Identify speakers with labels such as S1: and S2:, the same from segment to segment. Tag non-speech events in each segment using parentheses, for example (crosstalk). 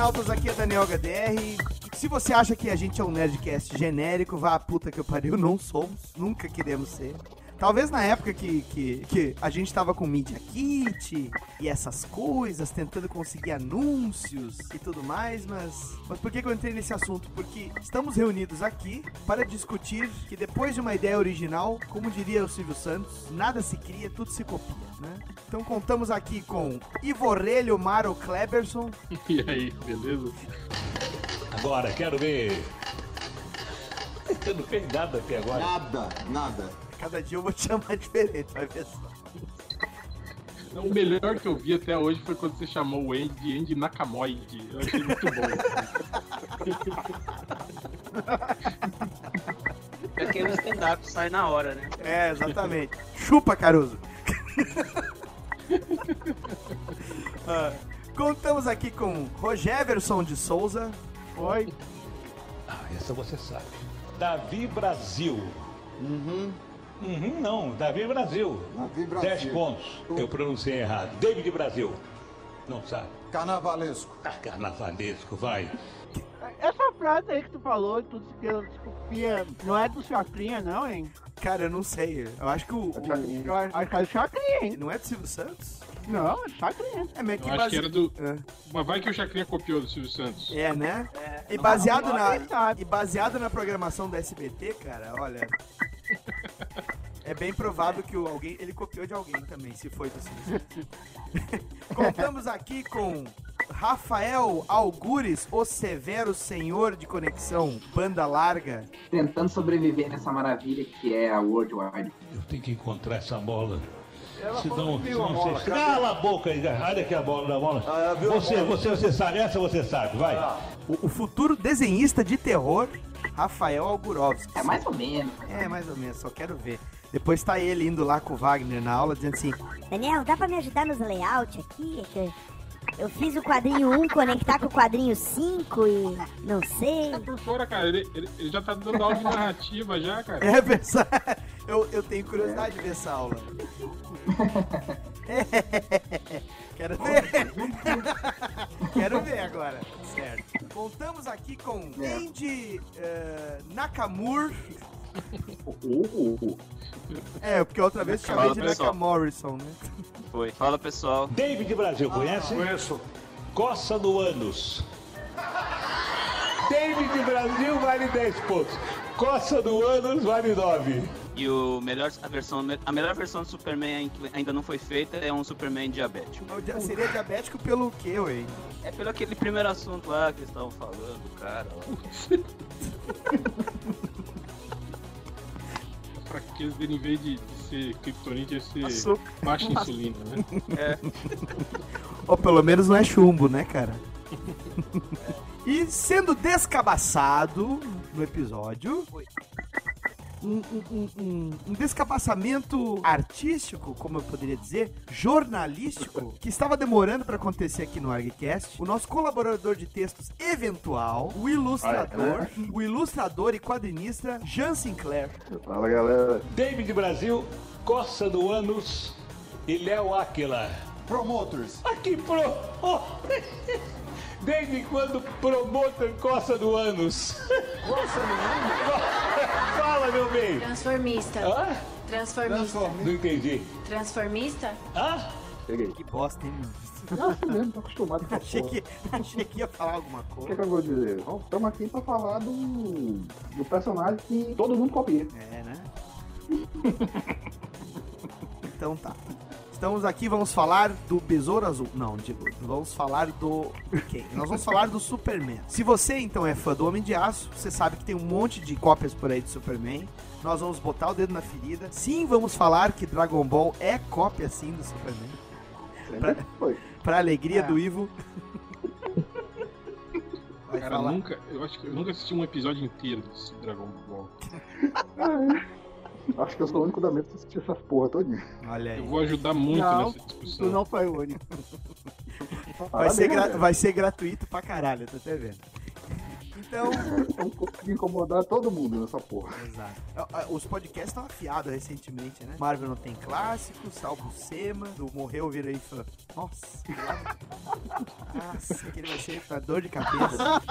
S1: Nerdnautas, aqui é Daniel HDR. Se você acha que a gente é um Nerdcast genérico, vá a puta que eu pariu, (laughs) não somos, nunca queremos ser. Talvez na época que, que, que a gente tava com Media Kit e essas coisas, tentando conseguir anúncios e tudo mais, mas, mas por que, que eu entrei nesse assunto? Porque estamos reunidos aqui para discutir que depois de uma ideia original, como diria o Silvio Santos, nada se cria, tudo se copia, né? Então contamos aqui com Ivorelho Maro Kleberson. (laughs)
S2: E aí, beleza?
S3: Agora, quero ver. Eu não fez nada até agora.
S4: Nada, nada.
S1: Cada dia eu vou te chamar diferente, vai ver só.
S2: O melhor que eu vi até hoje foi quando você chamou o Andy de Andy Nakamoide. Eu achei muito bom. (laughs)
S5: É que o stand-up sai na hora, né?
S1: É, exatamente. Chupa, Caruso. (laughs) Ah, contamos aqui com Rogeverson de Souza.
S2: Oi.
S3: Ah, essa você sabe. Davi Brasil. Uhum. Uhum, não, Davi Brasil.
S4: Davi Brasil.
S3: 10 pontos. Eu pronunciei errado. David Brasil. Não sabe.
S4: Carnavalesco.
S3: Ah, carnavalesco, vai.
S6: Essa frase aí que tu falou, tudo se pela desculpia, não é do Chacrinha, não, hein?
S1: Cara, eu não sei. Eu acho que o. o-
S6: Eu acho acho que é do Chacrinha, hein?
S1: não é do Silvio Santos?
S6: Não, é Chacrinha.
S1: É meio que
S2: Eu acho
S1: base-
S2: que era do.
S1: É.
S2: Mas vai que o Chacrinha copiou do Silvio Santos.
S1: É, né?
S5: É,
S1: E baseado
S6: não,
S1: na
S6: quem sabe?
S1: e baseado na programação da SBT, cara, olha. (laughs) É bem provável que o alguém ele copiou de alguém também, se foi do Silvio Santos. Contamos aqui com Rafael Algures, o severo senhor de conexão, banda larga.
S7: tentando sobreviver nessa maravilha que é a World Wide.
S3: Eu tenho que encontrar essa bola.
S4: A
S3: senão
S4: bola,
S3: você...
S4: cadê?
S3: Cala a boca aí, olha aqui a bola da bola.
S4: Ah,
S3: você,
S4: bola?
S3: você, você sabe, essa você sabe, vai.
S1: O, o futuro desenhista de terror, Rafael Algurovski.
S7: É mais ou menos.
S1: É, mais ou menos, só quero ver. Depois tá ele indo lá com o Wagner na aula, dizendo assim:
S8: Daniel, dá pra me ajudar nos layout aqui? É Eu fiz o quadrinho 1 conectar com o quadrinho 5 e não sei.
S2: Tá por fora, cara. Ele, ele- ele já tá dando aula de narrativa já, cara.
S1: É, Versa... eu, eu tenho curiosidade de ver essa aula. (laughs) Quero ver. Quero ver agora. Certo. Contamos aqui com Andy eh, Nakamura. É, porque outra vez chamei
S5: Fala,
S1: de
S5: pessoal.
S1: Nakamorrison, né?
S5: Foi. Fala pessoal.
S3: David Brasil, conhece?
S4: Conheço.
S3: Coça do ânus. David Brasil vale 10 pontos. Coça do ânus vale 9.
S5: E o melhor, a, versão, a melhor versão do Superman que ainda não foi feita é um Superman diabético.
S1: Eu dia- Seria diabético pelo quê, ué?
S5: É pelo aquele primeiro assunto lá que eles estavam falando, cara. (laughs)
S2: Pra que ele, em vez de, de ser kryptonite, ia ser
S5: Açúcar.
S2: baixa insulina, né? (laughs)
S1: Ou pelo menos não é chumbo, né, cara? (laughs) e sendo descabaçado no episódio. Um, um- um- descabaçamento artístico, como eu poderia dizer, jornalístico, (laughs) que estava demorando para acontecer aqui no ArgCast. O nosso colaborador de textos eventual, o ilustrador, o ilustrador e quadrinista Jean Sinclair.
S4: Fala galera.
S3: David Brasil, Coça do ânus e Léo Aquila.
S4: Promoters.
S3: Aqui pro. Oh. Desde quando promotor coça do ânus? Fala, (laughs) meu bem.
S9: Transformista.
S3: Hã?
S9: Transformista.
S3: Não entendi.
S9: Transformista?
S3: Hã?
S1: Que bosta, hein, mano?
S10: Eu acho mesmo, tô acostumado com
S1: Achei que, achei que ia falar alguma
S10: O que,
S1: coisa.
S10: que eu vou dizer? Estamos aqui pra falar do, do personagem que todo mundo copia.
S1: É, né? (laughs) então tá. Estamos aqui, vamos falar do Besouro Azul. Não, digo, vamos falar do. Quem? Nós vamos falar do Superman. Se você então é fã do Homem de Aço, você sabe que tem um monte de cópias por aí do Superman. Nós vamos botar o dedo na ferida. Sim, vamos falar que Dragon Ball é cópia sim do Superman.
S10: Foi.
S1: Pra alegria
S6: É.
S1: do Ivo. Vai
S2: Cara,
S1: falar.
S2: nunca, eu acho que eu nunca assisti um episódio inteiro desse Dragon Ball. (laughs)
S10: Acho que eu sou o único da mesa que assistiu essas porra todinha.
S1: Olha
S2: Eu
S1: aí.
S2: vou ajudar muito
S6: Não,
S2: nessa
S6: Tu
S2: discussão.
S6: não foi o único.
S1: Vai ser, gra-
S10: Parabéns,
S1: vai ser gratuito pra caralho, tô até vendo. Então,
S10: Vamos conseguir incomodar todo mundo nessa porra.
S1: Exato. Ah, ah, Os podcasts estão afiados recentemente, né? Marvel não tem clássico, salvo o Sema, do Morreu Virei Fã. Nossa, que Nossa, aquele vai ser uma dor de cabeça.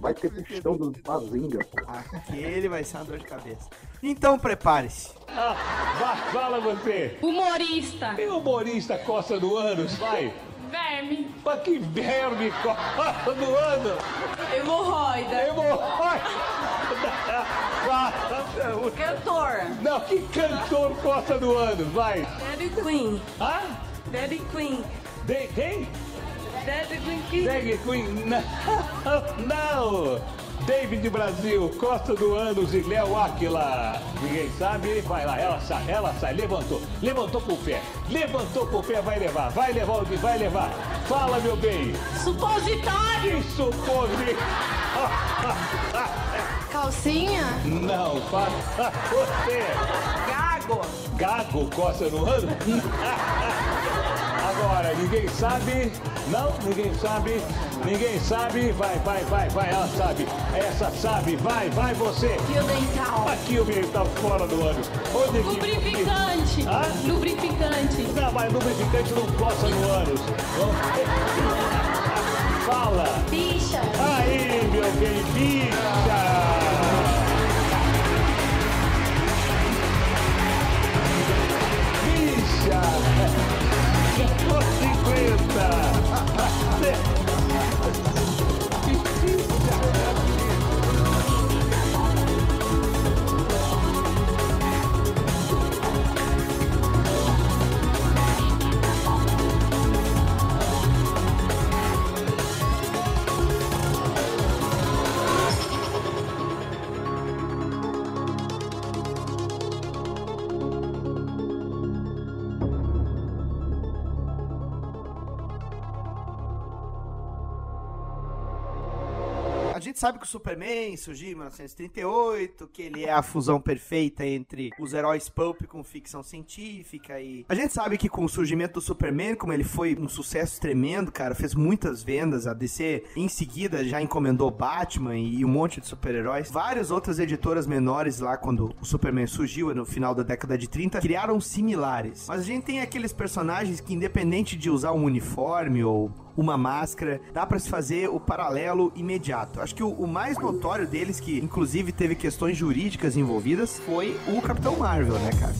S10: Vai ter pistão do Bazinga, pô.
S1: Aquele vai ser uma dor de cabeça. Então prepare-se.
S3: Ah, fala você.
S9: Humorista.
S3: Tem humorista Costa do Anos, vai.
S9: Verme.
S3: Mas que verme Costa do Ano.
S9: Hemorroida.
S3: Hemorroida. (laughs)
S9: Cantor.
S3: Não, que cantor Costa do Ano, vai.
S9: Daddy Queen.
S3: Hã?
S9: Daddy Queen.
S3: De, quem?
S9: Daddy Queen.
S3: Drag Queen, (laughs) não, não! David Brasil, Costa do Anos e Léo Aquila. Ninguém sabe? Vai lá, ela sai, ela sai, levantou, levantou pro pé, levantou pro pé, vai levar, vai levar vai levar. Fala, meu bem.
S9: Supositório.
S3: Que supositório? (laughs)
S9: Calcinha.
S3: Não, fala (laughs) você.
S9: Gago.
S3: Gago Costa no ano? (laughs) Agora, ninguém sabe. Não, ninguém sabe. Ninguém sabe. Vai, vai, vai, vai. Ela sabe. Essa sabe. Vai, vai você.
S9: Fio dental.
S3: Aqui o menino tá fora do ano. Onde que-
S9: Lubrificante. Lubrificante.
S3: Não, mas lubrificante não coça no ânus. Fala.
S9: Bicha.
S3: Aí, meu bem. Bicha. 50.
S1: Sabe que o Superman surgiu em 1938, que ele é a fusão perfeita entre os heróis pulp com ficção científica e... A gente sabe que com o surgimento do Superman, como ele foi um sucesso tremendo, cara, fez muitas vendas, a DC em seguida já encomendou Batman e um monte de super-heróis. Várias outras editoras menores lá, quando o Superman surgiu no final da década de 30, criaram similares. Mas a gente tem aqueles personagens que independente de usar um uniforme ou uma máscara, dá pra se fazer o paralelo imediato. Acho que o, o mais notório deles, que inclusive teve questões jurídicas envolvidas, foi o Capitão Marvel, né, cara?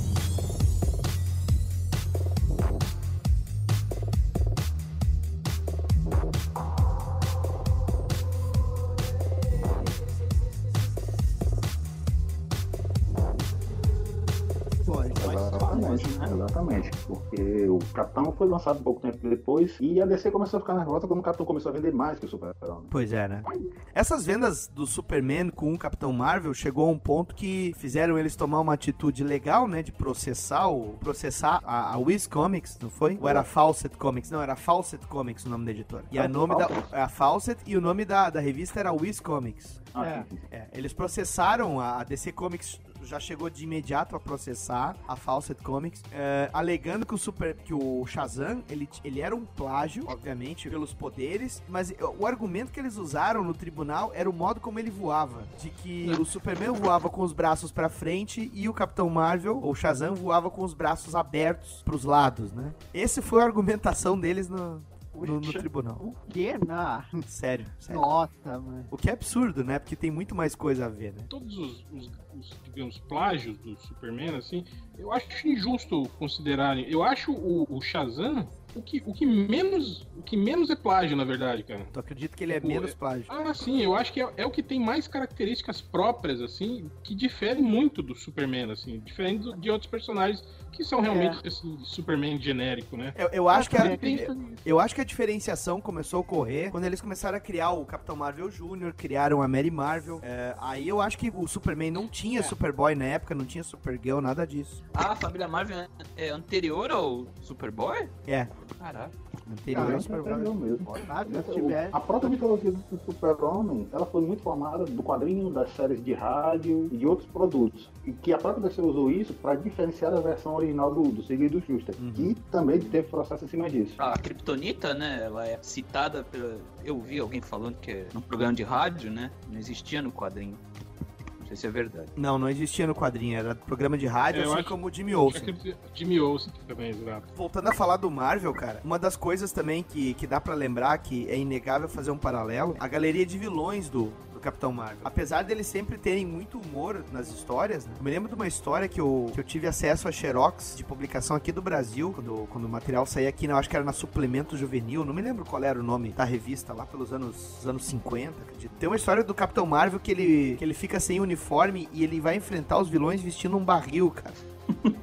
S10: Exatamente, exatamente. Porque o Capitão foi lançado pouco tempo depois e a DC começou a ficar nervosa quando o Capitão começou a vender mais que o Super-Herói. né?
S1: Pois é, né? Essas vendas do Superman com o Capitão Marvel chegou a um ponto que fizeram eles tomar uma atitude legal, né? De processar o processar a, a Wiz Comics, não foi? Ou era Fawcett Comics? Não, era Fawcett Comics o nome da editora. E a nome da a Fawcett e o nome da, da revista era Wiz Comics.
S10: Ah,
S6: É.
S1: É, eles processaram, a DC Comics já chegou de imediato a processar a Fawcett Comics, é, alegando que o Super, que o Shazam, ele, ele era um plágio, obviamente, pelos poderes, mas o argumento que eles usaram no tribunal era o modo como ele voava, de que o Superman voava com os braços pra frente e o Capitão Marvel, ou Shazam, voava com os braços abertos pros lados, né? Esse foi a argumentação deles no, no, no tribunal.
S6: O quê? Não. (laughs)
S1: Sério, sério.
S6: Nossa, mano.
S1: O que é absurdo, né? Porque tem muito mais coisa a ver, né?
S2: Todos os, os- os, digamos, plágios do Superman, assim, eu acho injusto considerarem. Eu acho o, o Shazam o que, o, que menos, o que menos é plágio, na verdade, cara.
S1: Tu acredita que ele é
S2: Tipo,
S1: menos
S2: é-
S1: plágio?
S2: Ah, sim, eu acho que é, é o que tem mais características próprias, assim, que diferem muito do Superman, assim, diferente do- de outros personagens que são realmente esse Superman genérico, né?
S1: Eu, eu acho que a,
S2: É,
S1: eu, eu acho que a diferenciação começou a ocorrer quando eles começaram a criar o Capitão Marvel Jr., criaram a Mary Marvel. É, aí eu acho que o Superman não tinha Superboy na época, não tinha Supergirl, nada disso.
S5: Ah, a família Marvel é- é anterior ao Superboy?
S1: É,
S5: Caraca.
S1: Anterior ao Super
S10: anterior
S1: Bowl.
S10: mesmo.
S6: Se
S10: Essa-
S6: tivesse.
S10: A própria mitologia do Super-Homem, ela foi muito formada do quadrinho, das séries de rádio e de outros produtos. E que a própria DC usou isso para diferenciar da versão original do, do Sigurd e do Schuster.
S1: Uhum.
S10: Que também teve processo em cima disso.
S5: A Kryptonita, né, ela é citada pela... Eu vi alguém falando que é num programa de rádio, né, não existia no quadrinho. Sei se é verdade.
S1: Não, não existia no quadrinho, era programa de rádio,
S2: É,
S1: assim
S2: acho-
S1: como o Jimmy Olsen.
S2: Jimmy Olsen também, exato.
S1: Voltando a falar do Marvel, cara, uma das coisas também que, que dá pra lembrar, que é inegável fazer um paralelo, a galeria de vilões do, do Capitão Marvel. Apesar deles sempre terem muito humor nas histórias, né? Eu me lembro de uma história que eu, que eu tive acesso a Xerox de publicação aqui do Brasil, quando, quando o material saía aqui, né, eu acho que era na Suplemento Juvenil, não me lembro qual era o nome da revista, lá pelos anos, os anos 50, acredito. Tem uma história do Capitão Marvel que ele, que ele fica sem uniforme e ele vai enfrentar os vilões vestindo um barril, cara. (laughs)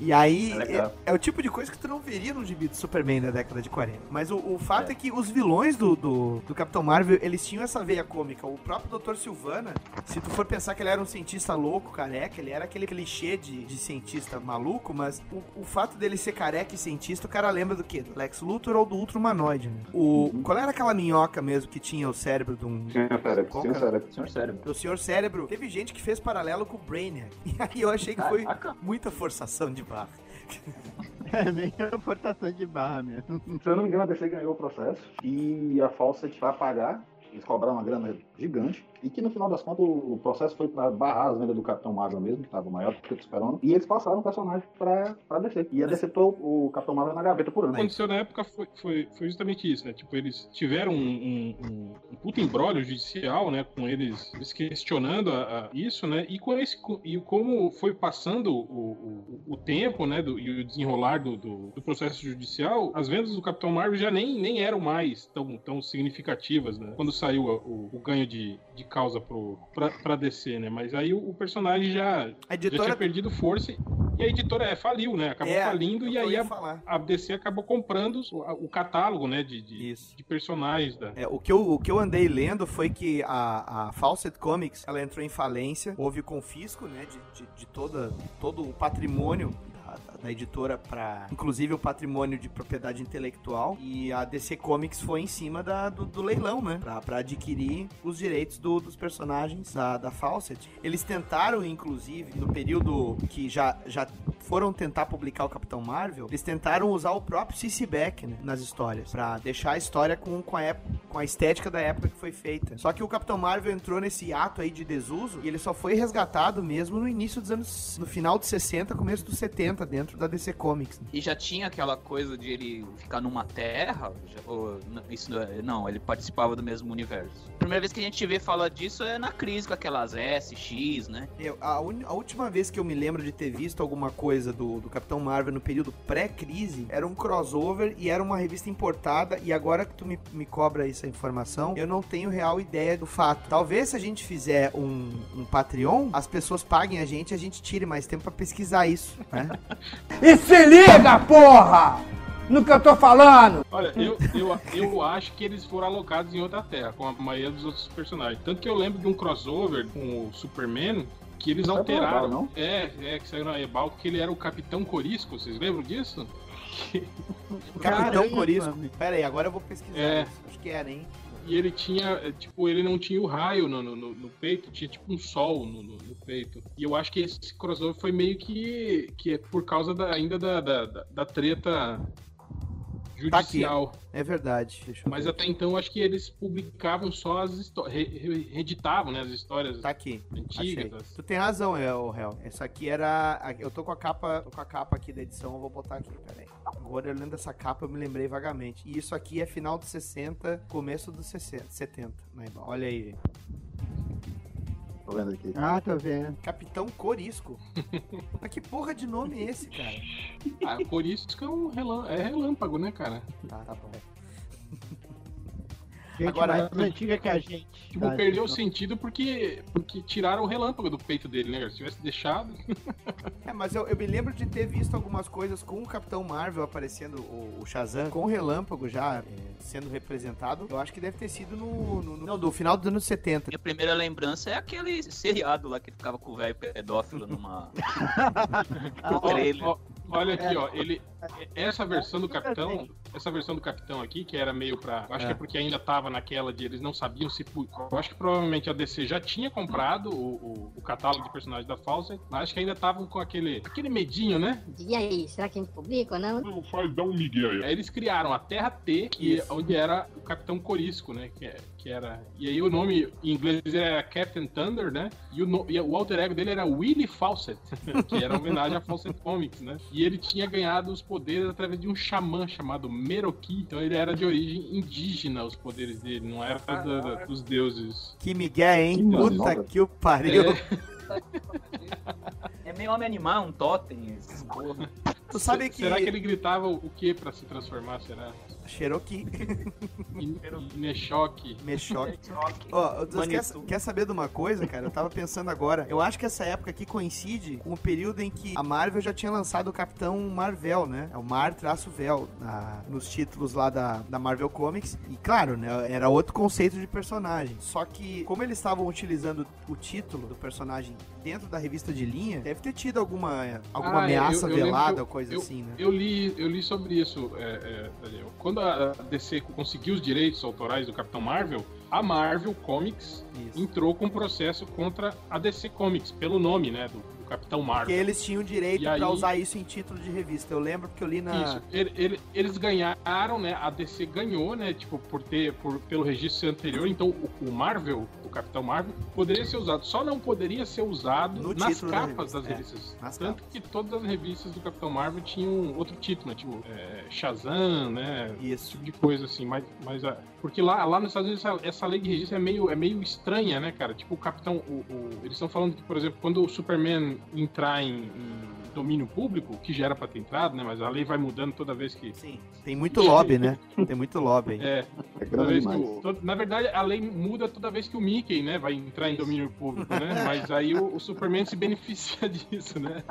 S1: E aí,
S10: É
S1: é, é o tipo de coisa que tu não veria no gibi do Superman da década de 40. Mas o, o fato é. que os vilões do, do, do Capitão Marvel, eles tinham essa veia cômica. O próprio Dr. Silvana, se tu for pensar que ele era um cientista louco, careca, ele era aquele clichê de, de cientista maluco, mas o, o fato dele ser careca e cientista, o cara lembra do quê? Do Lex Luthor ou do Ultramanoide, né? O, qual era aquela minhoca mesmo que tinha o cérebro de um...
S10: Senhor Cérebro, Senhor? Cérebro.
S5: Senhor Cérebro.
S1: Do Senhor Cérebro. Teve gente que fez paralelo com o Brainiac. (laughs) E aí eu achei que foi muita forçação de barra. (laughs)
S6: É meio forçação de barra mesmo.
S10: Se eu não me engano, a DC ganhou o processo e a Fawcett vai pagar. Eles cobraram uma grana gigante. E que no final das contas o processo foi para barrar as vendas do Capitão Marvel mesmo, que estava maior do que o Super-Homem. E eles passaram o personagem para DC. E a DC o Capitão Marvel na gaveta por
S2: O
S10: ano.
S2: que aconteceu na época foi, foi, foi justamente isso, né? Tipo, eles tiveram um, um, um, um puta embrólio judicial, né? Com eles, eles questionando a- a- isso, né? E, com esse, e como foi passando o, o, o tempo, né? Do, e o desenrolar do, do, do processo judicial, as vendas do Capitão Marvel já nem, nem eram mais tão, tão significativas, né? Quando saiu o, o- o ganho de, de causa pro, pra, pra DC, né? Mas aí o, o personagem já,
S1: A
S2: já
S1: editora
S2: tinha perdido força e a editora é, faliu, né? Acabou
S1: É,
S2: falindo e aí a, a DC acabou comprando o, o catálogo, né, de, de, de personagens da.
S1: É, o, que eu, o que eu andei lendo foi que a, a Fawcett Comics ela entrou em falência, houve confisco né, de, de, de toda, todo o patrimônio da editora para inclusive o patrimônio de propriedade intelectual e a DC Comics foi em cima da, do, do leilão, né? Pra, adquirir os direitos do- dos personagens da, da Fawcett. Eles tentaram, inclusive, no período que já, já foram tentar publicar o Capitão Marvel, eles tentaram usar o próprio CC Beck né, nas histórias, pra deixar a história com, com, a época, com a estética da época que foi feita. Só que o Capitão Marvel entrou nesse ato aí de desuso e ele só foi resgatado mesmo no início dos anos, no final dos 60, começo dos 70, dentro da DC Comics. né?
S5: E já tinha aquela coisa de ele ficar numa terra? Já- ou, isso não, é- não, ele participava do mesmo universo. A primeira vez que a gente vê falar disso é na crise com aquelas S, X, né?
S1: Eu- a, uni- a última vez que eu me lembro de ter visto alguma coisa do, do Capitão Marvel no período pré-crise era um crossover e era uma revista importada. E agora que tu me, me cobra essa informação, eu não tenho real ideia do fato. Talvez se a gente fizer um, um Patreon, as pessoas paguem a gente e a gente tire mais tempo pra pesquisar isso, né? (laughs)
S11: E se liga, porra! No que eu tô falando!
S2: Olha, eu, eu, eu acho que eles foram alocados em outra terra, com a maioria dos outros personagens. Tanto que eu lembro de um crossover com o Superman. Que eles
S10: na
S2: alteraram.
S10: Ebal, não?
S2: É, é, que saiu na Ebal, que ele era o Capitão Corisco, vocês lembram disso? (laughs)
S1: Capitão
S6: Caramba,
S1: Corisco. Pera aí, agora eu vou pesquisar
S2: É.
S1: isso. Acho que era, hein?
S2: E ele tinha, é, tipo, ele não tinha o raio no, no, no- peito, tinha tipo um sol no, no- peito. E eu acho que esse crossover foi meio que, que é por causa da, ainda da, da, da- treta
S1: Tá
S2: judicial.
S1: É verdade.
S2: Mas
S1: ver.
S2: até então eu acho que eles publicavam só as histórias, reeditavam, né, as histórias
S1: Tá aqui.
S2: antigas. As-
S1: Tu tem razão, é o réu. Essa aqui era. Eu tô com a capa. tô com a capa aqui da edição, eu vou botar aqui, peraí. Agora lendo essa capa, eu me lembrei vagamente. E isso aqui é final dos 60, começo dos 60, 70, né? Olha aí.
S10: Tô vendo aqui.
S6: Ah, tô vendo.
S1: Capitão Corisco. Mas que porra de nome é esse, cara?
S2: Ah, que é um relâmpago, é relâmpago, né, cara?
S1: Tá, tá bom.
S6: Gente
S1: Agora-
S6: mais antiga que a gente.
S2: Tipo,
S6: tá?
S2: perdeu o sentido porque, porque tiraram o relâmpago do peito dele, né? Se tivesse deixado. (laughs)
S1: É, mas eu, eu me lembro de ter visto algumas coisas com o Capitão Marvel aparecendo, o, o Shazam, com o Relâmpago já é, sendo representado. Eu acho que deve ter sido no, no, no- Não, do final dos anos 70.
S5: Minha primeira lembrança é aquele seriado lá que ele ficava com o velho pedófilo numa. (laughs) (laughs) no
S2: Ó,
S5: trailer.
S2: ó, Olha aqui, ó, ele essa versão do Capitão, essa versão do Capitão aqui, que era meio pra. Acho
S1: É.
S2: que é porque ainda tava naquela de eles não sabiam se. Eu acho que provavelmente a DC já tinha comprado o, o- o catálogo de personagens da Fawcett, mas acho que ainda estavam com aquele, aquele medinho, né?
S12: E aí, será que a gente publica ou não?
S2: Não faz, dá um migué aí. Aí eles criaram a Terra T, que é onde era o Capitão Corisco, né? Que, é- que era. E aí o nome em inglês era Captain Thunder, né? E o, no- e o alter ego dele era Willie Fawcett, (laughs) que era homenagem a Fawcett Comics, né? E ele tinha ganhado os poderes através de um xamã chamado Meroki. Então ele era de origem indígena, os poderes dele, não era da- da- dos deuses.
S1: Que migué, hein?
S2: Que
S1: Puta que o pariu.
S5: É meio homem animal, um totem, esses porra.
S1: Tu sabe que...
S2: Será que ele gritava o que pra se transformar? Será? (laughs)
S1: Cherokee.
S2: Meshock.
S1: Meshock. Ó, quer, quer saber de uma coisa, cara? Eu tava pensando agora. Eu acho que essa época aqui coincide com o período em que a Marvel já tinha lançado o Capitão Marvel, né? É o Mar-Vel nos títulos lá da, da Marvel Comics. E claro, né? Era outro conceito de personagem. Só que, como eles estavam utilizando o título do personagem dentro da revista de linha, deve ter tido alguma, alguma
S2: Ah,
S1: ameaça
S2: eu- eu
S1: velada
S2: eu-
S1: ou coisa
S2: eu-
S1: assim, né?
S2: Eu li, eu li sobre isso, é, é, Daniel. Quando a DC conseguiu os direitos autorais do Capitão Marvel, a Marvel Comics entrou com um processo contra a DC Comics, pelo nome, né, do Capitão Marvel.
S1: Porque eles tinham direito pra
S2: aí-
S1: usar isso em título de revista. Eu lembro porque eu li na.
S2: Isso. Ele- ele- eles ganharam, né? A DC ganhou, né? Tipo, por ter, por, pelo registro anterior. Então, o, o Marvel, o Capitão Marvel, poderia ser usado. Só não poderia ser usado
S1: No
S2: nas
S1: título da
S2: capas
S1: revista,
S2: das
S1: é,
S2: revistas.
S1: nas
S2: Tanto que todas as revistas do Capitão Marvel tinham outro título, né? Tipo, é, Shazam, né?
S1: Isso.
S2: Esse tipo de coisa, assim. Mas, mas a- porque lá, lá nos Estados Unidos essa, essa lei de registro é meio, é meio estranha, né, cara? Tipo, o Capitão. o- o- eles estão falando que, por exemplo, quando o Superman entrar em, em domínio público, que já era pra ter entrado, né? Mas a lei vai mudando toda vez que.
S1: Sim. Tem muito lobby, né? Tem muito lobby.
S2: É.
S10: É
S2: Toda vez que o- to- na verdade, a lei muda toda vez que o Mickey, né, vai entrar em domínio público, né? Mas aí o, o Superman se beneficia (laughs) disso, né?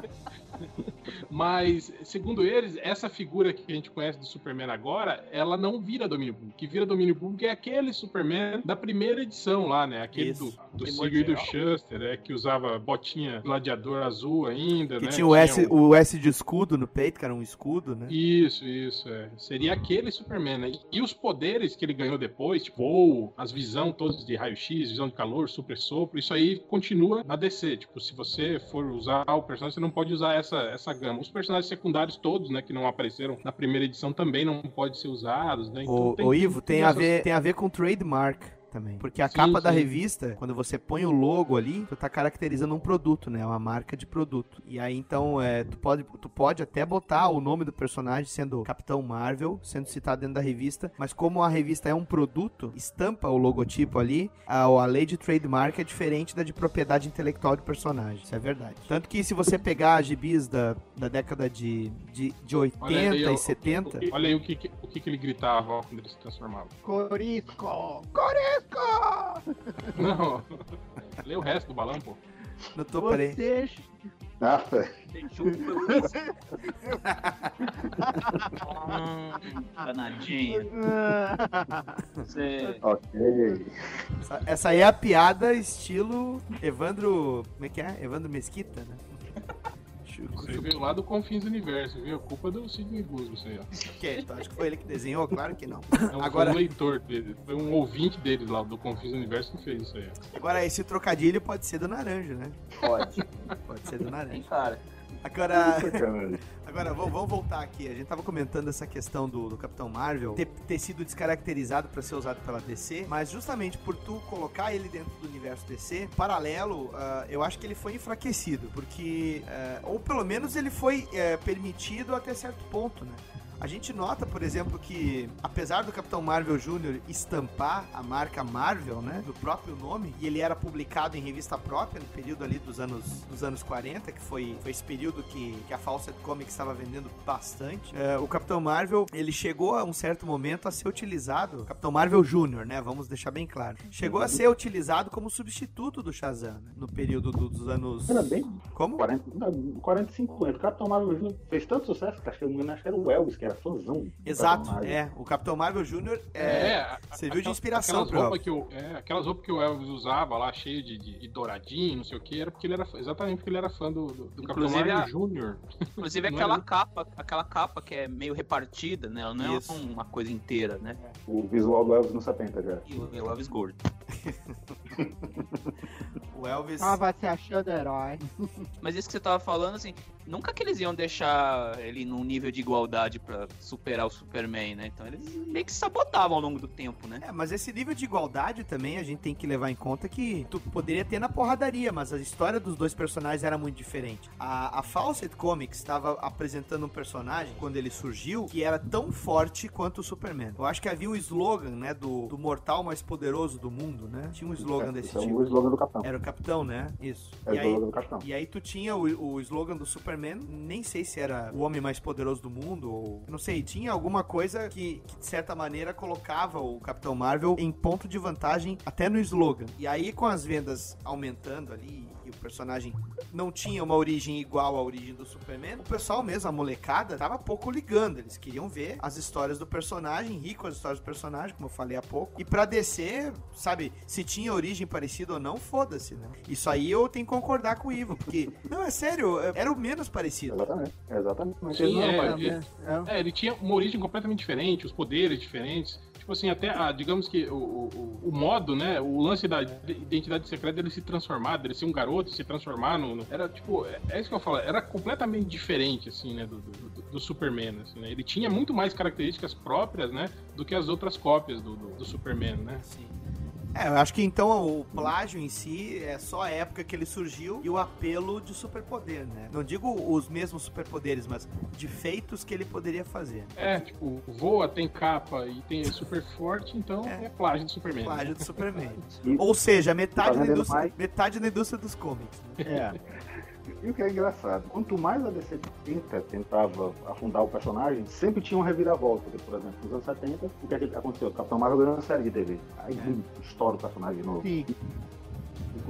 S2: (laughs) Mas, segundo eles, essa figura que a gente conhece do Superman agora, ela não vira domínio público. O que vira domínio público é aquele Superman da primeira edição lá, né? Aquele do, do Sigurd e do Shuster, é, que usava botinha gladiador azul ainda,
S1: Que
S2: né?
S1: tinha o S, o S de escudo no peito, que era um escudo, né?
S2: Isso, isso, é. Seria aquele Superman, né? E os poderes que ele ganhou depois, tipo, voo, as visão todas de raio-x, visão de calor, super sopro, isso aí continua na DC. Tipo, se você for usar o personagem, você não pode usar essa, essa gama. Os personagens secundários todos, né, que não apareceram na primeira edição também não podem ser usados, né?
S1: O,
S2: tem
S1: o Ivo,
S2: tudo
S1: tem a, ver, tem a ver com trademark também. Porque a
S2: Sim,
S1: capa da
S2: sim.
S1: revista, quando você põe o logo ali, tu tá caracterizando um produto, né? Uma marca de produto. E aí, então, é, tu, pode, tu pode até botar o nome do personagem sendo Capitão Marvel, sendo citado dentro da revista, mas como a revista é um produto, estampa o logotipo ali, a, a lei de trademark é diferente da de propriedade intelectual do personagem. Isso é verdade. Tanto que se você pegar gibis da, da década de, de, de 80
S2: Olha aí, ó,
S1: e 70...
S2: o que- Olha aí o que, que- o que, que ele gritava ó, quando ele se transformava.
S6: Corisco! Corisco!
S2: Não. Lê o resto do balão, pô.
S1: Não tô, peraí.
S6: Você...
S10: Ah, velho.
S5: Hum. Você...
S10: Ok.
S1: Essa, essa aí é a piada estilo Evandro. Como é que é? Evandro Mesquita, né?
S2: Você veio lá do Confins do Universo, viu? A culpa é do Sidney Guzman, isso aí, ó.
S1: Que? Tu acha que foi ele que desenhou? Claro que não.
S2: Não,
S1: Agora,
S2: Foi um leitor dele, foi um ouvinte deles lá do Confins do Universo que fez isso aí. ó.
S1: agora esse trocadilho pode ser do Naranjo, né?
S5: Pode.
S1: Pode ser do Naranjo.
S5: Cara.
S1: Agora,
S10: Sacanagem. (laughs)
S1: agora vamos, vamos voltar aqui. A gente tava comentando essa questão do, do Capitão Marvel ter, ter sido descaracterizado para ser usado pela DC, mas justamente por tu colocar ele dentro do universo DC, paralelo, ah, eu acho que ele foi enfraquecido, porque ah, ou pelo menos ele foi eh, permitido até certo ponto, né? A gente nota, por exemplo, que apesar do Capitão Marvel Jr. estampar a marca Marvel, né, no próprio nome, e ele era publicado em revista própria no período ali dos anos, dos anos 40, que foi, foi esse período que, que a Fawcett Comics estava vendendo bastante. É, o Capitão Marvel, ele chegou a um certo momento a ser utilizado, Capitão Marvel Jr., né, vamos deixar bem claro, chegou a ser utilizado como substituto do Shazam, né, no período do- dos anos...
S10: Era bem.
S1: Como?
S10: 40, não, 40 50. O Capitão Marvel Jr. fez tanto sucesso que acho que acho que era o Elvis que era reatorzão.
S1: Exato,
S10: Capitão Marvel.
S1: é. O Capitão Marvel Jr. É,
S2: É,
S1: serviu de inspiração
S2: aquelas roupas que o, é, aquelas roupas que o Elvis usava lá, cheio de, de, de douradinho, não sei o que, era porque ele era fã- exatamente porque ele era fã do, do, do Capitão Marvel Júnior.
S5: Inclusive (laughs) aquela
S2: era-
S5: capa, aquela capa que é meio repartida, né? Ela não
S1: Isso.
S5: é uma coisa inteira, né?
S10: O visual do Elvis nos 70 já.
S5: E o e o Elvis gordo. (laughs)
S1: O Elvis.
S6: Ah, vai se achando herói. (laughs)
S5: Mas isso que você tava falando, assim, nunca que eles iam deixar ele num nível de igualdade pra superar o Superman, né? Então eles meio que sabotavam ao longo do tempo, né?
S1: É, mas esse nível de igualdade também a gente tem que levar em conta que tu poderia ter na porradaria, mas a história dos dois personagens era muito diferente. A, a Fawcett Comics estava apresentando um personagem, quando ele surgiu, que era tão forte quanto o Superman. Eu acho que havia um slogan, né, do, do mortal mais poderoso do mundo, né? Tinha um slogan desse
S10: Esse é
S1: tipo.
S10: o slogan do Capitão.
S1: Era o Capitão, né? Isso.
S10: É o
S1: E aí,
S10: slogan do Capitão.
S1: e aí tu tinha o, o slogan do Superman, nem sei se era o homem mais poderoso do mundo, ou não sei, tinha alguma coisa que, que de certa maneira colocava o Capitão Marvel em ponto de vantagem até no slogan. E aí com as vendas aumentando ali o personagem não tinha uma origem igual à origem do Superman, o pessoal mesmo, a molecada, tava pouco ligando. Eles queriam ver as histórias do personagem, rir com as histórias do personagem, como eu falei há pouco. E pra descer, sabe, se tinha origem parecida ou não, foda-se, né? Isso aí eu tenho que concordar com o Ivo, porque, (laughs) não, é sério, era o menos parecido.
S10: Exatamente. Exatamente.
S2: Sim,
S10: Não,
S2: é,
S10: mas-
S2: ele, é, ele tinha uma origem completamente diferente, os poderes diferentes. Tipo assim, até, a, digamos que o, o, o modo, né? O lance da identidade secreta dele se transformar, dele ser um garoto, se transformar no. no- era tipo, é, é isso que eu falo, era completamente diferente, assim, né? Do, do, do- Superman, assim, né? Ele tinha muito mais características próprias, né? Do que as outras cópias do, do, do Superman, né?
S1: Sim. É, eu acho que então o plágio em si é só a época que ele surgiu e o apelo de superpoder, né? Não digo os mesmos superpoderes, mas de feitos que ele poderia fazer.
S2: É, tipo, voa, tem capa e tem é super forte, então é, plágio do Superman.
S1: Plágio do Superman. (laughs) Ou seja, metade da, indústria,
S10: mais-
S1: metade da indústria dos comics. né?
S6: É. (laughs)
S10: E o que é engraçado, quanto mais a DC tenta, tentava afundar o personagem, sempre tinha uma reviravolta. Por exemplo, nos anos 70, o que, é que aconteceu? O Capitão Marvel ganhou uma série de TV. Aí estoura o personagem de novo.
S6: Sim.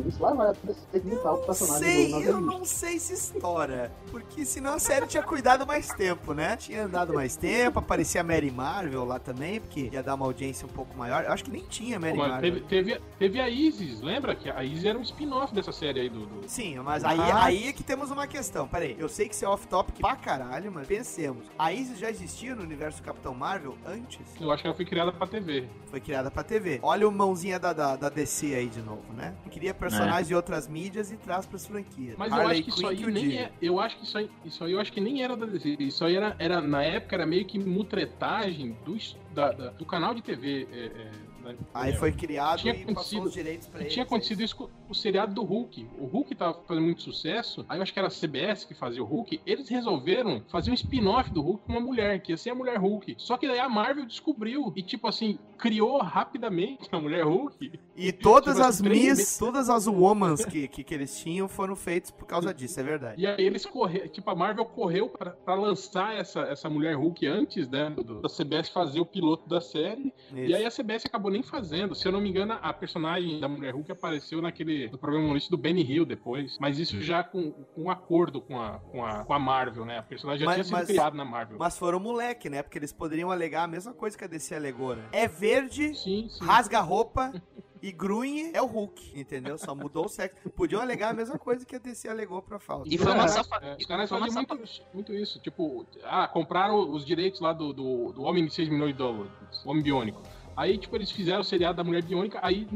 S10: Por isso lá vai a DC ter que botar o personagem
S1: Sei, eu não sei se estoura. Porque senão a série tinha cuidado mais tempo, né? Tinha dado mais tempo, aparecia a Mary Marvel lá também, porque ia dar uma audiência um pouco maior. Eu acho que nem tinha Mary
S2: Mas
S1: Marvel.
S2: teve, teve, teve a Isis, lembra? Que a Isis era um spin-off dessa série aí do. do-
S1: Sim, mas aí,
S6: Ah.
S1: aí é que temos uma questão. Peraí, eu sei que isso é off-topic pra caralho, mas pensemos. A Isis já existia no universo do Capitão Marvel antes?
S2: Eu acho que ela foi criada pra TV.
S1: Foi criada pra TV. Olha o mãozinha da, da, da DC aí de novo, né? Cria personagens de outras mídias e traz pras franquias.
S2: Mas eu
S1: Harley
S2: acho que isso aí nem é. Eu acho que isso aí, isso aí eu acho que nem era da DC. Isso aí era, era na época era meio que mutretagem do, da- da- do canal de TV. é, é, né?
S1: Aí
S2: É,
S1: foi criado
S2: tinha
S1: e passou os direitos pra
S2: E
S1: eles.
S2: tinha acontecido isso com o seriado do Hulk. O Hulk tava fazendo muito sucesso. Aí eu acho que era a CBS que fazia o Hulk. Eles resolveram fazer um spin-off do Hulk com uma mulher, que ia ser a mulher Hulk. Só que daí a Marvel descobriu e, tipo assim, criou rapidamente a mulher Hulk.
S1: E todas
S2: Tipo,
S1: as
S2: assim, três
S1: Miss,
S2: meses-
S1: todas as Womans que, que, que eles tinham foram feitos por causa disso, é verdade.
S2: E aí eles correram, tipo, a Marvel correu pra, pra lançar essa, essa mulher Hulk antes, né, do- da CBS fazer o piloto da série. E
S1: Isso.
S2: aí a CBS acabou nem fazendo. Se eu não me engano, a personagem da mulher Hulk apareceu naquele no programa humorístico do Benny Hill depois. Mas isso já com, com um acordo com a, com, a, com a Marvel, né? A personagem já
S1: Mas-
S2: tinha sido
S1: mas-
S2: criada na Marvel.
S1: Mas foram moleque, né? Porque eles poderiam alegar a mesma coisa que a DC alegou, né? É verde,
S2: Sim, sim.
S1: rasga a roupa e grunhe é o Hulk, entendeu? Só mudou o sexo. Podiam alegar a mesma coisa que a DC alegou pra falta.
S5: E foi uma
S2: É,
S5: safa...
S2: é,
S5: e
S2: os caras faziam
S5: safa-
S2: muito, muito isso. Tipo, ah, compraram os direitos lá do, do, do Homem de 6 milhões de dólares, o Homem Biônico. Aí, tipo, eles fizeram o seriado da Mulher Biônica, aí,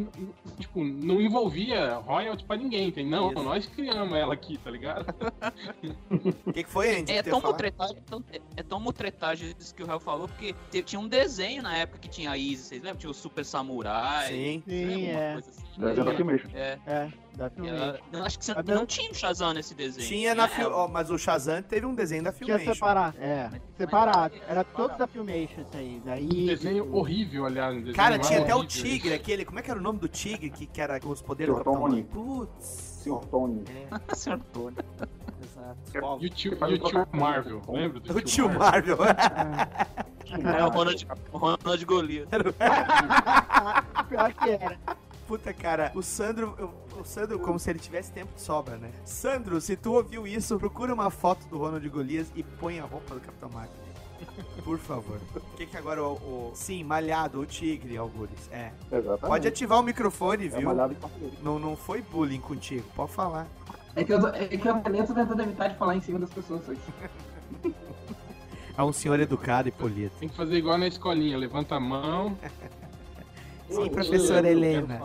S2: tipo, não envolvia royalties pra ninguém, tem? Não,
S1: Isso.
S2: nós criamos ela aqui, tá ligado?
S1: O (laughs) que, que foi, Andy?
S5: É
S1: que falar?
S5: mutretagem, é é- é isso que o Raul falou, porque tinha um desenho na época que tinha a Isis, vocês lembram? Tinha o Super Samurai.
S1: Sim.
S6: Sim, é.
S5: coisa assim? É,
S6: É, da
S5: eu acho que você, não
S6: não-
S5: tinha o Shazam nesse desenho.
S1: Tinha na
S5: É,
S1: Fil- ó, mas o Shazam teve um desenho da
S6: Tinha
S1: Filmation.
S6: separado. É,
S5: Mas-
S6: separado.
S5: mas-
S6: Era todos da Filmation isso aí. Daí.
S2: Um desenho horrível, aliás. um desenho
S1: Cara, tinha até o tigre,
S2: isso.
S1: aquele. Como é que era o nome do tigre que, que era com os poderes do. Capitão
S10: Tony.
S1: Marvel? Putz.
S10: Sr. Tony.
S1: É, (laughs)
S5: Senhor Tony.
S1: exato.
S2: E o tio, e o tio. Marvel, lembra do
S1: O tio Marvel.
S5: É o Ronald, Ronald Goliath. (laughs)
S6: Pior que era.
S1: Puta, cara, o Sandro, o Sandro, como se ele tivesse tempo de sobra, né? Sandro, se tu ouviu isso, procura uma foto do Ronald Golias e põe a roupa do Capitão Marvel. Por favor. O (laughs) que que agora o, o- Sim, malhado, o tigre, Algures. É.
S10: Exatamente.
S1: Pode ativar o microfone,
S10: É
S1: viu?
S10: malhado em português.
S1: Não, não foi bullying contigo, pode falar.
S7: É que eu, tô- é que eu tô tentando evitar de falar em cima das pessoas hoje.
S1: É um senhor educado e polido.
S2: Tem que fazer igual na escolinha, levanta a mão. (laughs)
S1: Sim, professora Helena.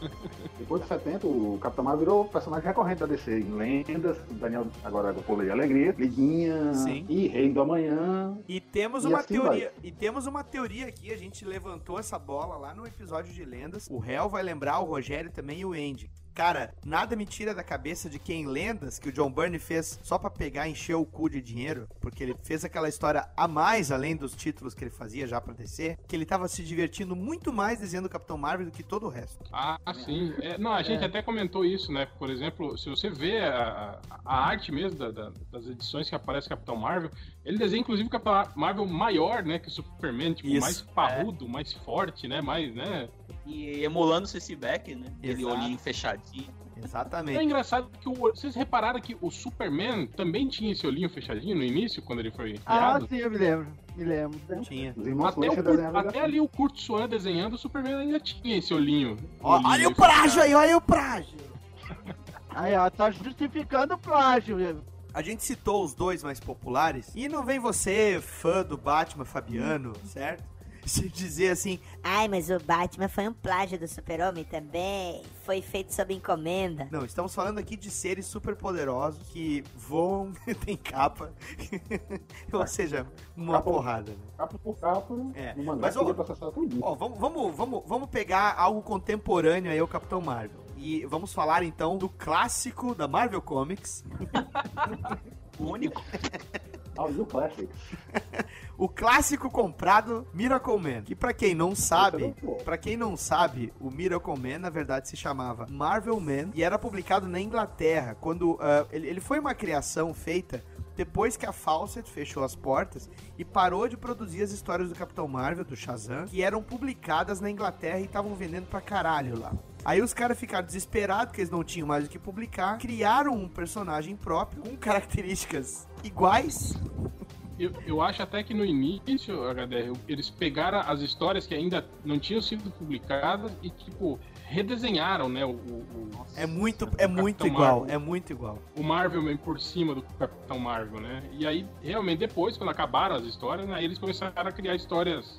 S1: (laughs)
S10: Depois de 70, o Capitão Marvel virou personagem recorrente da DC. Em Lendas, Daniel agora pulei Alegria, Liguinha
S1: Sim.
S10: e Rei do Amanhã.
S1: E temos
S10: E
S1: uma
S10: assim
S1: teoria, e temos uma teoria aqui, a gente levantou essa bola lá no episódio de lendas. O réu vai lembrar, o Rogério também e o Andy. Cara, nada me tira da cabeça de que em lendas que o John Byrne fez só pra pegar e encher o cu de dinheiro, porque ele fez aquela história a mais além dos títulos que ele fazia já pra descer, que ele tava se divertindo muito mais desenhando o Capitão Marvel do que todo o resto.
S2: Ah, sim. É, não, a gente
S1: É.
S2: até comentou isso, né? Por exemplo, se você vê a, a- arte mesmo da- da- das edições que aparece Capitão Marvel, ele desenha inclusive o Capitão Marvel maior, né? Que o Superman, tipo,
S5: Isso,
S2: mais parrudo, mais forte, né? Mais, né?
S5: E emulando o Ceci Beck, né? Aquele
S1: Exato.
S5: olhinho fechadinho.
S2: É
S1: Exatamente.
S2: engraçado que o, vocês repararam que o Superman também tinha esse olhinho fechadinho no início, quando ele foi
S6: Ah,
S2: criado?
S6: sim, eu me lembro. Me lembro.
S1: Tinha.
S2: Até, o Kurt- até ali o Kurt Swan desenhando, o Superman ainda tinha esse olhinho.
S1: Ó,
S2: olhinho
S1: olha o plágio aí, olha o plágio. (laughs)
S6: Aí, ó, tá justificando o plágio.
S1: A gente citou os dois mais populares. E não vem você, fã do Batman Fabiano, certo? Se dizer assim,
S8: Ai, mas o Batman foi um plágio do Super-Homem também. Foi feito sob encomenda.
S1: não, estamos falando aqui de seres super poderosos que voam, (laughs) tem capa. (laughs) Ou seja, uma
S10: Capa-
S1: porrada, né?
S10: Capa por capa,
S1: É,
S10: no mangá
S1: mas, ó,
S10: tudo.
S1: Ó, vamos, vamos, vamos, vamos pegar algo contemporâneo aí, o Capitão Marvel. E vamos falar então do clássico da Marvel Comics, (laughs)
S5: O único.
S10: Ah, o (laughs)
S1: o clássico comprado Miracle Man. Que pra quem não sabe, Pra quem não sabe, o Miracle Man na verdade se chamava Marvel Man e era publicado na Inglaterra. Quando ah, ele, ele foi uma criação feita depois que a Fawcett fechou as portas e parou de produzir as histórias do Capitão Marvel, do Shazam, que eram publicadas na Inglaterra e estavam vendendo pra caralho lá. Aí os caras ficaram desesperados porque eles não tinham mais o que publicar, criaram um personagem próprio com (laughs) características iguais.
S2: Eu, eu acho até que no início, HDR, eles pegaram as histórias que ainda não tinham sido publicadas e, tipo, redesenharam, né? O, o,
S1: É muito, é muito
S2: Capitão
S1: igual,
S2: Marvel.
S1: é muito igual.
S2: o Marvel Man por cima do Capitão Marvel, né? E aí, realmente, depois, quando acabaram as histórias, né, eles começaram a criar histórias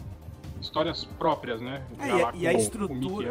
S2: histórias próprias, né?
S1: É, e a- e a estrutura-.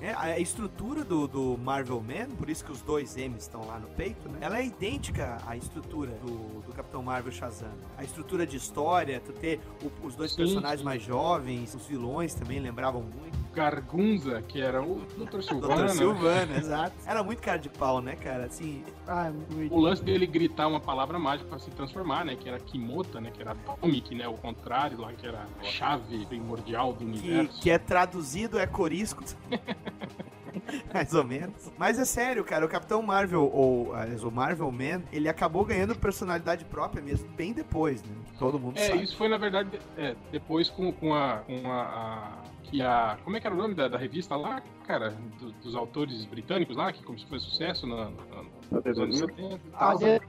S1: É, a estrutura do, do Marvel Man, por isso que os dois M's estão lá no peito, né? Ela é idêntica à estrutura do, do Capitão Marvel Shazam. A estrutura de história, tu ter o- os dois
S2: Sim,
S1: personagens mais jovens, os vilões também lembravam muito.
S2: Gargunza, que era o Dr. Silvana.
S1: Dr. Silvana, (laughs) exato. Era muito cara de pau, né, cara? Assim,
S6: Ah, muito.
S2: O lance dele gritar uma palavra mágica pra se transformar, né? Que era Kimota, né? Que era Atomic, né? O contrário lá, que era a chave primordial do
S1: que,
S2: universo.
S1: que é traduzido é corisco. (laughs) Mais ou menos. Mas é sério, cara, o Capitão Marvel, ou aliás, o Marvel Man, ele acabou ganhando personalidade própria mesmo bem depois, né? Todo mundo
S2: É,
S1: sabe.
S2: isso foi na verdade é, depois com, com a. Com a, a- que a. Como é que era o nome da, da revista lá, cara? Do- dos autores britânicos lá, que começou a fazer sucesso na, na,
S10: Até
S2: nos anos
S10: 2000.
S2: 70.
S6: Ah, de-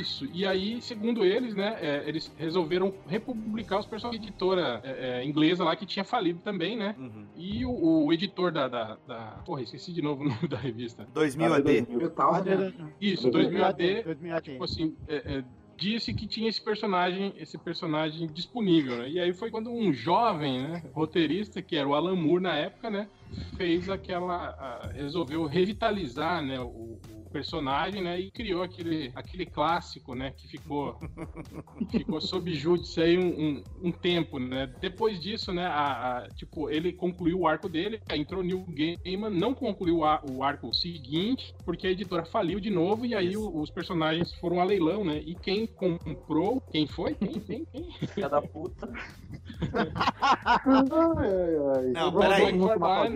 S2: Isso, e aí, segundo eles, né, é, eles resolveram republicar os personagens da editora é, é, inglesa lá que tinha falido também, né?
S1: Uhum.
S2: E o, o editor da, da, da- Porra, esqueci de novo o (laughs) nome da revista.
S1: 2000
S10: Até
S1: AD.
S10: 2000.
S7: Eu tava,
S6: Ah,
S7: né?
S6: de-
S2: Isso, 2000 AD.
S6: 2000 AD.
S2: Tipo assim, é, é, disse que tinha esse personagem, esse personagem disponível, né? E aí foi quando um jovem, né, roteirista, que era o Alan Moore na época, né, fez aquela, a- resolveu revitalizar, né, o, personagem, né, e criou aquele, aquele clássico, né, que ficou, (laughs) ficou sob júdice aí um, um, um tempo, né? Depois disso, né, a, a- tipo, ele concluiu o arco dele, entrou Neil Gaiman, não concluiu o, ar- o arco seguinte, porque a editora faliu de novo, e aí o- os personagens foram a leilão, né? E quem comprou, quem foi? Quem, quem, quem?
S5: Filha da puta. (laughs)
S1: Não, peraí.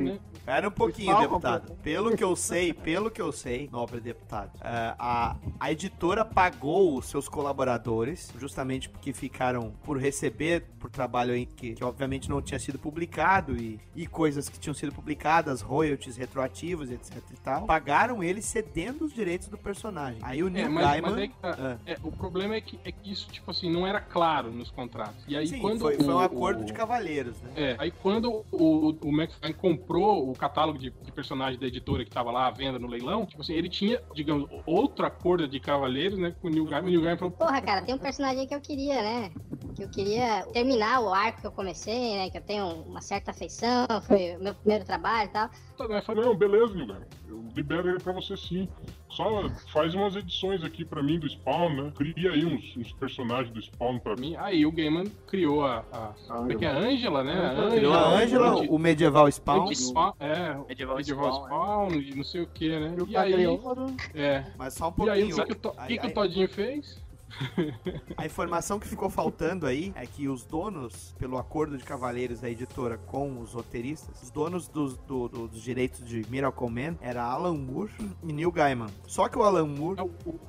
S2: Né?
S1: Espera um pouquinho,
S6: Spawn
S1: deputado. Pelo que eu sei, pelo que eu sei, nobre deputado, é, a, a editora pagou os seus colaboradores, justamente porque ficaram por receber por trabalho que, que obviamente não tinha sido publicado e, e coisas que tinham sido publicadas, royalties retroativos, etc e tal. Pagaram eles cedendo os direitos do personagem. Aí o Neil
S2: É, mas,
S1: Gaiman...
S2: mas é que tá.
S1: Ah.
S2: É, o problema é que, é que isso, tipo assim, não era claro nos contratos. E aí
S1: Sim,
S2: quando
S1: foi, foi
S2: o-
S1: um acordo
S2: o-
S1: de cavalheiros, né?
S2: É, aí quando o, o McFarlane comprou o catálogo de, de personagens da editora que tava lá à venda no leilão, tipo assim, ele tinha, digamos, outro acordo de cavaleiros, né, com o Neil Gaiman. O Neil Gaiman falou,
S12: Porra, cara, tem um personagem aí que eu queria, né? Que eu queria terminar o arco que eu comecei, né? Que eu tenho uma certa afeição, foi o meu primeiro trabalho e tal.
S2: Tá, né,
S13: Não, beleza, Nilgar. Eu libero ele pra você sim. Só faz umas edições aqui pra mim do Spawn, né? Cria aí uns, uns personagens do Spawn pra mim.
S2: Aí o Gaiman criou a. a como é que é? A Ângela, né? A
S1: Criou a Ângela,
S2: Ângela,
S1: o medieval Spawn.
S2: Spawn, é,
S5: Medieval
S2: Medieval
S5: Spawn,
S2: Spawn, e não sei o que, né?
S6: E o
S2: E aí,
S6: Cagliostro?
S2: é.
S1: Mas só um
S2: E aí,
S1: pouquinho.
S2: o que, que o, que que o Todinho fez? (laughs)
S1: A informação que ficou faltando aí é que os donos, pelo acordo de cavaleiros da editora com os roteiristas, os donos dos, do- do- dos direitos de Miracle Man era Alan Moore e Neil Gaiman. Só que o Alan Moore,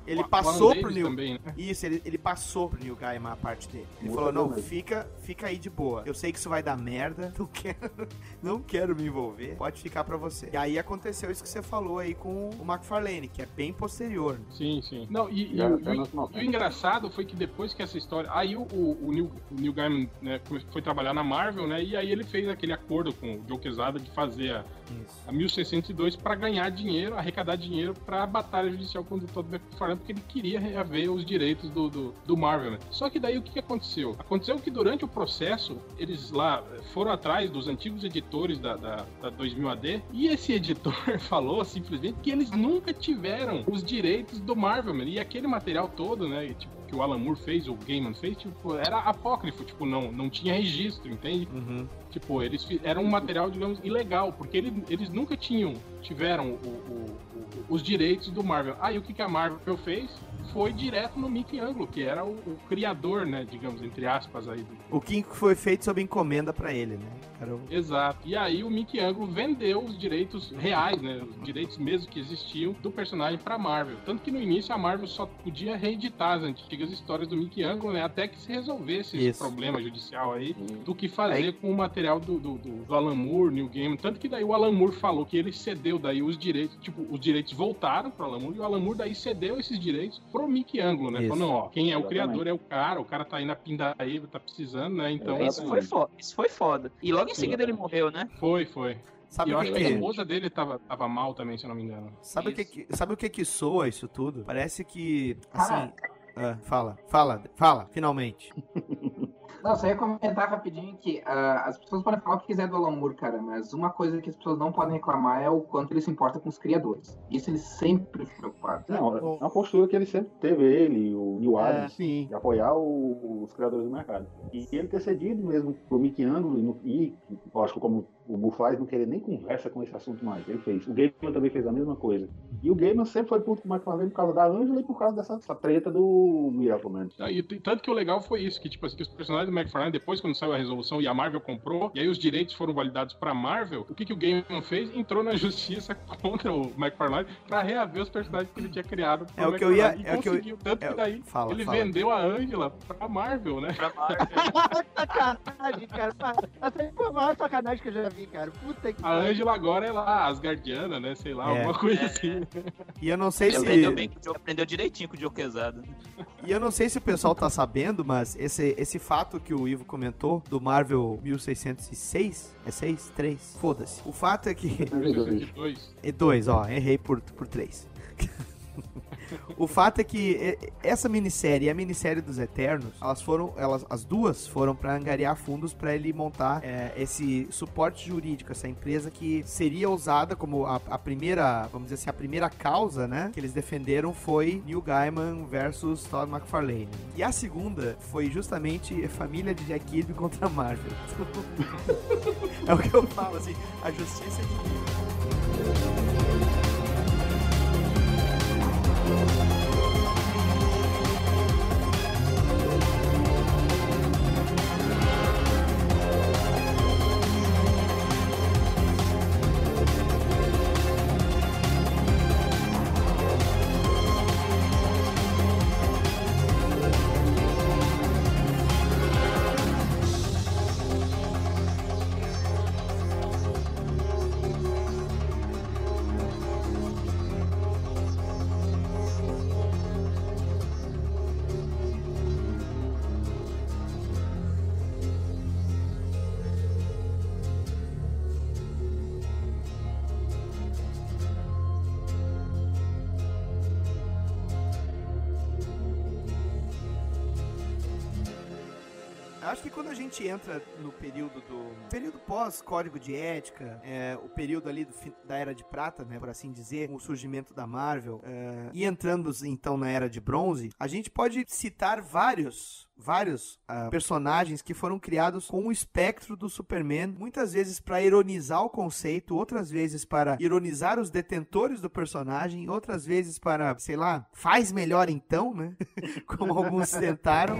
S1: ele
S2: É o Alan
S1: passou
S2: Davis
S1: pro Neil...
S2: também, né?
S1: Isso, ele, ele passou pro Neil Gaiman a parte dele. Ele
S10: Moore
S1: falou, não, fica, fica aí de boa. Eu sei que isso vai dar merda, (laughs) não quero, não quero me envolver, pode ficar pra você. E aí aconteceu isso que você falou aí com o McFarlane, que é bem posterior.
S2: Sim, sim. Não, e, e o, e o- e o engraçado foi que depois que essa história. Aí o, o, o Neil, o Neil Gaiman né, foi trabalhar na Marvel, né? E aí ele fez aquele acordo com o Joe Quesada de fazer a,
S1: Isso.
S2: a 1602 para ganhar dinheiro, arrecadar dinheiro para a batalha judicial contra o Todd McFarlane, porque ele queria reaver os direitos do, do, do Marvel. Né? Só que daí o que que aconteceu? Aconteceu que durante o processo, eles lá foram atrás dos antigos editores da, da, da 2000 AD e esse editor (laughs) falou simplesmente que eles nunca tiveram os direitos do Marvel, man. e aquele material todo, né, tipo, que o Alan Moore fez, o Gaiman fez, tipo, era apócrifo, tipo, não, não tinha registro, entende?
S1: Uhum.
S2: Tipo, eles era um material, digamos, ilegal, porque ele- eles nunca tinham, tiveram o- o- o- os direitos do Marvel. Aí o que, que a Marvel fez? Foi direto no Mickey Anglo, que era o, criador, né, digamos, entre aspas aí. do-
S1: O que foi feito sob encomenda pra ele, né?
S2: Exato. E aí o Mickey Anglo vendeu os direitos reais, né, os direitos mesmo que existiam do personagem pra Marvel. Tanto que no início a Marvel só podia reeditar as antigas histórias do Mickey Anglo, né, até que se resolvesse esse
S1: Isso.
S2: problema judicial aí do que fazer
S1: Aí-
S2: com o material do, do, do- Alan Moore, New Game. Tanto que daí o Alan Moore falou que ele cedeu daí os direitos, tipo, os direitos voltaram pro Alan Moore e o Alan Moore daí cedeu esses direitos pro Mickey Anglo, né?
S1: Isso.
S2: Falando, ó, quem é o
S10: Exatamente.
S2: criador é o cara, o cara tá aí na pindaíba, tá precisando, né? Então,
S10: É,
S5: Isso foi foda. Isso foi foda. E logo em seguida ele morreu, né?
S2: foi, foi.
S1: Sabe
S2: e eu
S1: o
S2: acho
S1: que,
S2: que a esposa dele tava, tava mal também, se eu não me engano.
S1: sabe o que sabe o que que soa isso tudo? Parece que assim, ah, fala, fala, fala, finalmente. (laughs)
S7: Não, só ia comentar rapidinho que ah, as pessoas podem falar o que quiser do Alan Moore, cara, mas uma coisa que as pessoas não podem reclamar é o quanto ele se importa com os criadores. Isso ele sempre se preocupado.
S10: Não, é uma postura que ele sempre teve, ele, o Neil
S6: É,
S10: Adams,
S6: sim.
S10: de apoiar o- os criadores do mercado. E ele ter cedido mesmo pro Mickey Anglo e, no- e, lógico, como o Bu faz, não querer nem conversa com esse assunto mais. Ele fez. O Gaiman também fez a mesma coisa. E o Gaiman sempre foi puto com o McFarlane por causa da Angela e por causa dessa, dessa treta do Miracle Man.
S2: Ah, E tanto que o legal foi isso, que tipo assim, que os personagens do McFarlane, depois quando saiu a resolução e a Marvel comprou, e aí os direitos foram validados pra Marvel, o que, que o Gaiman fez? Entrou na (laughs) justiça contra o McFarlane pra reaver os personagens que ele tinha criado
S1: É o que eu ia-
S2: e
S1: é o que eu-
S2: conseguiu. Tanto
S1: é
S2: que daí
S1: fala,
S2: ele
S1: fala.
S2: vendeu a Angela pra Marvel, né?
S5: Pra Marvel. (laughs)
S6: sacanagem, cara. Essa foi a maior sacanagem que eu já vi, cara. Puta que
S2: A Angela agora é lá, Asgardiana, né? Sei lá,
S1: É.
S2: alguma coisa
S5: É.
S2: assim.
S1: E eu não sei
S5: Ele
S1: se
S5: aprendeu bem com o Joe, aprendeu direitinho com o Joe Quesada.
S1: E eu não sei se o pessoal tá sabendo, mas esse, esse fato que o Ivo comentou do Marvel 1606, é 6? 3? Foda-se. O fato é que
S2: 62.
S1: É dois, ó, errei por, por três. (laughs) o fato é que é, essa minissérie e a minissérie dos Eternos, elas foram, elas, as duas foram pra angariar fundos pra ele montar é, esse suporte jurídico, essa empresa que seria usada como a, a primeira, vamos dizer assim, a primeira causa, né, que eles defenderam foi Neil Gaiman versus Todd McFarlane. E a segunda foi justamente família de Jack Kirby contra Marvel. (laughs) é o que eu falo, assim, a justiça de Acho período do. período pós-código de ética, é, o período ali do fi- da Era de Prata, né, por assim dizer, com o surgimento da Marvel, é, e entrando então na Era de Bronze, a gente pode citar vários. Vários ah, personagens que foram criados com o espectro do Superman, muitas vezes para ironizar o conceito, outras vezes para ironizar os detentores do personagem, outras vezes para, sei lá, faz melhor então, né? (laughs) Como alguns tentaram.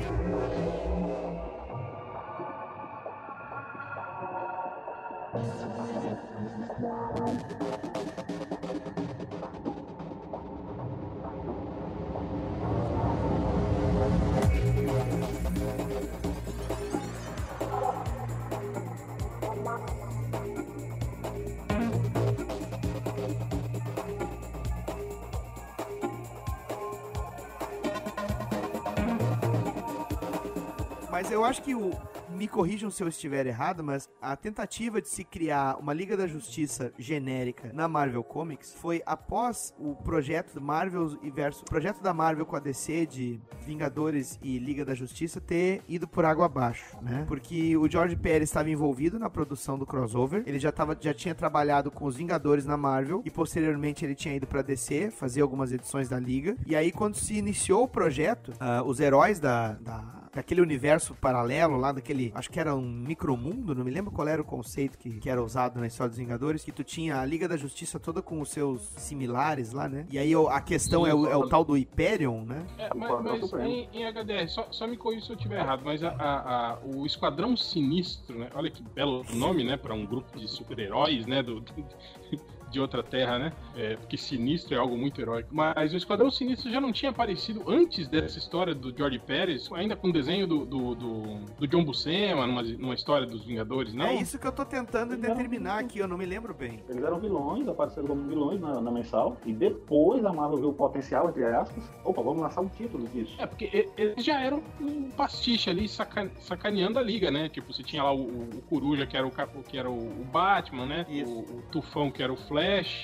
S1: Mas eu acho que o. Me corrijam se eu estiver errado, mas a tentativa de se criar uma Liga da Justiça genérica na Marvel Comics foi após o projeto Marvel e projeto da Marvel com a DC de Vingadores e Liga da Justiça ter ido por água abaixo, né? Porque o George Pérez estava envolvido na produção do crossover, ele já, tava, já tinha trabalhado com os Vingadores na Marvel e posteriormente ele tinha ido pra DC fazer algumas edições da Liga. E aí, quando se iniciou o projeto, ah, os heróis da, da daquele universo paralelo lá, daquele, acho que era um micromundo, não me lembro qual era o conceito que, que era usado na história dos Vingadores, que tu tinha a Liga da Justiça toda com os seus similares lá, né? E aí a questão é o, é o tal do Hyperion, né?
S2: É, mas, mas em, em HDR, só, só me corrija se eu estiver errado, mas a- a- a- o Esquadrão Sinistro, né? Olha que belo nome, né? Para um grupo de super-heróis, né? Do, (laughs) de outra terra, né? É, porque sinistro é algo muito heróico. Mas o Esquadrão Sinistro já não tinha aparecido antes dessa história do George Pérez, ainda com o desenho do, do, do, do John Buscema, numa, numa história dos Vingadores, não?
S1: É isso que eu tô tentando determinar aqui, eu não me lembro bem.
S10: Eles eram vilões, apareceram como vilões na, na mensal, e depois a Marvel viu o potencial, entre aspas. Opa, vamos lançar um título disso.
S2: É, porque eles já eram um pastiche ali, saca- sacaneando a liga, né? Tipo, você tinha lá o, o- Coruja, que era o, que era o, Batman, né? O, o Tufão, que era o Flash,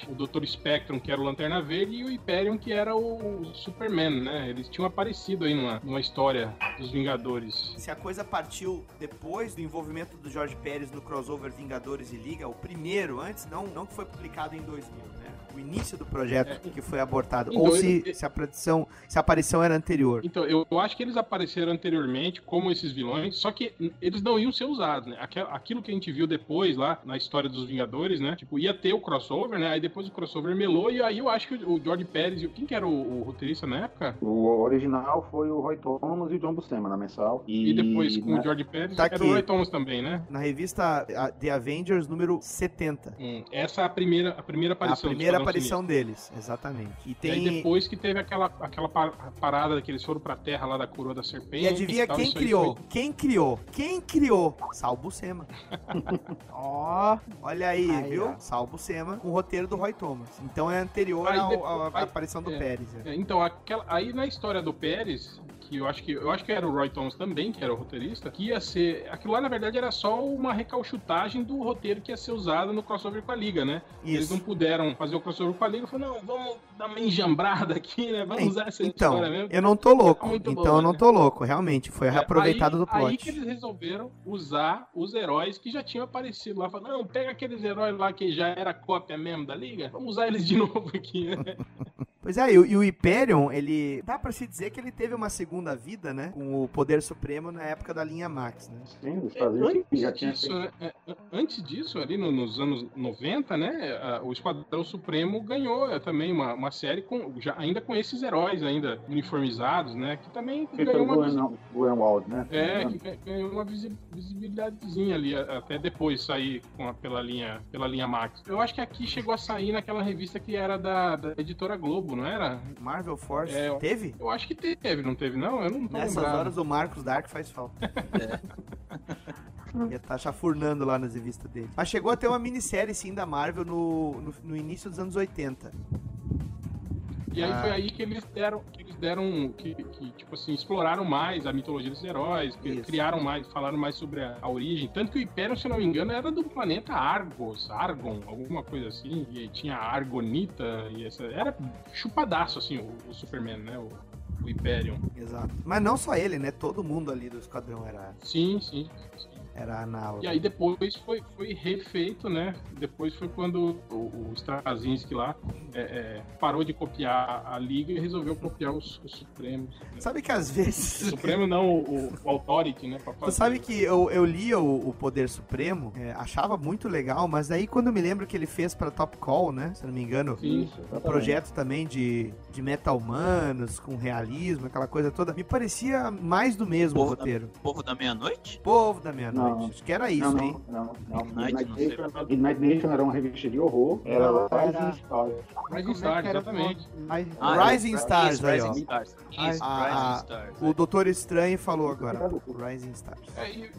S2: o Dr. Spectrum, que era o Lanterna Verde, e o Hyperion, que era o, o Superman, né? Eles tinham aparecido aí numa, numa história dos Vingadores.
S1: Se a coisa partiu depois do envolvimento do Jorge Pérez no crossover Vingadores e Liga, o primeiro, antes, não, não que foi publicado em 2000, né? O início do projeto que foi abortado.
S2: Então,
S1: Ou se,
S2: ele-
S1: se, a aparição, se a aparição era anterior.
S2: Então, eu, eu acho que eles apareceram anteriormente como esses vilões, só que eles não iam ser usados, né? Aquilo que a gente viu depois lá na história dos Vingadores, né? Tipo, ia ter o crossover, né? Aí depois o crossover melou e aí eu acho que o George Pérez, e o- quem que era o, o roteirista na época?
S10: O original foi o Roy Thomas e o John Buscema na mensal. E,
S2: E depois com
S10: né,
S2: o George Pérez
S1: Tá
S2: era
S1: aqui.
S2: o Roy Thomas também, né?
S1: Na revista a- The Avengers número 70.
S2: Hum, essa é a primeira, a primeira
S1: A
S2: aparição. do
S1: primeira aparição deles, exatamente. E
S2: E
S1: tem.
S2: aí depois que teve aquela, aquela pa- parada que eles foram pra terra lá da coroa da serpente.
S1: E adivinha quem criou?
S2: foi-
S1: Quem criou? Quem criou? Sal Buscema. (laughs) Ó, olha aí,
S6: Aí,
S1: viu?
S6: ó.
S1: Sal Buscema com o roteiro do Roy Thomas. Então é anterior
S2: Aí
S1: ao-
S2: depois-
S1: ao- à
S2: aí-
S1: aparição do
S2: é.
S1: Pérez. é.
S2: É, então, aquela, aí na história do Pérez, que eu acho que eu acho que era o Roy Thomas também, que era o roteirista, que ia ser. Aquilo lá, na verdade, era só uma recalchutagem do roteiro que ia ser usado no crossover com a Liga, né? Eles não puderam fazer o crossover com a Liga, falaram, não, vamos dar uma enjambrada aqui, né? Vamos usar essa
S1: Então,
S2: história mesmo.
S1: eu não tô louco. Então
S2: boa,
S1: eu não
S2: né?
S1: tô louco, realmente. Foi
S2: É,
S1: reaproveitado
S2: aí,
S1: do plot.
S2: Aí que eles resolveram usar os heróis que já tinham aparecido lá. Falaram, não, pega aqueles heróis lá que já era cópia mesmo da Liga, vamos usar eles de (laughs) novo aqui, né?
S1: Pois é, e, o- e o Hyperion, ele. Dá pra se dizer que ele teve uma segunda vida, né? Com o poder supremo na época da linha Max, né?
S10: Sim, os
S2: É, antes, disso, né, é, é, antes disso, ali no- nos anos 90, né, a- o Esquadrão Supremo ganhou é, também uma, uma série com, já, ainda com esses heróis ainda uniformizados, né, que também
S10: Feito
S2: ganhou uma, visi-
S10: Glenn Glenn Wald, né?
S2: é, que ga- ganhou uma visi- visibilidadezinha ali, até depois sair com a- pela, linha, pela linha Max. Eu acho que aqui chegou a sair naquela revista que era da, da editora Globo, não era?
S1: Marvel Force.
S2: É, eu-
S1: Teve?
S2: Eu acho que teve, não teve não? Eu não tô
S1: Nessas
S2: lembrado.
S1: horas o Marcos Dark faz falta. Ia tá chafurnando lá nas revistas dele. Mas chegou a ter uma minissérie, sim, da Marvel no, no, no início dos anos 80.
S2: E aí
S1: Ah.
S2: foi aí que eles deram, deram, que, que, tipo assim, exploraram mais a mitologia dos heróis, que criaram mais, falaram mais sobre a, a origem. Tanto que o Império, se não me engano, era do planeta Argos, Argon, alguma coisa assim. E tinha Argonita, e essa. Era chupadaço, assim, o, o Superman, né? O, o Hyperion.
S1: Exato. Mas não só ele, né? Todo mundo ali do esquadrão era,
S2: Sim, sim.
S1: Era análogo.
S2: E aí depois foi, foi refeito, né? Depois foi quando o, o Straczynski lá é, é, parou de copiar a Liga e resolveu copiar os, os Supremos. né?
S1: Sabe que às vezes.
S2: O Supremo não, o, o Authority, né? fazer.
S1: sabe que eu, eu lia o, o Poder Supremo, é, achava muito legal, mas aí quando eu me lembro que ele fez pra Top Call, né? Se eu não me engano,
S2: Sim,
S1: um projeto também de, de meta-humanos, com realismo, aquela coisa toda, me parecia mais do mesmo o
S5: Povo da,
S1: roteiro.
S5: povo da meia-noite?
S1: Povo da meia-noite.
S10: Não.
S1: Acho que era isso,
S10: não,
S1: hein?
S10: não, não,
S5: sei.
S10: Nation, era uma revista de horror. Era Rising
S6: era-
S10: Star.
S2: Rising
S6: é
S2: Stars, exatamente.
S6: nome?
S1: Aí-
S5: Ah,
S1: Rising
S5: é,
S1: Stars
S5: isso,
S1: aí, ó.
S5: Rising Stars.
S1: Ah,
S5: Rising
S1: ah,
S5: Stars.
S1: O Doutor Estranho falou agora. O Rising Stars.
S2: É, e,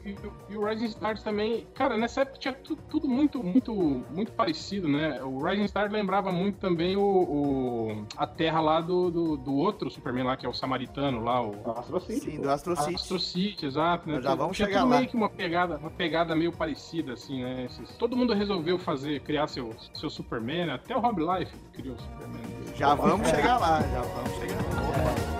S2: o Rising Stars também, cara, nessa época tinha tu- tudo muito, muito, muito parecido, né? O Rising Stars lembrava muito também o, o- a Terra lá do, do, do outro Superman lá, que é o Samaritano lá, o
S10: Astro City.
S1: Sim, do Astro City.
S2: Astro City, exato, né?
S1: Já vamos
S2: Tinha
S1: chegar lá.
S2: meio que uma pegada, uma pegada meio parecida, assim, né? Esses- todo mundo resolveu fazer, criar seu, seu Superman, né? até o Rob Life criou o Superman.
S1: Já vamos chegar lá, já vamos chegar lá.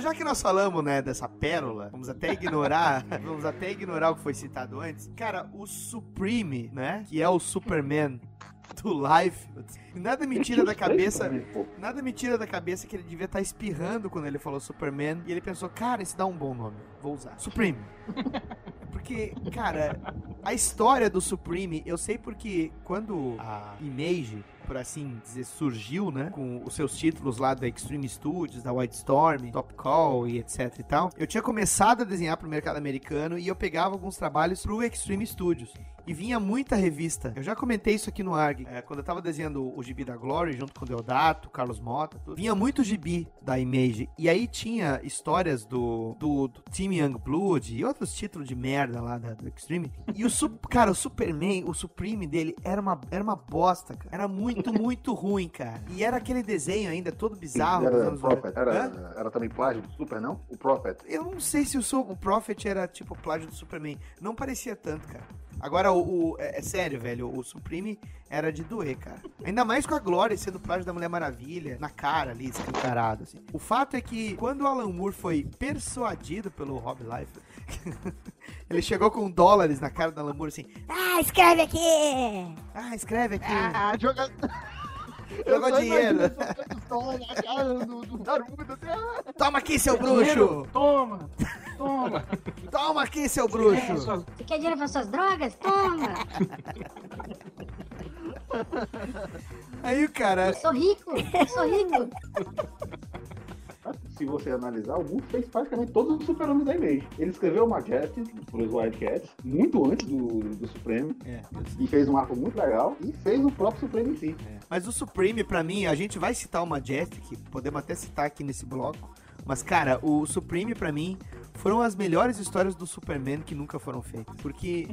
S1: Mas já que nós falamos, né, dessa pérola, vamos até ignorar, (laughs) vamos até ignorar o que foi citado antes. Cara, o Supreme, né, que é o Superman do Life, nada me tira da cabeça, nada me tira da cabeça que ele devia estar espirrando quando ele falou Superman e ele pensou, cara, esse dá um bom nome, vou usar. Supreme. (laughs) Porque, cara, a história do Supreme, eu sei porque quando a Image, por assim dizer, surgiu, né? Com os seus títulos lá da Extreme Studios, da White Storm, Top Call e etc e tal. Eu tinha começado a desenhar pro mercado americano e eu pegava alguns trabalhos pro Extreme Studios. E vinha muita revista. Eu já comentei isso aqui no ARG. é, quando eu tava desenhando o gibi da Glory, junto com o Deodato, Carlos Mota, tudo, vinha muito gibi da Image. E aí tinha histórias do, do, do Team Youngblood e outros títulos de merda lá da, do Extreme. E o, (laughs) cara, o Superman, o Supreme dele era uma, era uma bosta, cara. Era muito, muito ruim, cara. E era aquele desenho ainda todo bizarro
S10: Era,
S1: anos
S10: Prophet.
S1: 90. Hã?
S10: Era, era também plágio do Super, não? O Prophet.
S1: Eu não sei se o, o Prophet era tipo plágio do Superman. Não parecia tanto, cara. Agora, o, o- é, é sério, velho, o Supreme era de doer, cara. Ainda mais com a Glória sendo plágio da Mulher Maravilha, na cara ali, escancarado, assim. O fato é que, quando o Alan Moore foi persuadido pelo Rob Life, (laughs) ele chegou com dólares na cara do Alan Moore, assim,
S8: Ah, escreve aqui!
S1: ah, escreve aqui.
S6: Ah, joga... (laughs)
S1: Jogou dinheiro.
S6: A cara do, do assim, ah.
S1: Toma aqui, seu bruxo!
S2: Toma! Toma! (laughs)
S1: Toma aqui, seu bruxo!
S12: Você quer dinheiro para suas drogas? Toma!
S1: Aí o cara...
S12: Eu sou rico, eu sou rico.
S10: Se você analisar, o Moore fez praticamente todos os super-homens da Image. Ele escreveu o Majestic pros Wildcats, muito antes do, do Supreme,
S1: É,
S10: e fez um arco muito legal, e fez o próprio Supreme em si.
S1: Mas o Supreme, pra mim, a gente vai citar o Majestic, podemos até citar aqui nesse bloco. Mas, cara, o Supreme, pra mim, foram as melhores histórias do Superman que nunca foram feitas. Porque.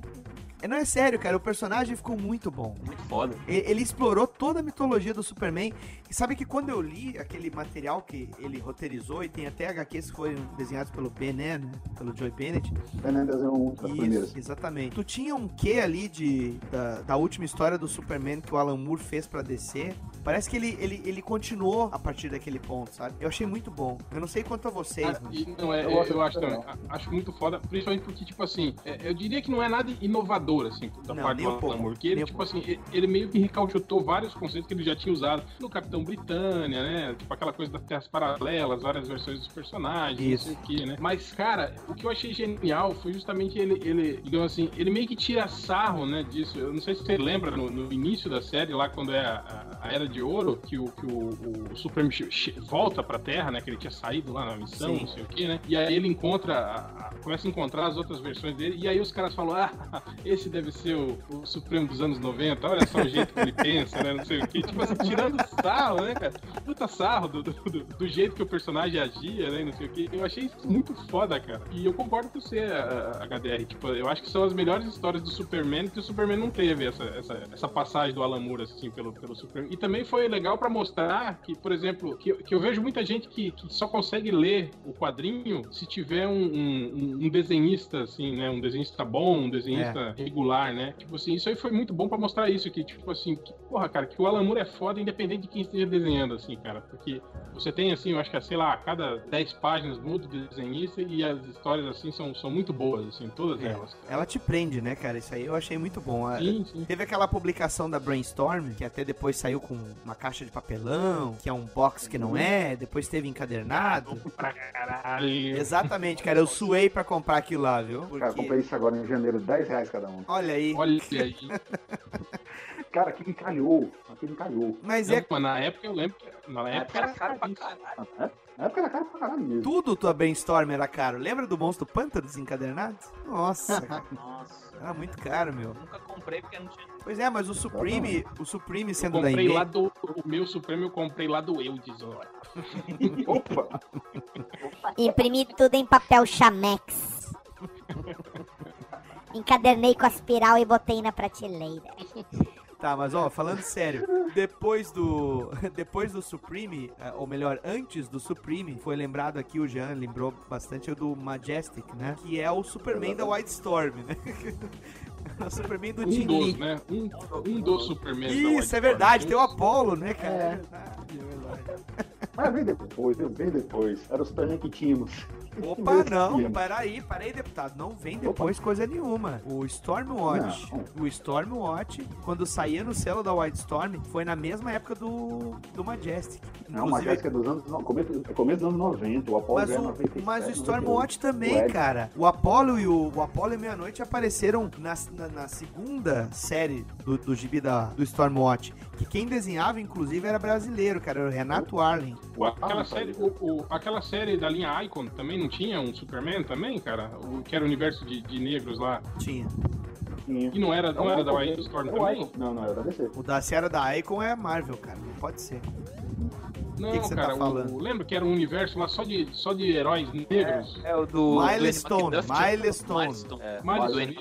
S1: é, Não é sério, cara, o personagem ficou muito bom.
S5: Muito foda.
S1: E- Ele explorou toda a mitologia do Superman. E sabe que quando eu li aquele material que ele roteirizou, e tem até HQs que foram desenhados pelo Ben, né? Pelo Joy Bennett.
S10: Fernando desenhou um das primeiras.
S1: Isso, exatamente. Tu tinha um quê ali de, da, da última história do Superman que o Alan Moore fez pra DC? Parece que ele, ele, ele continuou a partir daquele ponto, sabe? Eu achei muito bom. Eu não sei quanto a vocês,
S2: Cara,
S1: mas...
S2: não é,
S10: Eu
S2: eu, eu acho
S10: também.
S2: acho muito foda, principalmente porque, tipo assim, é, eu diria que não é nada inovador, assim, da
S1: Não,
S2: parte do
S1: um
S2: Alan
S1: pouco,
S2: Moore, porque ele, tipo assim, ele- ele meio que recauchutou vários conceitos que ele já tinha usado no Capitão Britânia, né, tipo aquela coisa das terras paralelas, várias versões dos personagens,
S1: Isso.
S2: não sei o que, né, mas, cara, o que eu achei genial foi justamente ele, ele, digamos assim, ele meio que tira sarro, né, disso, eu não sei se você lembra no, no início da série, lá quando é a, a- a era de de Ouro, que o, que o, o Supremo volta pra Terra, né? Que ele tinha saído lá na missão,
S1: Sim.
S2: não sei o que, né? E aí ele encontra, começa a encontrar as outras versões dele, e aí os caras falam, ah, (laughs) esse deve ser o, o Supremo dos anos 90, olha só o jeito que ele pensa, né? Não sei o que. Tipo assim, tirando sarro, né, cara? Puta sarro do, do, do- jeito que o personagem agia, né? Não sei o que. Eu achei isso muito foda, cara. E eu concordo com você, HDR. Tipo, eu acho que são as melhores histórias do Superman que o Superman não teve essa, essa, essa passagem do Alan Moore, assim, pelo, pelo Superman. E também foi legal pra mostrar que, por exemplo, que, eu- que eu vejo muita gente que, que só consegue ler o quadrinho se tiver um, um, um desenhista, assim, né? Um desenhista bom, um desenhista regular, né? Tipo assim, isso aí foi muito bom pra mostrar isso, que, tipo assim, que, porra, cara, que o Alan Moore é foda independente de quem esteja desenhando, assim, cara. Porque você tem, assim, eu acho que, sei lá, a cada 10 páginas muda o desenhista e as histórias, assim, são, são muito boas, assim, todas
S1: É,
S2: elas.
S1: Ela te prende, né, cara? Isso aí eu achei muito bom.
S2: Sim, sim.
S1: Teve aquela publicação da Brainstorm, que até depois saiu com uma caixa de papelão, que é um box que não é, depois teve encadernado.
S2: Pra caralho.
S1: Exatamente, cara. Eu suei pra comprar aquilo lá, viu?
S10: Cara,
S1: Porque...
S10: comprei isso agora em janeiro, 10 reais cada um.
S1: Olha aí.
S2: Olha aí. (laughs)
S10: Cara, aquilo encalhou. Aquilo encalhou.
S1: Mas
S2: Não,
S1: é
S2: mas na época eu lembro que na época era caro pra caralho.
S10: Na época era caro pra caralho mesmo.
S1: tudo tua Brainstorm era caro. Lembra do monstro pântano desencadernado? Nossa, (laughs) cara.
S5: Nossa.
S1: Era muito caro, meu.
S5: Nunca comprei porque não tinha.
S1: Pois é, mas o Supreme, o Supreme
S2: Eu
S1: sendo da
S2: comprei lá do. O meu Supremo eu comprei lá do Eudes, ó. (laughs)
S10: Opa!
S8: Imprimi tudo em papel chamex. Encadernei com aspiral e botei na prateleira.
S1: Tá, mas ó, falando sério, depois do (laughs) depois do Supreme, eh, ou melhor, antes do Supreme, foi lembrado aqui, o Jean lembrou bastante do Majestic, né? Que é o Superman da White Storm, né? (laughs) o (laughs) Superman do
S2: Um
S1: Jim
S2: dos,
S1: Lee.
S2: né? Um, um dos Superman.
S1: Isso, é verdade, tem o Apollo, né, cara?
S6: É.
S1: É verdade.
S10: Mas bem depois, viu? Bem depois. Era o Superman que tínhamos.
S1: Opa, não, peraí, peraí, deputado. Não vem depois coisa nenhuma. O Stormwatch,
S10: Não.
S1: o Stormwatch, quando saía no selo da White Storm, foi na mesma época do, do Majestic.
S10: Não,
S1: Inclusive,
S10: acho que é dos anos. Não, começo, é começo dos anos 90. O Apollo
S1: Mas
S10: é
S1: o,
S10: 97,
S1: mas o
S10: 98.
S1: Stormwatch também,
S10: O
S1: cara. O Apollo e o, o Apollo e Meia-Noite apareceram na, na, na segunda série do, do gibi da, do Stormwatch. Que quem desenhava, inclusive, era brasileiro, cara. Era o Renato Arlen.
S2: O- Aquela série, o- o- aquela série da linha Icon também não tinha um Superman também, cara? O, que era o universo de, de negros lá.
S1: Tinha.
S10: Tinha.
S2: E não era, não
S10: É o
S2: era da
S10: Icon,
S2: White Storm
S10: é o
S2: também?
S10: Icon. Não, não, era da DC.
S1: O da Sierra da Icon é Marvel, cara. Não pode ser.
S2: Não,
S1: que que você tá
S2: cara, o-
S1: falando?
S2: o- lembra que era um universo lá só de, só de heróis negros?
S5: É o do.
S1: Milestone,
S5: do
S1: Milestone.
S5: Milestone. É,
S2: Milestone.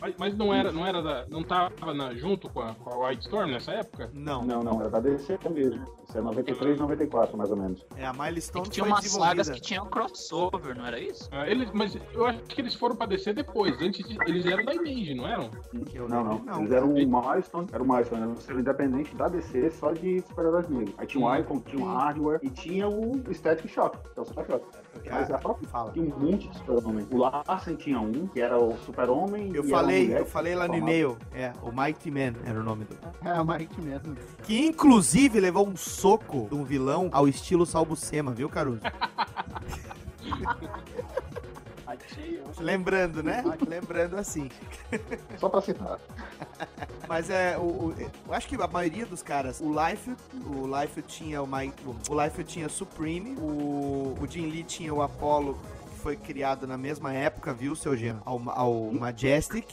S2: Mas, mas não era, não era da, não tava na- junto com a, com a White Storm nessa época?
S1: Não.
S10: Não, não, era da DC mesmo. Isso é 93, 94, mais ou menos.
S1: É, a Milestone
S5: Tinha
S1: foi
S5: umas sagas que tinham crossover, não era isso?
S2: Ah, eles, mas eu acho que eles foram pra descer depois. Antes de- eles eram da Image, não eram?
S1: Eu
S10: Não,
S1: lembro,
S10: não. Eles eram um Milestone, era o Milestone, era um selo independente da DC só de super-heróis negros. Aí tinha o. Icon, tinha o Hardware e tinha o Static Shock, que é o Super Shock. Mas a própria
S1: Fala.
S10: tinha um monte de super-homem. O Larsen tinha um, que era o super-homem.
S1: Eu
S10: e
S1: falei,
S10: mulher
S1: eu falei lá no e-mail. É, o Mighty Man era o nome do.
S6: É o Mike mesmo.
S1: Que inclusive levou um soco de um vilão ao estilo Salbucema, viu, Caruso? (laughs) Lembrando, né? Lembrando assim.
S10: Só pra citar.
S1: Mas é, o, o- eu acho que a maioria dos caras, o Life, o Life tinha o Mike, o Life tinha Supreme, o, o Jim Lee tinha o Apollo, foi criado na mesma época, viu, seu Jean? Ao, ao Majestic.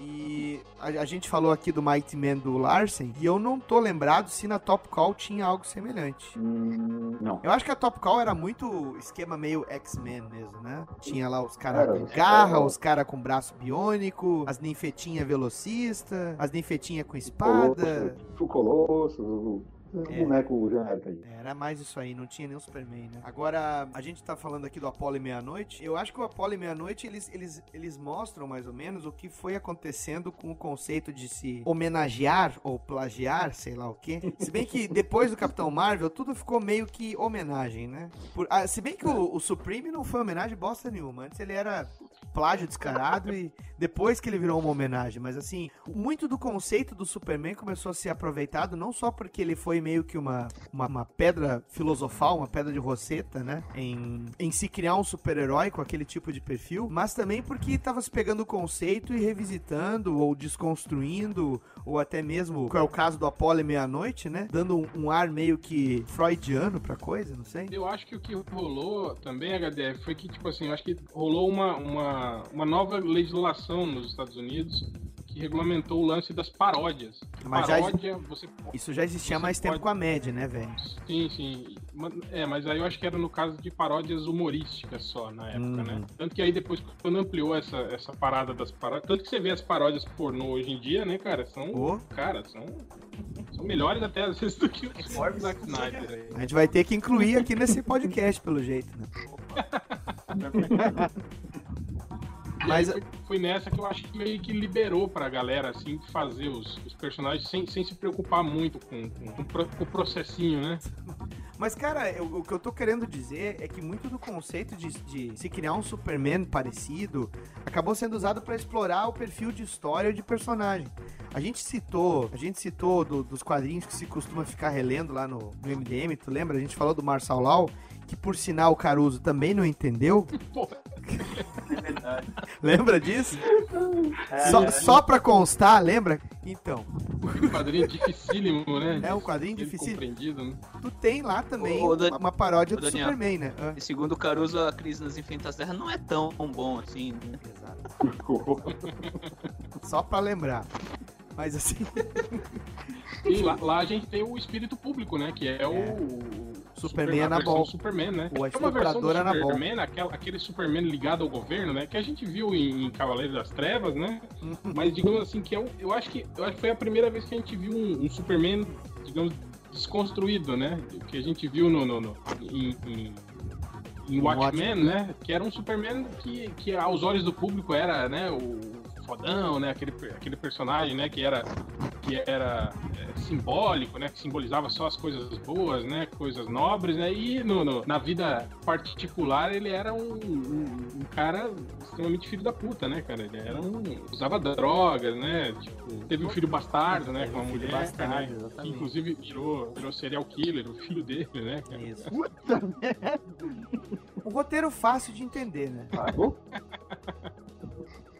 S1: E a, a gente falou aqui do Mighty Man do Larsen, e eu não tô lembrado se na Top Call tinha algo semelhante.
S10: Hum, não.
S1: Eu acho que a Top Call era muito esquema meio X-Men mesmo, né? Tinha lá os caras com garra, os caras com braço biônico, as ninfetinhas velocista, as ninfetinhas com espada.
S10: O Colosso, o, o
S1: É.
S10: boneco genérico aí.
S1: Era mais isso aí, não tinha nem o Superman, né? Agora, a gente tá falando aqui do Apollo e Meia-Noite. Eu acho que o Apollo e Meia-Noite, eles, eles, eles mostram mais ou menos o que foi acontecendo com o conceito de se homenagear ou plagiar, sei lá o quê. Se bem que depois do Capitão Marvel, tudo ficou meio que homenagem, né? Por- ah, se bem que o, o Supreme não foi homenagem bosta nenhuma. Antes ele era plágio descarado e depois que ele virou uma homenagem. Mas assim, muito do conceito do Superman começou a ser aproveitado não só porque ele foi meio que uma, uma, uma pedra filosofal, uma pedra de roseta, né? Em, em se criar um super-herói com aquele tipo de perfil, mas também porque estava se pegando o conceito e revisitando ou desconstruindo, ou até mesmo, que é o caso do Apollo Meia-Noite, né? Dando um, um ar meio que freudiano pra coisa, não sei.
S2: Eu acho que o que rolou também, HDF, foi que, tipo assim, eu acho que rolou uma, uma, uma nova legislação nos Estados Unidos que regulamentou o lance das paródias.
S1: Mas já-
S2: paródia, você
S1: Isso já existia mais tempo
S2: pode-
S1: com a média, né, velho?
S2: Sim, sim. É, mas aí eu acho que era no caso de paródias humorísticas só na época,
S1: Uhum.
S2: né? Tanto que aí depois, quando ampliou essa, essa parada das paródias. Tanto que você vê as paródias pornô hoje em dia, né, cara? São. Cara, são. São melhores até às vezes do que os do Zack Snyder aí.
S1: A gente vai ter que incluir aqui nesse podcast, pelo jeito, né? (laughs)
S2: Mas foi, foi nessa que eu acho que meio que liberou pra galera, assim, fazer os, os personagens sem, sem se preocupar muito com, com, com o processinho, né?
S1: Mas, cara, eu- o que eu tô querendo dizer é que muito do conceito de, de se criar um Superman parecido acabou sendo usado pra explorar o perfil de história de personagem. A gente citou, a gente citou do- dos quadrinhos que se costuma ficar relendo lá no, no MDM, tu lembra? A gente falou do Marçal Lau, que por sinal o Caruso também não entendeu. (laughs)
S5: Verdade. (laughs)
S1: Lembra disso?
S2: É,
S1: só,
S2: é.
S1: só pra constar, lembra? Então.
S2: Um quadrinho dificílimo, né?
S1: É um quadrinho difícil.
S2: né?
S1: Tu tem lá também
S5: Ô, ô, Dan-
S1: uma, paródia
S5: ô,
S1: do
S5: Daniel,
S1: Superman, né? Ah.
S5: Segundo o Caruso, a crise nas Infinitas Terras não é tão bom assim, né?
S1: Só pra lembrar. Mas assim.
S2: E (laughs) lá, lá a gente tem o espírito público, né? Que é, o.
S1: Superman
S2: a versão
S1: Anabol.
S2: do Superman, né?
S1: O
S2: é uma versão do
S1: Anabol.
S2: Superman, aquela, aquele Superman ligado ao governo, né? Que a gente viu em, em Cavaleiros das Trevas, né? (laughs) Mas digamos assim, que é um, eu acho que eu acho que foi a primeira vez que a gente viu um, um Superman, digamos, desconstruído, né? Que a gente viu no, no, no- em, em- em Watchmen, né? Que era um Superman que, que aos olhos do público era, né? O fodão, né? Aquele, aquele personagem, né? Que era que era é, simbólico, né? Que simbolizava só as coisas boas, né? Coisas nobres, né? E no, no- na vida particular ele era um, um- um cara extremamente filho da puta, né, cara? Ele era um. usava drogas, né? Tipo, teve um filho bastardo, né? Com uma
S1: filho
S2: mulher,
S1: bastardo,
S2: né? Que inclusive virou, virou serial killer, o filho dele, né? Cara?
S1: Isso. Um roteiro fácil de entender, né? (laughs)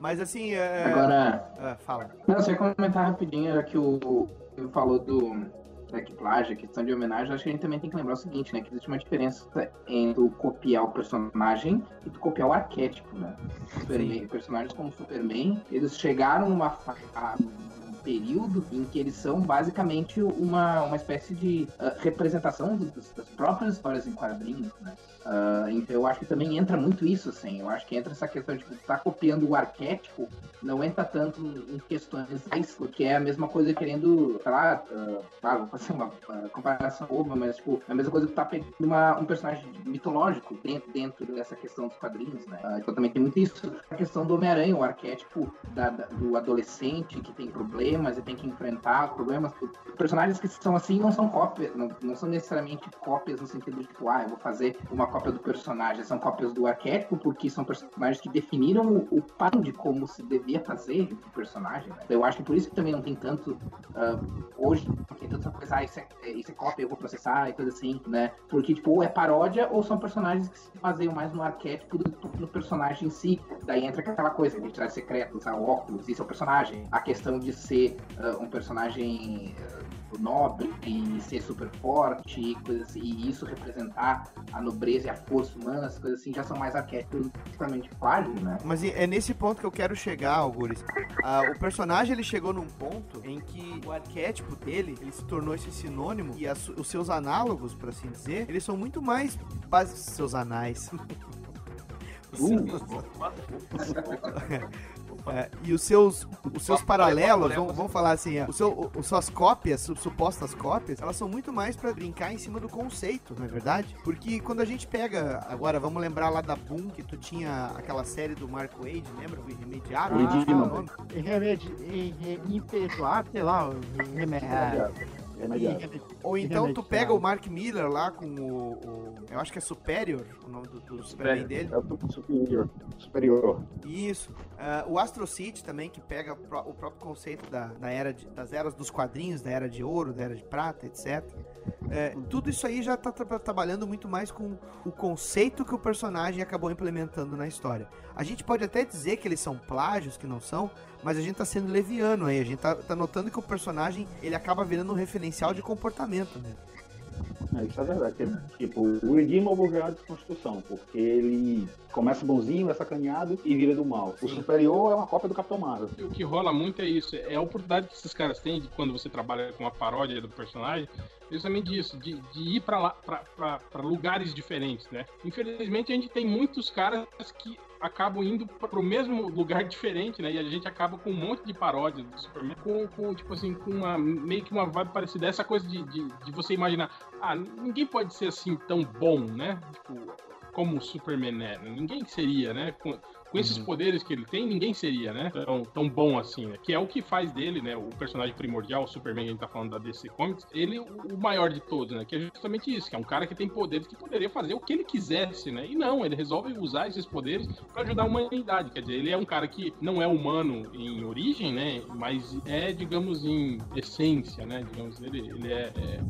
S1: Mas assim. É...
S7: Agora-
S1: Ah, fala.
S7: Não, ia comentar rapidinho que o o falou do da que plágio, questão de homenagem, acho que a gente também tem que lembrar o seguinte, né? Que existe uma diferença entre tu copiar o personagem e tu copiar o arquétipo, né? Superman, personagens como Superman, eles chegaram numa a- um período em que eles são basicamente uma, uma espécie de ah, representação dos- das próprias histórias em quadrinhos, né? Ah, então eu acho que também entra muito isso, assim. Eu acho que entra essa questão de tipo, tá copiando o arquétipo, não entra tanto em questões porque é a mesma coisa querendo, sei lá, claro, vou fazer uma ah, comparação boba, mas tipo, é a mesma coisa que tá pegando uma- um personagem mitológico dentro, dentro dessa questão dos quadrinhos, né? Ah, então também tem muito isso. A questão do Homem-Aranha, o arquétipo da- da- do adolescente que tem problemas e tem que enfrentar problemas. Personagens que são assim não são cópias, não, não são necessariamente cópias no sentido de tipo, ah, eu vou fazer uma cópia do personagem, são cópias do arquétipo, porque são personagens que definiram o, o padrão de como se devia fazer o personagem. Né? Eu acho que por isso que também não tem tanto. ah, hoje, não tem tanta coisa, ah, isso é, é- isso é cópia, eu vou processar e coisa assim, né? Porque, tipo, ou é paródia ou são personagens que se baseiam mais no arquétipo do que no personagem em si. Daí entra aquela coisa, identidade secreta, usar óculos, isso é o personagem. A questão de ser ah, um personagem nobre e ser super forte e coisas assim, e isso representar a nobreza e a força humana, as coisas assim, já são mais arquétipos totalmente plágio, né?
S1: Mas é nesse ponto que eu quero chegar, Algures. Ah, o personagem ele chegou num ponto em que o arquétipo dele ele se tornou esse sinônimo e as- os seus análogos, por assim dizer, eles são muito mais base- seus anais. (laughs) Os seus- (laughs) É, e os seus, os seus paralelos, vamos, vamos falar assim, é, o seu, o- os suas cópias, su- supostas cópias, elas são muito mais pra brincar em cima do conceito, não é verdade? Porque quando a gente pega, agora vamos lembrar lá da Boom, que tu tinha aquela série do Mark Wade, lembra? O Irremediável?
S6: Ah,
S1: o
S6: irre- Imperdoável, sei lá. Irremediável.
S1: Ou então tu pega o Mark Miller lá com o, o- Eu acho que é Superior o nome do, do Superman dele.
S10: É o superior. superior.
S1: Isso. Ah, o Astro City também, que pega pro- o próprio conceito da, da era de- das eras dos quadrinhos, da era de ouro, da era de prata, etc. É, tudo isso aí já tá tra- trabalhando muito mais com o conceito que o personagem acabou implementando na história. A gente pode até dizer que eles são plágios, que não são, mas a gente tá sendo leviano aí. A gente tá, tá notando que o personagem ele acaba virando um referencial de comportamento mesmo.
S10: É, isso é verdade. porque, Tipo, o Redeemable já é uma desconstrução, porque ele começa bonzinho, é sacaneado e vira do mal. O superior é uma cópia do Capitão Marvel.
S2: O que rola muito é isso, é a oportunidade que esses caras têm de quando você trabalha com uma paródia do personagem, justamente disso, de, de ir pra lugares diferentes, né? Infelizmente a gente tem muitos caras que acabam indo pro mesmo lugar diferente, né? E a gente acaba com um monte de paródias do Superman, com, com, tipo assim, com uma, meio que uma vibe parecida, essa coisa de, de, de você imaginar, ah, ninguém pode ser assim tão bom, né? Tipo, como o Superman é, ninguém seria, né? Com, esses poderes que ele tem, ninguém seria, né? Tão, tão bom assim, né? Que é o que faz dele, né? O personagem primordial, o Superman que a gente tá falando da DC Comics, ele o o maior de todos, né? Que é justamente isso, que é um cara que tem poderes que poderia fazer o que ele quisesse, né? E não, ele resolve usar esses poderes para ajudar a humanidade. Quer dizer, ele é um cara que não é humano em origem, né? Mas é, digamos, em essência, né? Digamos, ele, ele é- é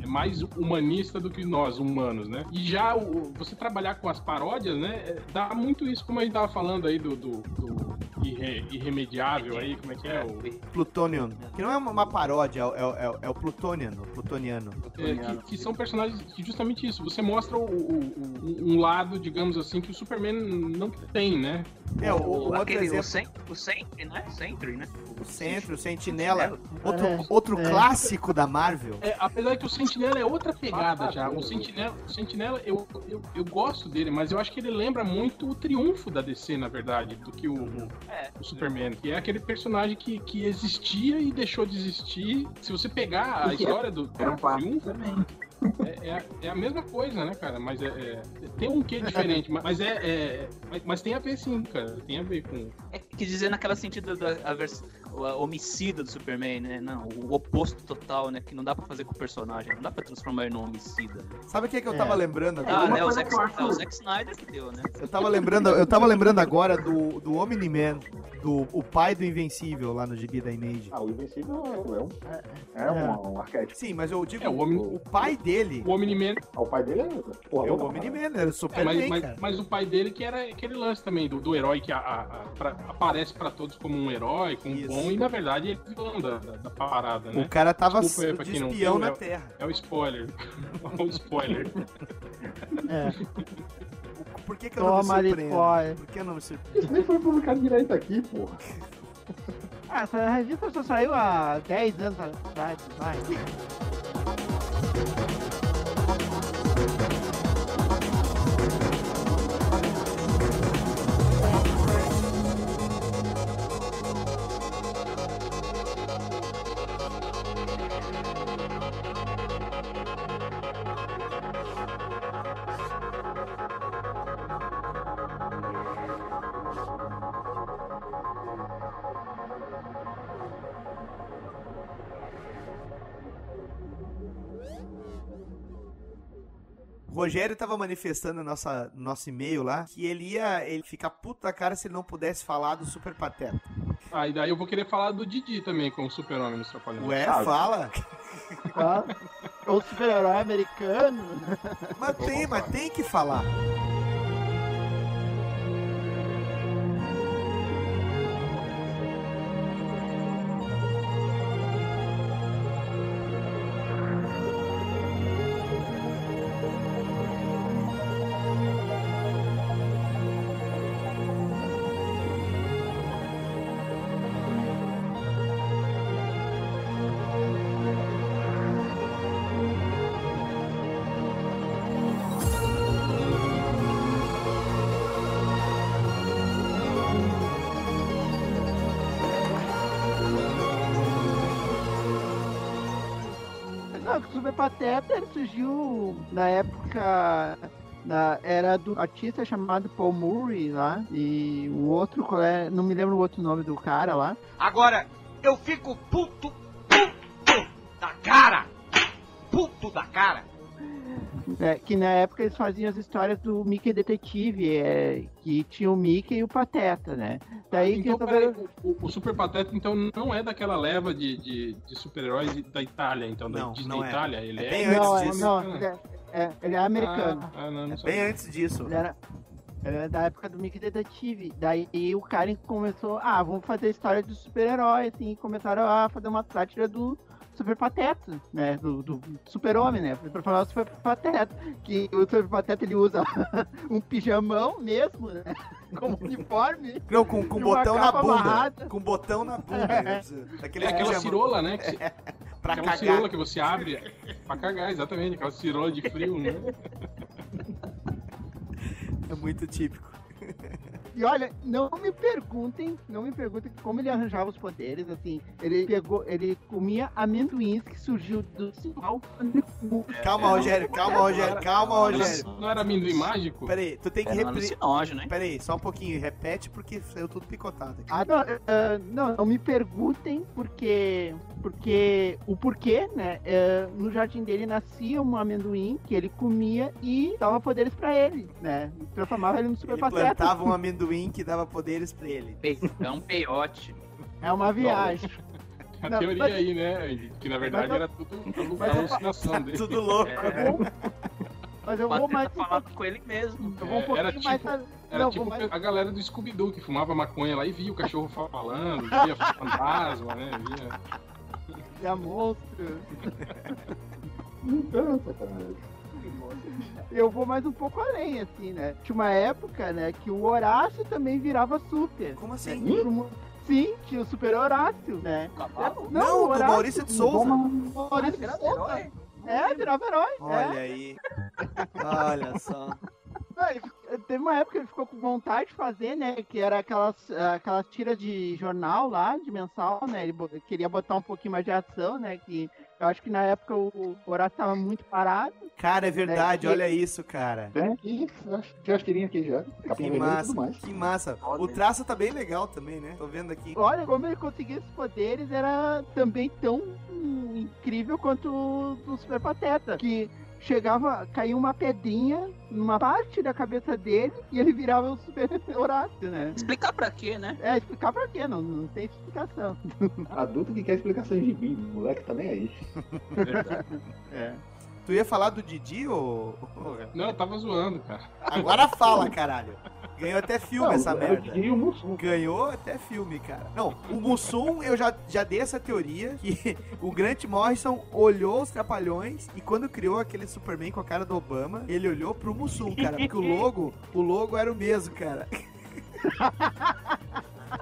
S2: é mais humanista do que nós, humanos, né? E já o- você trabalhar com as paródias, né? é, Dá muito isso, como a gente tava falando aí do, do, do irre- irremediável aí, como é que é? O,
S1: Plutonian. Que não é uma, paródia, é, o- é, o- é, o- é o Plutonian, o Plutoniano.
S2: é, que, que são personagens que justamente isso. Você mostra o- o- o- um lado, digamos assim, que o Superman não tem, né?
S1: É, o, o outro
S5: Aquele,
S1: exemplo.
S5: o, Sentry, o Sentry, né? Sentry, né?
S1: O Centro, o Sentinela. Outro,
S2: É,
S1: outro
S2: é.
S1: clássico da Marvel.
S2: É, apesar que o Sentinela é outra pegada já. O Sentinela, o Sentinela eu, eu, eu gosto dele, mas eu acho que ele lembra muito o triunfo da DC, na verdade, do que o, o, o Superman. Que é aquele personagem que, que existia e deixou de existir. Se você pegar a
S7: E que é-
S2: história do,
S7: era um
S2: triunfo. É, é, a- é a mesma coisa, né, cara? Mas é, é- tem um quê diferente, mas- mas é, é- mas, mas tem a ver sim, cara. Tem a ver com.
S5: É, quer dizer, naquela sentido da a vers- o a homicida do Superman, né? Não, o oposto total, né? Que não dá pra fazer com o personagem, não dá pra transformar ele num homicida.
S1: Sabe o que, que eu
S5: É.
S1: tava lembrando
S5: Ah,
S1: agora?
S5: né? O Zack, é o Zack Snyder que deu, né?
S1: Eu tava lembrando, eu tava lembrando agora do, do Omni-Man, do o pai do Invencível lá no gibi da Image.
S10: Ah, o Invencível é, é um, é um, um arquétipo.
S1: Sim, mas eu digo,
S2: É, o Omni-
S1: o pai dele.
S2: O Omni-Man.
S10: Ah, o pai dele é. Porra,
S1: É o Omni-Man, era o
S2: É,
S1: Superman,
S2: mas, mas,
S1: cara.
S2: mas o pai dele que era aquele lance também do, do herói que a- a- a- pra- aparece pra todos como um herói, como um bom, e na verdade ele é vilão da, da, da parada, né?
S1: O cara tava
S2: Desculpa
S1: de
S2: não
S1: espião
S2: viu,
S1: na
S2: é o-
S1: Terra.
S2: É o spoiler. (laughs) o spoiler.
S1: Por que, que eu não
S6: Toma
S1: me
S6: ali,
S1: surpreendo?
S6: spoiler.
S1: Por que eu não me surpreendo?
S10: Isso nem foi publicado direito aqui, porra.
S6: Ah, essa revista só saiu há 10 anos atrás, vai.
S1: Rogério tava manifestando no nossa, no nosso e-mail lá que ele ia ele ficar puto da cara se ele não pudesse falar do Super Pateta.
S2: Ah, e daí eu vou querer falar do Didi também, como super-homem nos Trapalhões.
S1: Ué,
S2: Ah,
S1: fala.
S6: Ah, o super-herói americano.
S1: Mas tem, mas tem que falar.
S6: Ele surgiu na época. Na, era do artista chamado Paul Murray lá. E o outro, é, não me lembro o outro nome do cara lá.
S14: Agora, eu fico puto, puto da cara! Puto da cara!
S6: É, que na época eles faziam as histórias do Mickey Detetive, é, que tinha o Mickey e o Pateta, né? Daí que
S2: Então,
S6: resolveram-
S2: peraí, o, o Super Pateta, então, não é daquela leva de, de, de super-heróis da Itália, então, da
S1: Não,
S2: Disney
S1: não é.
S2: Itália. Ele
S1: É
S2: é,
S1: bem
S6: não,
S1: antes
S6: é,
S1: disso.
S6: não, ele é, é, ele é americano.
S2: Ah, ah, não, não
S1: É
S2: sabia.
S1: bem antes disso.
S6: Ele era, da época do Mickey Detetive. Daí o Karen começou, ah, vamos fazer história de super-herói, assim, e começaram a fazer uma sátira do Super Pateta, né? Do, do Super-Homem, né? Pra falar do Super Pateta. Que o Super Pateta ele usa (laughs) um pijamão mesmo, né? Como (laughs) uniforme.
S1: Não, com, com botão na bunda.
S6: amarrada.
S1: Com botão na bunda.
S6: É.
S1: né? Daquele
S2: É aquela
S1: pijama-
S2: cirola, né? que se-
S1: pra
S2: aquela
S1: cagar.
S2: cirola que você abre pra cagar, exatamente. Aquela cirola de frio, né?
S1: É muito típico. (laughs)
S6: E olha, não me perguntem, não me perguntem como ele arranjava os poderes, assim. Ele pegou, ele comia amendoins que surgiu do sinal.
S1: Calma, Rogério, calma, Rogério, calma, Rogério.
S2: Não era amendoim mágico?
S1: Peraí, tu tem que repetir.
S5: hein?
S1: Peraí, só um pouquinho, repete porque saiu tudo picotado aqui.
S6: Ah, não, ah, não, não me perguntem porque, porque o porquê, né? eh, no jardim dele nascia um amendoim que ele comia e dava poderes pra ele, né? Transformava ele no super
S1: Ele
S6: pateta.
S1: plantava um amendoim que dava poderes pra ele.
S5: É um peiote.
S6: É uma viagem.
S2: A
S6: Não,
S2: teoria
S6: mas-
S2: aí, né? Que na verdade
S6: eu-
S2: era tudo alucinação dele.
S1: Tudo louco.
S5: É,
S6: Mas eu vou mais
S5: falava com ele mesmo.
S6: eu vou um
S2: É,
S6: pouquinho
S2: era
S6: mais.
S2: tipo-
S6: a-
S2: Era
S6: não,
S2: tipo
S6: mais...
S2: a galera do Scooby-Doo que fumava maconha lá e via o cachorro falando, via (laughs) fantasma, né? Via...
S6: a monstro.
S10: Então, sacanagem.
S6: Eu vou mais um pouco além, assim, né? Tinha uma época, né, que o Horácio também virava super.
S1: Como assim?
S6: né? Sim, tinha o super Horácio, né?
S1: Não,
S6: o
S1: do
S6: Horácio-
S1: Maurício de Souza.
S6: Maurício de Souza. É, virava herói.
S1: Olha
S6: é.
S1: aí. Olha só.
S6: Não, Teve uma época que ele ficou com vontade de fazer, né? Que era aquelas, aquelas tiras de jornal lá, de mensal, né? Ele queria botar um pouquinho mais de ação, né? Que eu acho que na época o Horácio tava muito parado.
S1: Cara, é verdade,
S6: É,
S1: olha isso, cara.
S10: Tem aqui, tinha as tirinhas aqui já.
S1: Que
S10: Capinha vermelha e
S1: massa,
S10: tudo mais.
S1: que massa. O traço tá bem legal também, né? Tô vendo aqui.
S6: Olha, como ele conseguia esses poderes era também tão incrível quanto o do Super Pateta. Que chegava, caía uma pedrinha numa parte da cabeça dele e ele virava o Super (laughs) Horácio, né?
S5: Explicar pra quê, né?
S6: É, explicar pra quê? Não, não tem explicação. (laughs)
S10: Adulto que quer explicações de mim, moleque tá nem aí.
S6: É.
S1: Tu ia falar do Didi ou.
S2: Não, eu tava zoando, cara.
S1: Agora fala, caralho. Ganhou até filme
S10: Não,
S1: essa
S10: é o
S1: merda.
S10: Didi e o Mussum.
S1: Ganhou até filme, cara. Não, o Mussum, eu já, já dei essa teoria que (laughs) o Grant Morrison olhou os Trapalhões e quando criou aquele Superman com a cara do Obama, ele olhou pro Mussum, cara, porque o logo, o logo era o mesmo, cara. (laughs)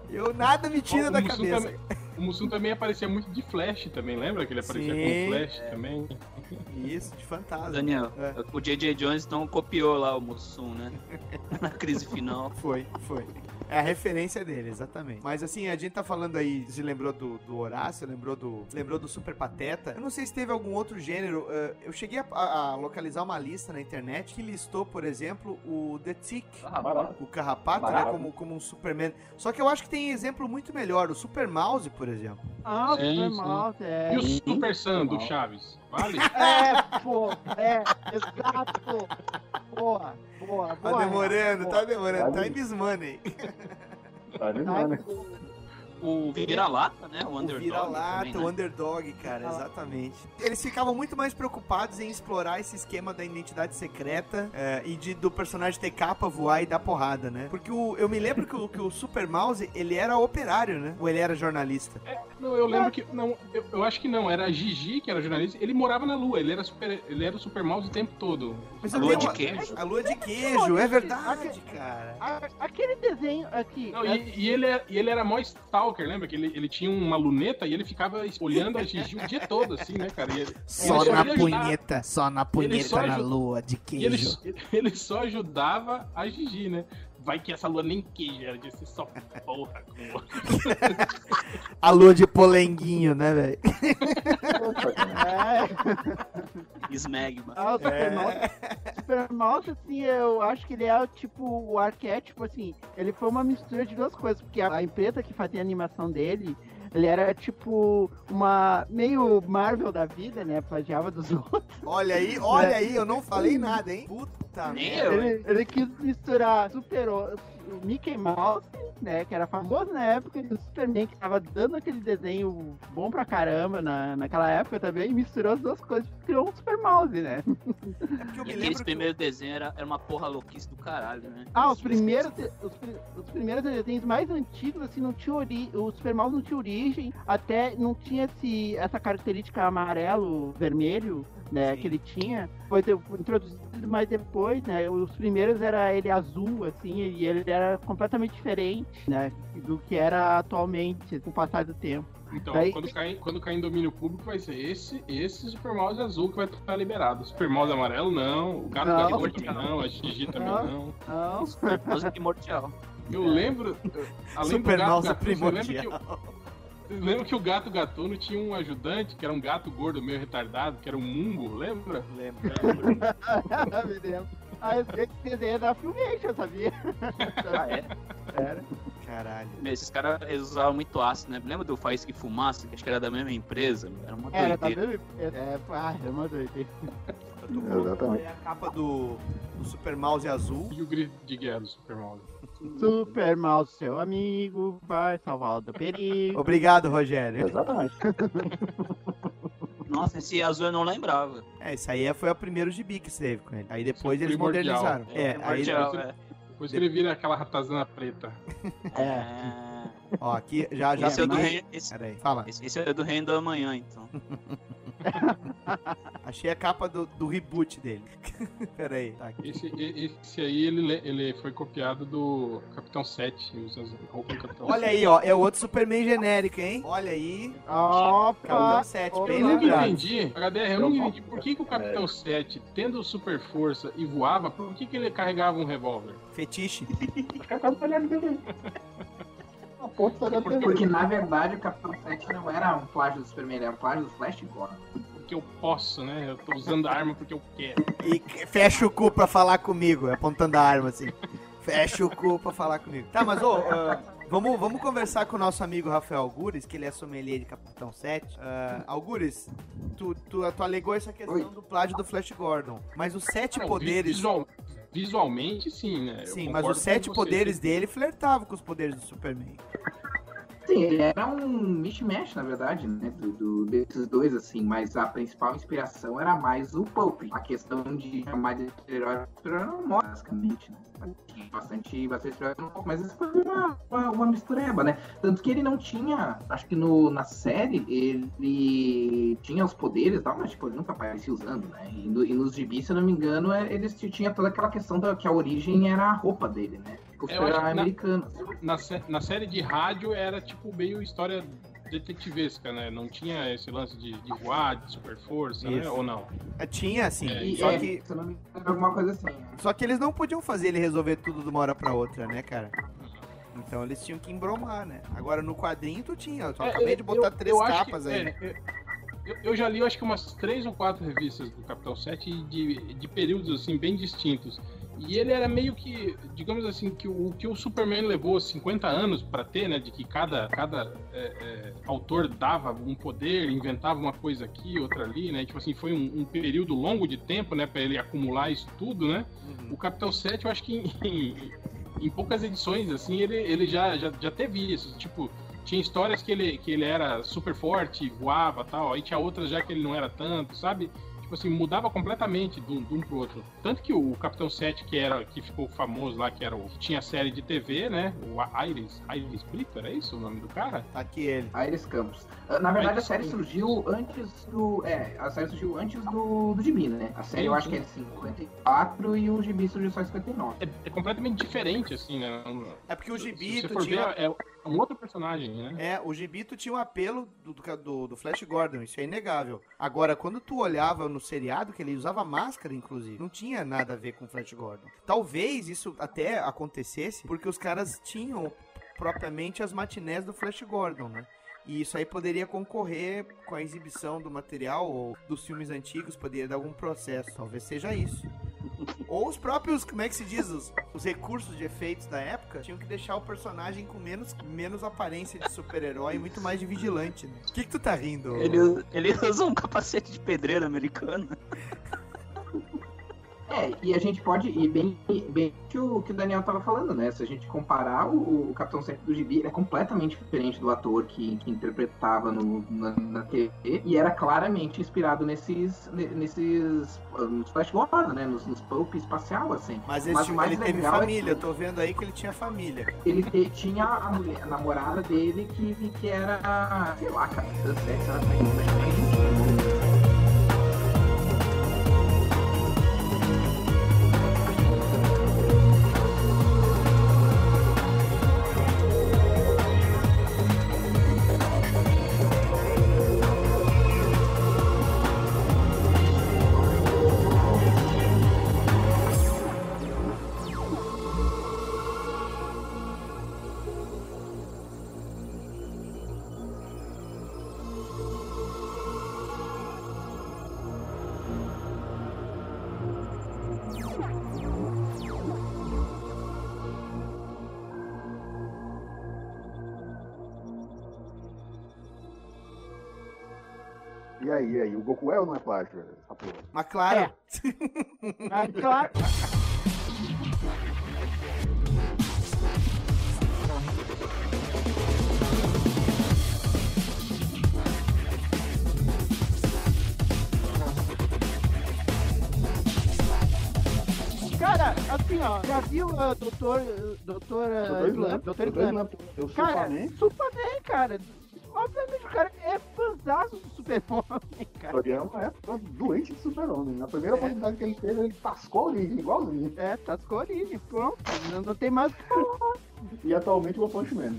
S1: Eu nada me tira da cabeça.
S2: também- o Mussum também aparecia muito de Flash também, lembra? Que ele aparecia
S1: Sim.
S2: com Flash também.
S1: Isso, de fantasma.
S5: Daniel,
S1: É.
S5: o J.J. Jones não copiou lá o Mussum, né? (laughs) Na crise final.
S1: Foi, foi. É a referência dele, exatamente. Mas assim, a gente tá falando aí, se lembrou do, do Horácio, lembrou do, lembrou do Super Pateta. Eu não sei se teve algum outro gênero. eh, eu cheguei a, a- localizar uma lista na internet que listou, por exemplo, o The Tick, o Carrapato, né, como, como um Superman. Só que eu acho que tem exemplo muito melhor. O Super Mouse, por exemplo.
S6: Ah, Super
S2: sim.
S6: Mouse, é.
S2: E o Super Sam do Chaves? Vale? (laughs)
S6: É, pô, é, exato. Boa, boa,
S1: Tá
S6: boa.
S1: demorando,
S6: boa.
S1: tá demorando.
S10: Vale.
S1: Time is money.
S10: Tá demorando.
S5: O vira-lata, né? O
S1: O
S5: underdog.
S1: vira-lata,
S5: também,
S1: o
S5: né?
S1: underdog, cara, exatamente. Eles ficavam muito mais preocupados em explorar esse esquema da identidade secreta é, e de, do personagem ter capa, voar e dar porrada, né? Porque o, eu me lembro que o, que o Super Mouse, ele era operário, né? Ou ele era jornalista?
S2: Não, eu lembro que. Não, eu, eu acho que não. Era a Gigi, que era jornalista. Ele morava na Lua. Ele era, super, ele era o Super Mouse o tempo todo.
S1: Mas
S5: A lua de queijo.
S1: A lua de queijo, é verdade, cara.
S6: A- Aquele desenho aqui.
S2: Não, e, e ele, é- e ele era mó stalker, lembra? Que ele, ele tinha uma luneta e ele ficava olhando a Gigi o dia todo, assim, né, cara? E ele,
S1: Só
S2: ele
S1: na punheta, só na
S2: Ele só
S1: punheta na lua de
S2: E ele,
S1: queijo.
S2: ele só ajudava a Gigi, né? Vai que essa lua nem queijo, era de ser só porra. (laughs)
S1: A lua de polenguinho, né, velho? (laughs)
S6: É,
S5: Smegma.
S6: ah, o Super
S1: É.
S6: Mouse. Super Mouse, assim, eu acho que ele é tipo, o arquétipo, assim, ele foi uma mistura de duas coisas, porque a, a empresa que fazia a animação dele Ele era tipo uma meio Marvel da vida, né? Plagiava dos (laughs) outros.
S1: Olha aí, olha aí, eu não falei nada, hein? Puta
S5: Nem
S1: merda.
S5: eu,
S6: Ele, ele quis misturar Super o Mickey Mouse, né? Que era famoso na época, e o Superman, que tava dando aquele desenho bom pra caramba na, naquela época também, e misturou as duas coisas e criou um Super Mouse, né?
S1: É
S5: E aqueles
S1: lembro que
S5: primeiros desenhos era, era uma porra louquice do caralho, né?
S6: Ah, os primeiros, os, os primeiros desenhos mais antigos, assim, não tinha ori... o Super Mouse não tinha origem, até não tinha esse, essa característica amarelo, vermelho, né,
S1: Sim.
S6: que ele tinha. Foi de- mais depois, né, os primeiros era ele azul, assim, e ele era completamente diferente, né, do que era atualmente, com o passar do tempo.
S2: Então,
S6: Daí-
S2: quando, cair, quando cair em domínio público, vai ser esse, esse Super Mouse azul que vai estar liberado. Super Mouse amarelo, não. O gato
S6: Não.
S2: gato também não. A Gigi também
S6: Não.
S2: não.
S6: Não,
S5: Coisa primordial.
S2: Eu lembro. Além
S1: Super
S2: do gato
S1: Mouse
S2: que,
S1: primordial.
S2: Você lembra que o gato gatuno tinha um ajudante, que era um gato gordo meio retardado, que era um mungo, lembra?
S1: Lembro. (laughs)
S6: me lembro. Ah, esse desenho é da Filmation, sabia?
S5: Ah, é?
S6: Era.
S1: Caralho.
S5: Esses caras eles usavam muito ácido, né? Lembra do Faísca e Fumaça, que acho que era da mesma empresa? Era uma
S6: Era, tá
S5: doideira.
S6: vendo? É, ah, é uma doideira.
S10: Exatamente.
S1: É a capa do, do Super Mouse azul.
S2: E o grito de guerra do Super Mouse.
S6: Super Mouse, seu amigo, vai salvar do perigo.
S1: Obrigado, Rogério.
S10: Exatamente. (laughs)
S5: Nossa, esse azul eu não lembrava.
S1: É, isso aí foi o primeiro gibi que teve com ele. Aí depois
S2: é
S1: eles
S2: primordial.
S1: modernizaram. É, aí,
S5: Primordial,
S2: depois-
S5: é.
S2: Depois ele vira aquela ratazana preta.
S5: É.
S1: ó, aqui já, já
S5: Esse é, do reino, esse,
S1: Pera aí, fala.
S5: esse- esse é do reino da manhã, então. (laughs) (laughs)
S1: Achei a capa do, do reboot dele. (laughs) Pera aí, tá aqui.
S2: Esse, esse aí, ele, le- ele foi copiado do Capitão 7. Usa as roupas do Capitão
S1: Olha aí, ó, é outro Superman genérico, hein? Olha aí.
S6: Opa!
S1: Capitão 7,
S6: opa.
S1: bem
S2: Eu nunca
S1: lembrado.
S2: entendi, HDR, eu nunca entendi por que, que o Capitão 7, tendo super força e voava, por que, que ele carregava um revólver?
S1: Fetiche. (laughs)
S7: Porque na verdade o Capitão 7 não era um plágio do Superman, era um plágio do Flash Gordon.
S2: Porque eu posso, né? Eu tô usando a arma porque eu quero.
S1: E fecha o cu pra falar comigo, apontando a arma assim. Fecha o cu pra falar comigo. Tá, mas ô, ah, vamos, vamos conversar com o nosso amigo Rafael Algures, que ele é sommelier de Capitão 7. Ah, Algures, tu, tu, tu alegou essa questão
S7: Oi.
S1: do plágio do Flash Gordon. Mas os sete
S2: Não,
S1: poderes.
S2: visual- visualmente, sim, né? Eu
S1: Sim, mas os sete poderes dele flertavam com os poderes do Superman.
S7: Sim, ele era um mismatch, na verdade, né? Do, do- desses dois, assim, mas a principal inspiração era mais o Pulp. A questão de chamar de herói super-herói basicamente, né? Bastante, bastante mas isso foi uma, uma, uma mistureba, né? Tanto que ele não tinha, acho que no, na série, ele tinha os poderes tal, mas tipo, ele nunca aparecia usando, né? E, no- e nos gibis, se eu não me engano, é- eles tinha toda aquela questão da que a origem era a roupa dele, né? Tipo,
S2: Eu que
S7: super-herói
S2: na-. Na, na série de rádio era tipo meio história detetivesca, né? Não tinha esse lance de, de voar, de super força, né? Ou não?
S1: Ah, Tinha, assim.
S7: E,
S1: só,
S7: é,
S1: que,
S7: se eu não me engano, era alguma coisa assim. né?
S1: só que eles não podiam fazer ele resolver tudo de uma hora pra outra, né, cara? Então eles tinham que embromar, né? Agora no quadrinho tu tinha. Eu só
S2: É,
S1: acabei de
S2: eu-
S1: botar três
S2: eu acho
S1: capas
S2: que-
S1: aí.
S2: é, é, eu, eu já li, eu acho que umas três ou quatro revistas do Capitão 7 de, de períodos assim bem distintos. E ele era meio que, digamos assim, que o, que o Superman levou 50 anos pra ter, né? De que cada, cada é, é, autor dava um poder, inventava uma coisa aqui, outra ali, né? Tipo assim, foi um, um período longo de tempo, né? Pra ele acumular isso tudo, né?
S1: Uhum.
S2: O Capitão 7, eu acho que em, em- em poucas edições, assim, ele, ele já, já, já teve isso. Tipo, tinha histórias que ele, que ele era super forte, voava tal, aí tinha outras já que ele não era tanto, sabe? Tipo assim, mudava completamente de um, de um pro outro. Tanto que o Capitão 7, que era que ficou famoso lá, que era o que tinha a série de TV, né? O Iris, Iris Brito, era isso o nome do cara?
S1: Aqui ele.
S7: Aires Campos. Ah, Na verdade, a
S2: Aires
S7: série
S2: Campos.
S7: surgiu antes do. É, a série surgiu antes do, do Gibi, né? A série
S2: Sim,
S7: eu acho
S2: sim.
S7: que é de 54 e o Gibi surgiu só em 59.
S2: É, é completamente diferente, assim, né?
S1: É porque o
S2: Se
S1: Gibi tu
S2: for
S1: tinha.
S2: ver, é um outro personagem, né?
S1: É, o Gibito tinha um apelo do, do, do Flash Gordon, isso é inegável. Agora, quando tu olhava no seriado, que ele usava máscara, inclusive, não tinha nada a ver com o Flash Gordon. Talvez isso até acontecesse porque os caras tinham propriamente as matinés do Flash Gordon, né? E isso aí poderia concorrer com a exibição do material ou dos filmes antigos, poderia dar algum processo. Talvez seja isso. Ou os próprios, como é que se diz, os, os recursos de efeitos da época tinham que deixar o personagem com menos, menos aparência de super-herói e muito mais de vigilante, né? O que, que tu tá rindo?
S5: Ele, ele usa um capacete de pedreiro americano. (laughs)
S7: É, e a gente pode ir bem, bem que o que o Daniel tava falando, né? Se a gente comparar o, o Capitão Sempre do Gibi, ele é completamente diferente do ator que, que interpretava no, na, na TV e era claramente inspirado nesses, ne- nesses ah, nos Flash Gordon, né? Nos, nos Pulp espacial, assim.
S1: Mas esse,
S7: o mais
S1: ele teve
S7: é
S1: família, eu
S7: que
S1: tô vendo aí que ele tinha família.
S7: ele te- tinha a, mulher, a namorada dele que, que era, sei lá, Capitã Sexo, ela
S10: E aí? O Goku é ou não é plágio? velho? Essa porra?
S1: Mas claro.
S6: Mas claro. Cara, assim, ó, já viu o doutor. Doutor.
S10: Doutor
S6: uh,
S10: Slump?
S6: Doutor
S10: sou
S6: Cara,
S10: Superman.
S6: Superman, cara. Obviamente o cara é fãzaço do Super-Homem, cara.
S10: Floriano é fã doente de super-homem. Na primeira oportunidade que ele teve, ele tascou a origem, igualzinho.
S6: É, tascou a origem, pronto. Não, não tem mais o que falar.
S10: E atualmente o One Punch Man,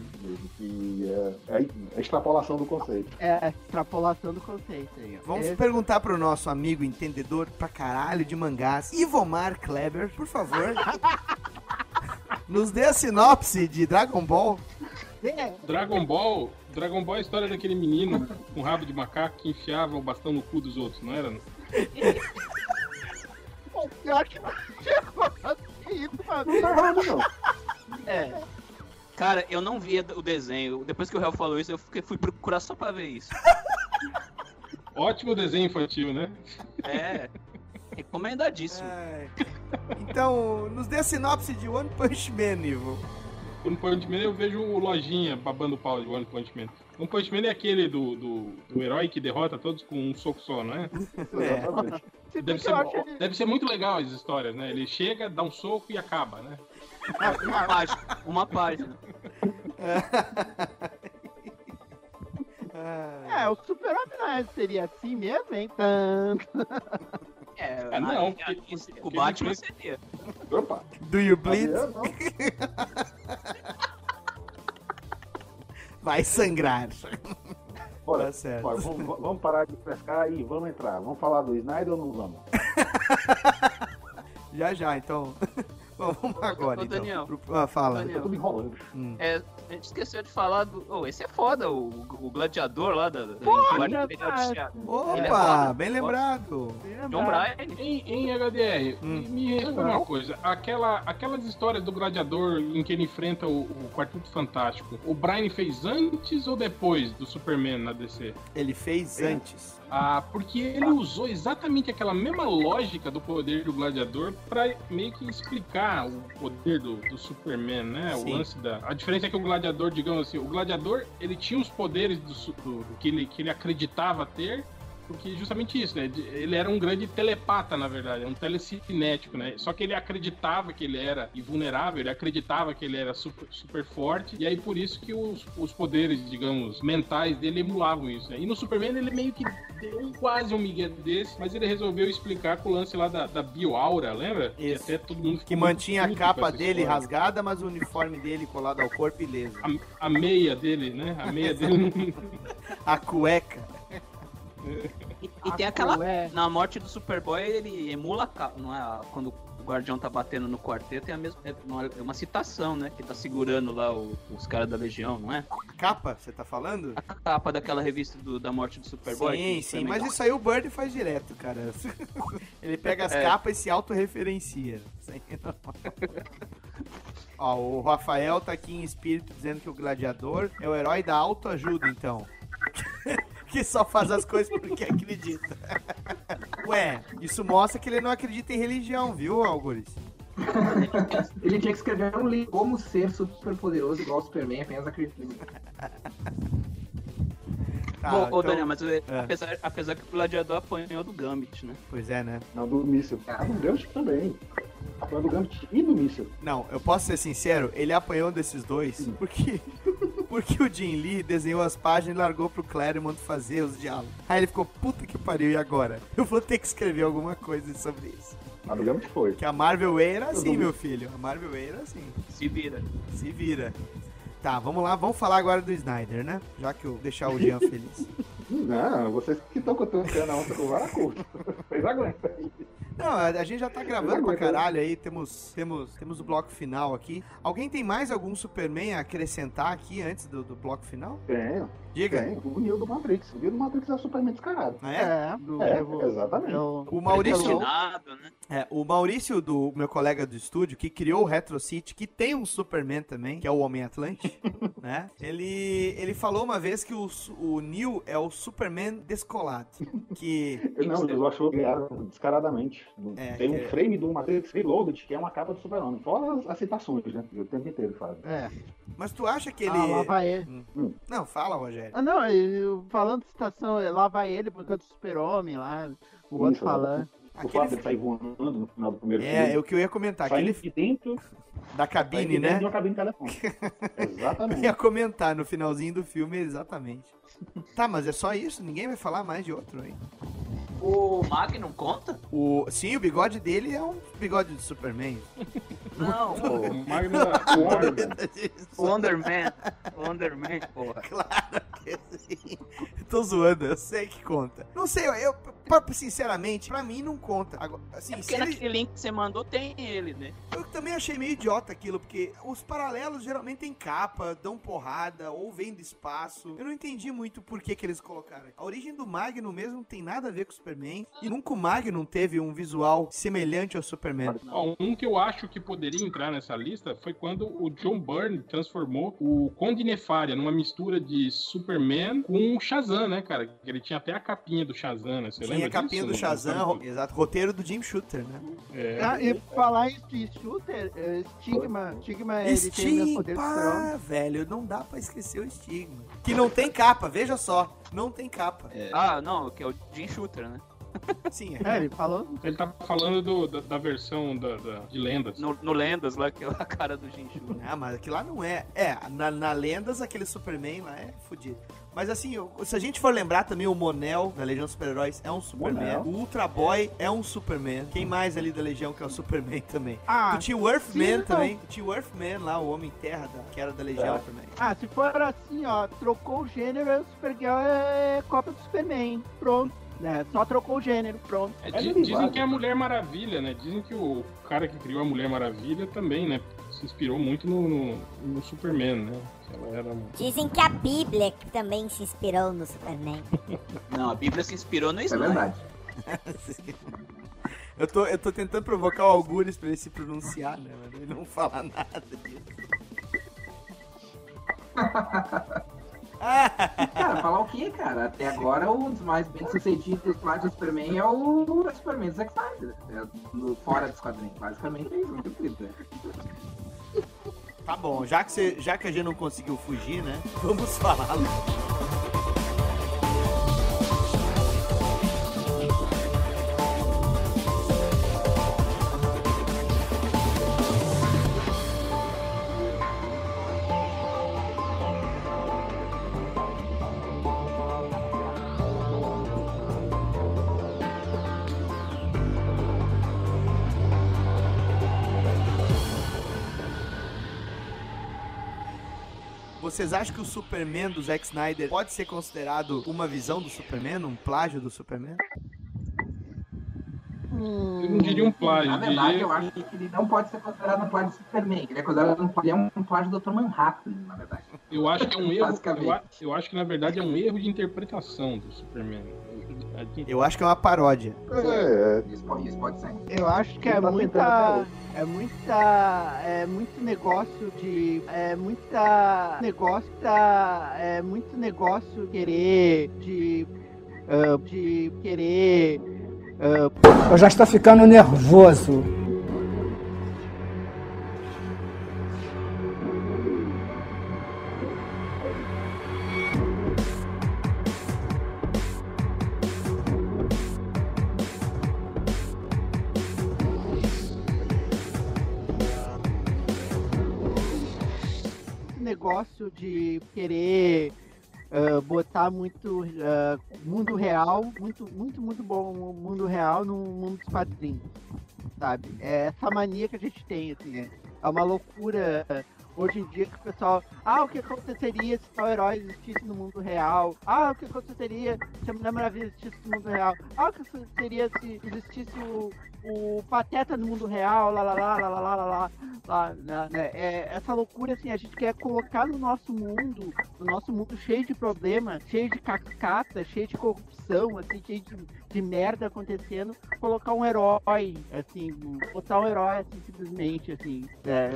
S10: que é, é a extrapolação do conceito.
S6: É, extrapolação do conceito aí, ó.
S1: Vamos
S6: Esse-
S1: perguntar pro nosso amigo entendedor pra caralho de mangás, Ivomar Kleber, por favor. (laughs) Nos dê a sinopse de Dragon Ball.
S2: Dragon Ball. Dragon Ball é a história daquele menino com rabo de macaco que enfiava o bastão no cu dos outros, não era?
S6: Pior que não que isso, mano.
S10: Não tá errado, não.
S6: É.
S5: Cara, eu não via o desenho. Depois que o Real falou isso, eu fui procurar só pra ver isso.
S2: Ótimo desenho infantil, né?
S5: É. Recomendadíssimo.
S1: Então, nos dê a sinopse de One Punch Man, Ivo.
S2: One Punch Man eu vejo o Lojinha babando o pau de One Punch Man. One Punch Man é aquele do, do, do herói que derrota todos com um soco só, não é? (laughs)
S10: Exatamente.
S2: Deve ser, deve ser muito legal as histórias, né? Ele chega, dá um soco e acaba, né?
S5: Uma página. Uma página.
S6: É, o super-homem não é- seria assim mesmo, hein? Tanto.
S5: É,
S2: Ah, não, porque
S5: o Batman
S2: ele-
S5: seria.
S10: Opa!
S1: Do you bleed?
S10: Não? (laughs)
S1: Vai sangrar.
S10: Bora,
S1: Tá certo.
S10: bora, vamos, vamos parar de pescar e vamos entrar. Vamos falar do Snyder ou não vamos? (laughs)
S1: Já já, então. Vamos agora,
S5: Ô,
S1: então.
S5: Daniel.
S1: Pro- ah, fala.
S5: Daniel.
S10: Eu tô me enrolando.
S1: Hum.
S5: É, a gente esqueceu de falar do. Oh, esse é foda, o, o gladiador lá da. da
S6: Porra,
S5: de Teatro.
S1: Opa,
S5: é foda.
S1: bem lembrado.
S5: John Bryan.
S2: Em, em HDR,
S1: Hum.
S2: me responda uma coisa. Aquela, aquelas histórias do gladiador em que ele enfrenta o, o Quarteto Fantástico, o Brian fez antes ou depois do Superman na DC?
S1: Ele fez
S10: É.
S1: antes.
S2: Ah, porque ele usou exatamente aquela mesma lógica do poder do gladiador pra meio que explicar o poder do, do Superman, né?
S1: Sim.
S2: O lance da. A diferença é que o gladiador, digamos assim, o gladiador ele tinha os poderes do- do que, ele, que ele acreditava ter. Porque justamente isso, né? Ele era um grande telepata, na verdade, um telecinético, né? Só que ele acreditava que ele era invulnerável, ele acreditava que ele era super, super forte, e aí por isso que os, os poderes, digamos, mentais dele emulavam isso. Né? E no Superman ele meio que deu quase um migué desse, mas ele resolveu explicar com o lance lá da, da bioaura, lembra? E
S1: Isso.
S2: até todo mundo
S1: Que mantinha a capa dele
S2: história.
S1: rasgada, mas o uniforme dele colado ao corpo ileso.
S2: A, a meia dele, né? A meia dele. (laughs)
S1: A cueca.
S5: E, e tem aquela.
S6: Ué.
S5: Na morte do Superboy, ele emula a capa, não é? Quando o Guardião tá batendo no quarteto é a mesma. É uma, é uma citação, né? Que tá segurando lá o- os caras da Legião, não é?
S1: A capa, você tá falando?
S5: A capa daquela revista do- da morte do Superboy.
S1: Sim, sim, mas isso aí o Bird faz direto, cara. (laughs) Ele pega as
S5: É.
S1: capas e se autorreferencia. Não. (laughs) Ó, o Rafael tá aqui em espírito dizendo que o gladiador é o herói da autoajuda, então. (laughs) que só faz as coisas porque acredita. Ué, isso mostra que ele não acredita em religião, viu, Algures?
S7: Ele tinha que escrever um livro como ser super poderoso igual o Superman, apenas acreditando.
S1: Tá,
S5: Bom, ô,
S1: então-
S5: Daniel, mas
S1: É.
S5: apesar, apesar que o gladiador apanhou do Gambit, né?
S1: Pois é, né?
S10: Não, do míssil. Ah, do Gambit também. Apanhou do Gambit e do míssil.
S1: Não, eu posso ser sincero, ele apanhou desses dois porque porque o Jim Lee desenhou as páginas e largou pro Claremont fazer os diálogos. Aí ele ficou, puta que pariu, e agora? (laughs) Eu vou ter que escrever alguma coisa sobre isso.
S10: Mas do Gambit foi.
S1: Que a Marvel Way era assim,
S10: Eu
S1: meu filho. A Marvel Way era assim.
S5: Se vira.
S1: Se vira. Tá, vamos lá, vamos falar agora do Snyder, né? Já que eu deixar o Jean (laughs) feliz.
S10: Não, vocês que estão contando a onça com vara curta. (laughs) Vocês aguentam.
S1: Não, a, gente já tá gravando pra caralho aí, temos, temos, temos o bloco final aqui. Alguém tem mais algum Superman a acrescentar aqui antes do, do bloco final?
S10: Tenho.
S1: Diga.
S10: Tem. O Neo do Matrix. O Neo do Matrix é o Superman descarado.
S1: É?
S6: É, do,
S10: É,
S6: eu-
S10: exatamente.
S6: eu-
S1: O Maurício,
S5: né?
S1: é, o Maurício do meu colega do estúdio que criou o Retro City, que tem um Superman também, que é o Homem Atlante, (laughs) né? Ele ele falou uma vez que o, o Neo é o Superman descolado, que (laughs)
S10: Eu não, eu acho ganharam descaradamente.
S1: É,
S10: Tem um
S1: que é-
S10: frame do Matrix Reloaded, que é uma capa do Super-Homem. Fora as, as citações, né? O tempo inteiro faz.
S6: É.
S1: Mas tu acha que ele
S6: Ah, lá vai ele.
S10: Hum.
S1: Não, fala, Rogério.
S6: Ah, não, eu- falando de citação, é, lá vai ele por causa do super-homem lá, o outro
S10: Isso,
S6: falando.
S10: O
S1: Aquele-
S10: fato sair voando no final do primeiro
S1: É,
S10: filme.
S1: é o que eu ia comentar,
S10: Saindo
S1: aquele
S10: de dentro
S1: da cabine,
S10: de dentro
S1: né?
S10: de uma cabine telefônica. (laughs)
S1: Eu
S10: Exatamente.
S1: ia comentar no finalzinho do filme, exatamente. Tá, mas é só isso? Ninguém vai falar mais de outro aí.
S5: O Magnum conta?
S1: O, sim, o bigode dele é um bigode de Superman. (laughs)
S5: Não,
S2: O Magno (laughs) da Warner.
S5: Wonderman. Wonderman, porra.
S1: Claro que sim. Tô zoando, eu sei que conta. Não sei, eu pra- sinceramente, pra mim não conta. Agora, assim,
S5: É
S1: se
S5: porque
S1: ele-
S5: naquele link que você mandou tem ele, né?
S1: eu também achei meio idiota aquilo, porque os paralelos geralmente têm capa, dão porrada, ou vêm do espaço. Eu não entendi muito por que, que eles colocaram. A origem do Magnum mesmo não tem nada a ver com o Superman. E nunca o Magnum teve um visual semelhante ao Superman.
S2: Ó, um que eu acho que poderia entrar nessa lista foi quando o John Byrne transformou o Conde Nefária numa mistura de Superman com o Shazam, né, cara? Ele tinha até a capinha do Shazam, né? Você
S1: Tinha a capinha
S2: disso?
S1: do Shazam, ro- exato, roteiro do Jim Shooter, né?
S2: É.
S6: Ah, e falar em Street Shooter, é, Stigma, Stigma super-homem.
S1: Estigma, velho, não dá pra esquecer o estigma. Que não tem capa, veja só, não tem capa.
S5: Ah, não, que é o Jim Shooter, né? (laughs)
S1: Sim,
S6: É, ele falou.
S2: Ele tá falando do- da, da versão da, da- de lendas.
S5: No, no Lendas lá, que é a cara do Jim Shooter.
S1: Ah, mas aquilo lá não é. É, na, na Lendas, aquele Superman lá é fudido. Mas assim, se a gente for lembrar também, o Monel, da Legião dos Super-Heróis, é um Superman.
S10: Monel.
S1: O Ultra Boy é um Superman. Quem mais ali da Legião que é o Superman também?
S6: Ah,
S1: tu tinha o Earthman
S6: sim, não.
S1: também. Tu tinha o Earthman lá, o Homem Terra, da- que era da Legião
S10: É.
S1: também.
S6: Ah, se for assim, ó, trocou o gênero, o Supergirl é cópia do Superman. Pronto. né? só trocou o gênero, pronto.
S2: É,
S10: É
S2: dizem que é a Mulher Maravilha, né? Dizem que o cara que criou a Mulher Maravilha também, né? Se inspirou muito no, no, no Superman, né? Que Ela era
S8: Dizem que a Bíblia que também se inspirou no Superman. (laughs)
S5: Não, a Bíblia se inspirou no
S7: É
S5: Snyder.
S7: verdade. (laughs)
S1: Eu tô, eu tô tentando provocar o Algures pra ele se pronunciar, né? Mas ele não fala nada disso.
S7: Cara, falar o quê, cara? Até agora, um dos mais bem sucedidos lá de Superman é o Superman do Zack Snyder. É, no, fora dos quadrinhos. Basicamente é isso, muito triste, né?
S1: Tá bom, já que, você, já que a gente não conseguiu fugir, né? (laughs) Vamos falar. Vocês acham que o Superman do Zack Snyder pode ser considerado uma visão do Superman, um plágio do Superman?
S2: Eu não diria um plágio.
S7: Na verdade,
S2: diria...
S7: eu acho que ele não pode ser considerado um plágio do Superman. Ele é considerado um plágio, é um plágio do Dr. Manhattan, na verdade.
S2: Eu acho que é um erro. Eu, a- eu acho que na verdade é um erro de interpretação do Superman.
S1: Eu acho que é uma paródia.
S10: É,
S7: Isso pode, isso pode ser.
S6: Eu acho que é
S10: Tá
S6: muita. É muita. É muito negócio de. É muita. Negócio da. É muito negócio querer. De. ah, de querer.
S11: Eu já estou ficando nervoso.
S6: De querer ah, botar muito ah, mundo real, muito, muito, muito bom mundo real no mundo dos quadrinhos, sabe? É essa mania que a gente tem, assim, é, é uma loucura hoje em dia que o pessoal, ah, o que aconteceria se tal herói existisse no mundo real? Ah, o que aconteceria se a Mulher Maravilha existisse no mundo real? Ah, o que aconteceria se existisse o, o Pateta no mundo real? Lá, lá, lá, lá, lá, lá, lá, lá, lá, né, né? É, essa loucura, assim, a gente quer colocar no nosso mundo, no nosso mundo cheio de problema, cheio de cascata, cheio de corrupção, assim, cheio de, de merda acontecendo, colocar um herói, assim, botar um herói, assim, simplesmente, assim, é,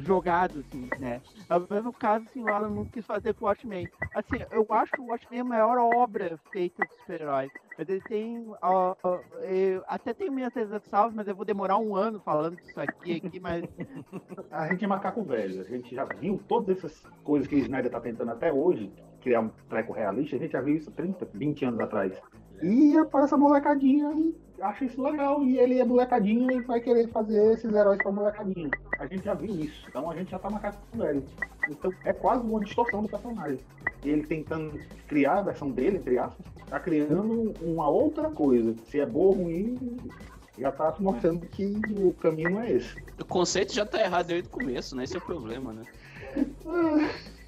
S6: jogado, assim, né? É o mesmo caso, assim, o Alan Moore quis fazer com o Watchmen. Assim, eu acho que o Watchmen é a maior obra feita de super-heróis. Mas ele tem. ó, eu até tenho minhas ressalvas, mas eu vou demorar um ano falando disso aqui, aqui mas. (laughs)
S10: A gente é macaco velho, a gente já viu todas essas coisas que o Snyder tá tentando até hoje, criar um treco realista, a gente já viu isso 30, 20 anos atrás. E aparece a molecadinha e acha isso legal, e ele é molecadinho e vai querer fazer esses heróis pra molecadinha. A gente já viu isso, então a gente já tá macaco velho. Então é quase uma distorção do personagem. E ele tentando criar a versão dele, entre aspas, tá criando uma outra coisa. Se é boa ou ruim, já tá mostrando que o caminho é esse.
S5: O conceito já tá errado desde o começo, né? Esse é o problema, né? (laughs)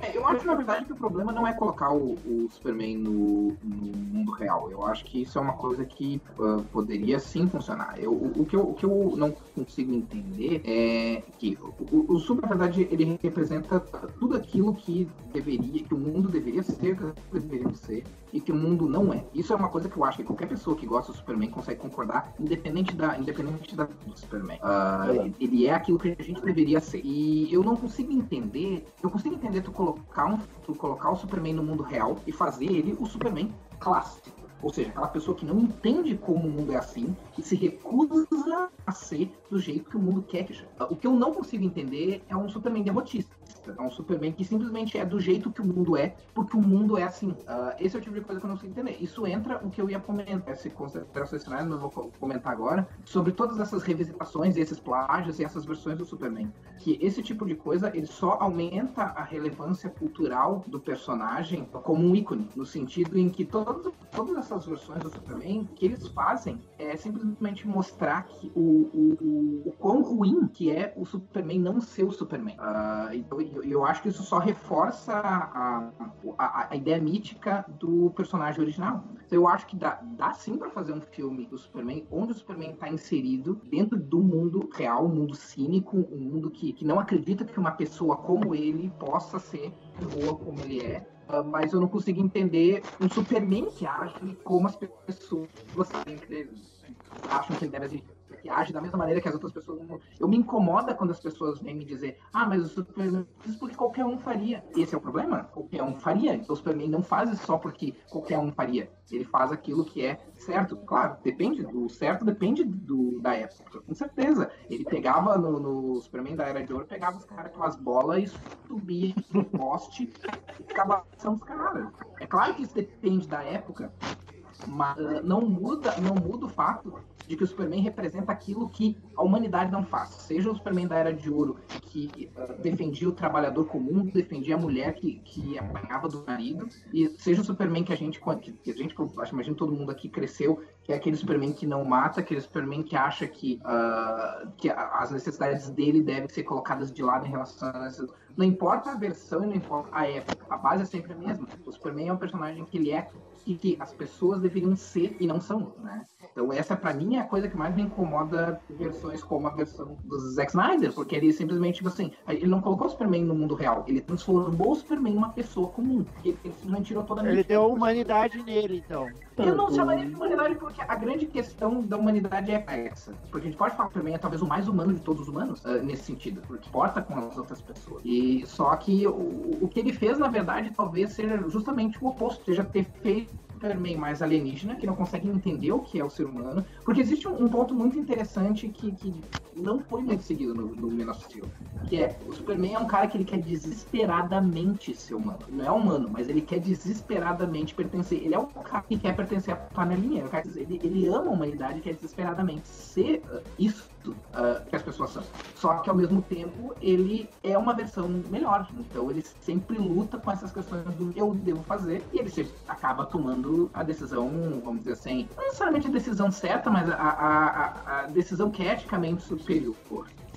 S7: É, eu acho, na verdade, que o problema não é colocar o, o Superman no, no mundo real. Eu acho que isso é uma coisa que ah, poderia sim funcionar. Eu, o, o que eu, o que eu não consigo entender é que o, o Super, na verdade, ele representa tudo aquilo que deveria, que o mundo deveria ser, que deveria ser, e que o mundo não é. Isso é uma coisa que eu acho que qualquer pessoa que gosta do Superman consegue concordar, independente da, independente da, do Superman.
S10: Verdade.
S7: ele é aquilo que a gente deveria ser. E eu não consigo entender. Eu consigo entender tu colocar, um, tu colocar o Superman no mundo real e fazer ele o Superman clássico. Ou seja, aquela pessoa que não entende como o mundo é assim e se recusa a ser do jeito que o mundo quer que. O que eu não consigo entender é um Superman derrotista. É um Superman que simplesmente é do jeito que o mundo é, porque o mundo é assim. Ah, esse é o tipo de coisa que eu não consigo entender. Isso entra o que eu ia comentar, se considera esse cenário, não vou co- comentar agora, sobre todas essas revisitações, esses plágios e essas versões do Superman. Que esse tipo de coisa, ele só aumenta a relevância cultural do personagem como um ícone, no sentido em que todas, todas essas versões do Superman, que eles fazem é simplesmente mostrar que o, o, o, o quão ruim que é o Superman não ser o Superman. Ah, então, eu, acho que isso só reforça a, a, a ideia mítica do personagem original. Então, eu acho que dá, dá sim pra fazer um filme do Superman onde o Superman tá inserido dentro do mundo real, um mundo cínico, um mundo que, que não acredita que uma pessoa como ele possa ser boa como ele é. Ah, mas eu não consigo entender um Superman que age como as pessoas acham que ele deve agir. Que age da mesma maneira que as outras pessoas. Eu me incomoda quando as pessoas vêm me dizer, ah, mas o Superman isso porque qualquer um faria. Esse é o problema? Qualquer um faria. Então o Superman não faz isso só porque qualquer um faria. Ele faz aquilo que é certo. Claro, depende. O certo depende do, da época, com certeza. Ele pegava no, no Superman da Era de Ouro, pegava os caras com as bolas e subia no poste e ficava ação os caras. É claro que isso depende da época, mas uh, não muda, não muda o fato de que o Superman representa aquilo que a humanidade não faz. Seja o Superman da Era de Ouro, que uh, defendia o trabalhador comum, defendia a mulher que, que apanhava do marido, e seja o Superman que a gente, que, a gente, acho, imagino todo mundo aqui cresceu, que é aquele Superman que não mata, aquele Superman que acha que, uh, que as necessidades dele devem ser colocadas de lado em relação a essas... Não importa a versão e não importa a época, a base é sempre a mesma. O Superman é um personagem que ele é que, que as pessoas deveriam ser e não são, né? Então essa pra mim é a coisa que mais me incomoda versões como a versão do Zack Snyder, porque ele simplesmente, tipo assim, ele não colocou o Superman no mundo real, ele transformou o Superman em uma pessoa comum. Ele, ele simplesmente tirou toda a
S6: Ele deu humanidade nele, então.
S7: eu não chamaria de humanidade porque a grande questão da humanidade é essa. Porque a gente pode falar que o Superman é talvez o mais humano de todos os humanos, ah, nesse sentido, porque importa com as outras pessoas. E só que o, o que ele fez, na verdade, talvez seja justamente o oposto, seja ter feito Superman mais alienígena, que não consegue entender o que é o ser humano. Porque existe um, um ponto muito interessante que, que não foi muito seguido no, no Man Steel. Que é, o Superman é um cara que ele quer desesperadamente ser humano. Não é humano, mas ele quer desesperadamente pertencer. Ele é o cara que quer pertencer à panelinha. Ele, ele ama a humanidade quer desesperadamente ser uh, isso uh, que as pessoas são. Só que ao mesmo tempo ele é uma versão melhor. Então ele sempre luta com essas questões do eu devo fazer e ele sempre acaba tomando a decisão, vamos dizer assim, não necessariamente a decisão certa, mas a, a, a, a decisão que é eticamente superior.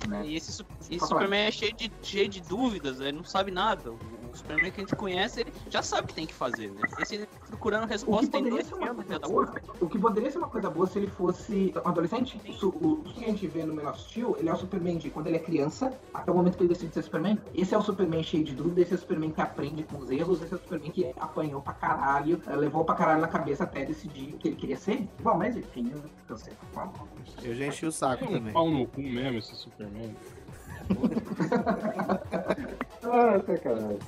S7: Né?
S5: E esse, esse Superman é cheio de, cheio de dúvidas, ele não sabe nada. O Superman que a gente conhece, ele já sabe o que tem que fazer. Né? Esse procurando
S7: O que
S5: resposta tem
S7: poderia ser uma coisa
S5: né,
S7: boa, o que poderia ser uma coisa boa se ele fosse um adolescente. Isso, o, que a gente vê no Man of Steel, ele é o Superman de quando ele é criança, até o momento que ele decide ser Superman. Esse é o Superman cheio de dúvida, esse é o Superman que aprende com os erros, esse é o Superman que apanhou pra caralho, eh, levou pra caralho na cabeça até decidir o que ele queria ser. Bom, mas enfim, eu. Fala.
S1: Eu já enchi o saco
S2: É um
S1: também.
S2: pau no cu mesmo esse Superman. (laughs)
S10: Ah, sacanagem.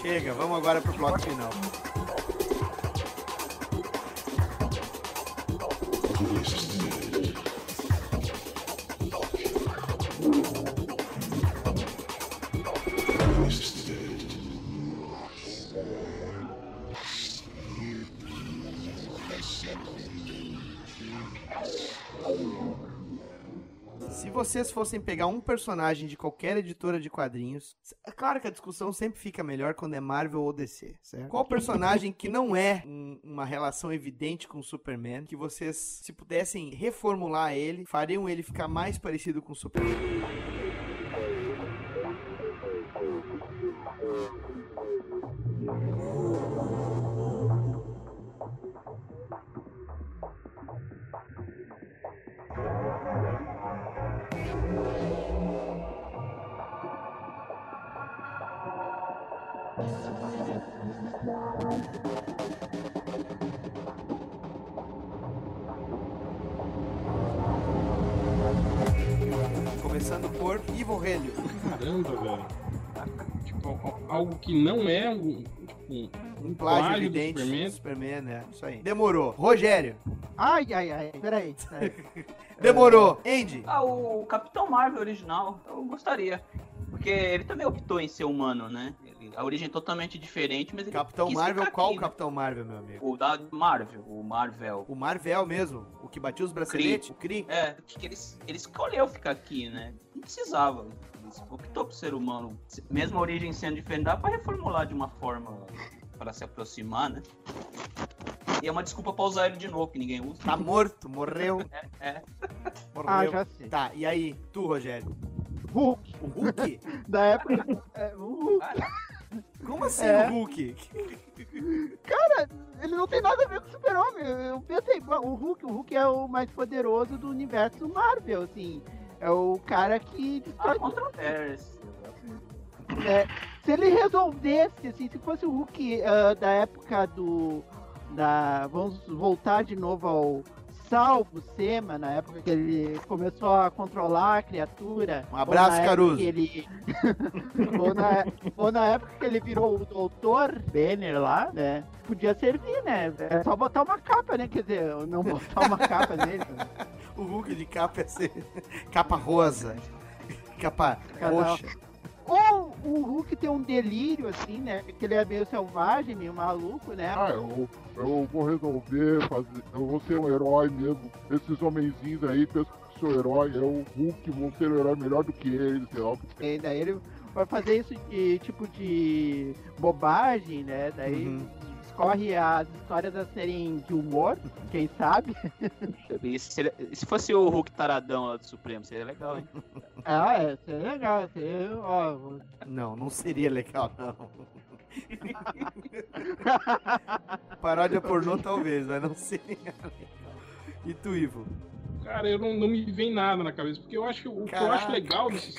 S1: Chega, vamos agora pro bloco final. Se vocês fossem pegar um personagem de qualquer editora de quadrinhos, é claro que a discussão sempre fica melhor quando é Marvel ou DC, certo? Qual personagem que não é um- uma relação evidente com o Superman, que vocês, se pudessem reformular ele, fariam ele ficar mais parecido com o Superman? Por Ivo Relho.
S2: Caramba, velho. Tipo, al- algo que não é um, tipo,
S1: Um plágio
S2: do
S1: evidente
S2: Superman.
S1: do Superman, né? Isso aí. Demorou. Rogério.
S6: Ai, ai, ai, peraí. peraí. (laughs)
S1: Demorou. Andy.
S5: Ah, o Capitão Marvel original, eu gostaria. Porque ele também optou em ser humano, né? Ele- a origem é totalmente diferente, mas ele
S1: Capitão
S5: quis
S1: Marvel,
S5: ficar
S1: qual
S5: aqui, né?
S1: Capitão Marvel, meu amigo?
S5: O da Marvel, o Marvel.
S1: O Marvel mesmo, o que batia os braceletes, o Kree.
S5: É, que ele, ele escolheu ficar aqui, né? Precisava. Ele optou por ser humano. Mesmo a origem sendo diferente, dá pra reformular de uma forma para se aproximar, né? E é uma desculpa pra usar ele de novo, que ninguém usa.
S1: Tá morto, morreu. (laughs)
S5: É, é.
S1: Morreu.
S6: Ah, já sei.
S1: Tá, e aí, tu, Rogério?
S6: Hulk.
S1: O Hulk? (laughs)
S6: Da época. é, o Hulk.
S1: Como assim
S6: É.
S1: o Hulk? (laughs)
S6: Cara, ele não tem nada a ver com o Super-Homem. Eu pensei, o Hulk, o Hulk é o mais poderoso do universo Marvel, assim. É o cara que destrói
S5: Controvérsia.
S6: É, se ele resolvesse, assim, se fosse o Hulk ah, da época do. Da, vamos voltar de novo ao Salvo Sema, na época que ele começou a controlar a criatura.
S1: Um abraço, Caruso.
S6: Ele, (laughs) ou, na, ou na época que ele virou o Doutor Banner lá, né? Podia servir, né? É só botar uma capa, né? Quer dizer, não botar uma capa nele. (laughs)
S1: O Hulk de capa é ser capa rosa. Capa roxa.
S6: Ou o Hulk tem um delírio, assim, né? Que ele é meio selvagem, meio maluco, né?
S15: Ah, eu, eu vou resolver fazer. Eu vou ser um herói mesmo. Esses homenzinhos aí pensam que sou herói. É o Hulk, vou ser um herói melhor do que eles, sei lá.
S6: E daí ele vai fazer isso de tipo de bobagem, né? Daí
S1: Uhum.
S6: Escorre as histórias a serem de humor, quem sabe.
S5: E se, se fosse o Hulk taradão lá do Supremo, seria legal, hein? (laughs)
S6: ah, é, seria legal. Seria, ó,
S1: Não, não seria legal, não. (laughs) Paródia pornô talvez, mas não sei. E tu, Ivo?
S2: Cara, eu não, não me vem nada na cabeça, porque eu acho que o que eu acho
S1: Caraca.
S2: legal desses,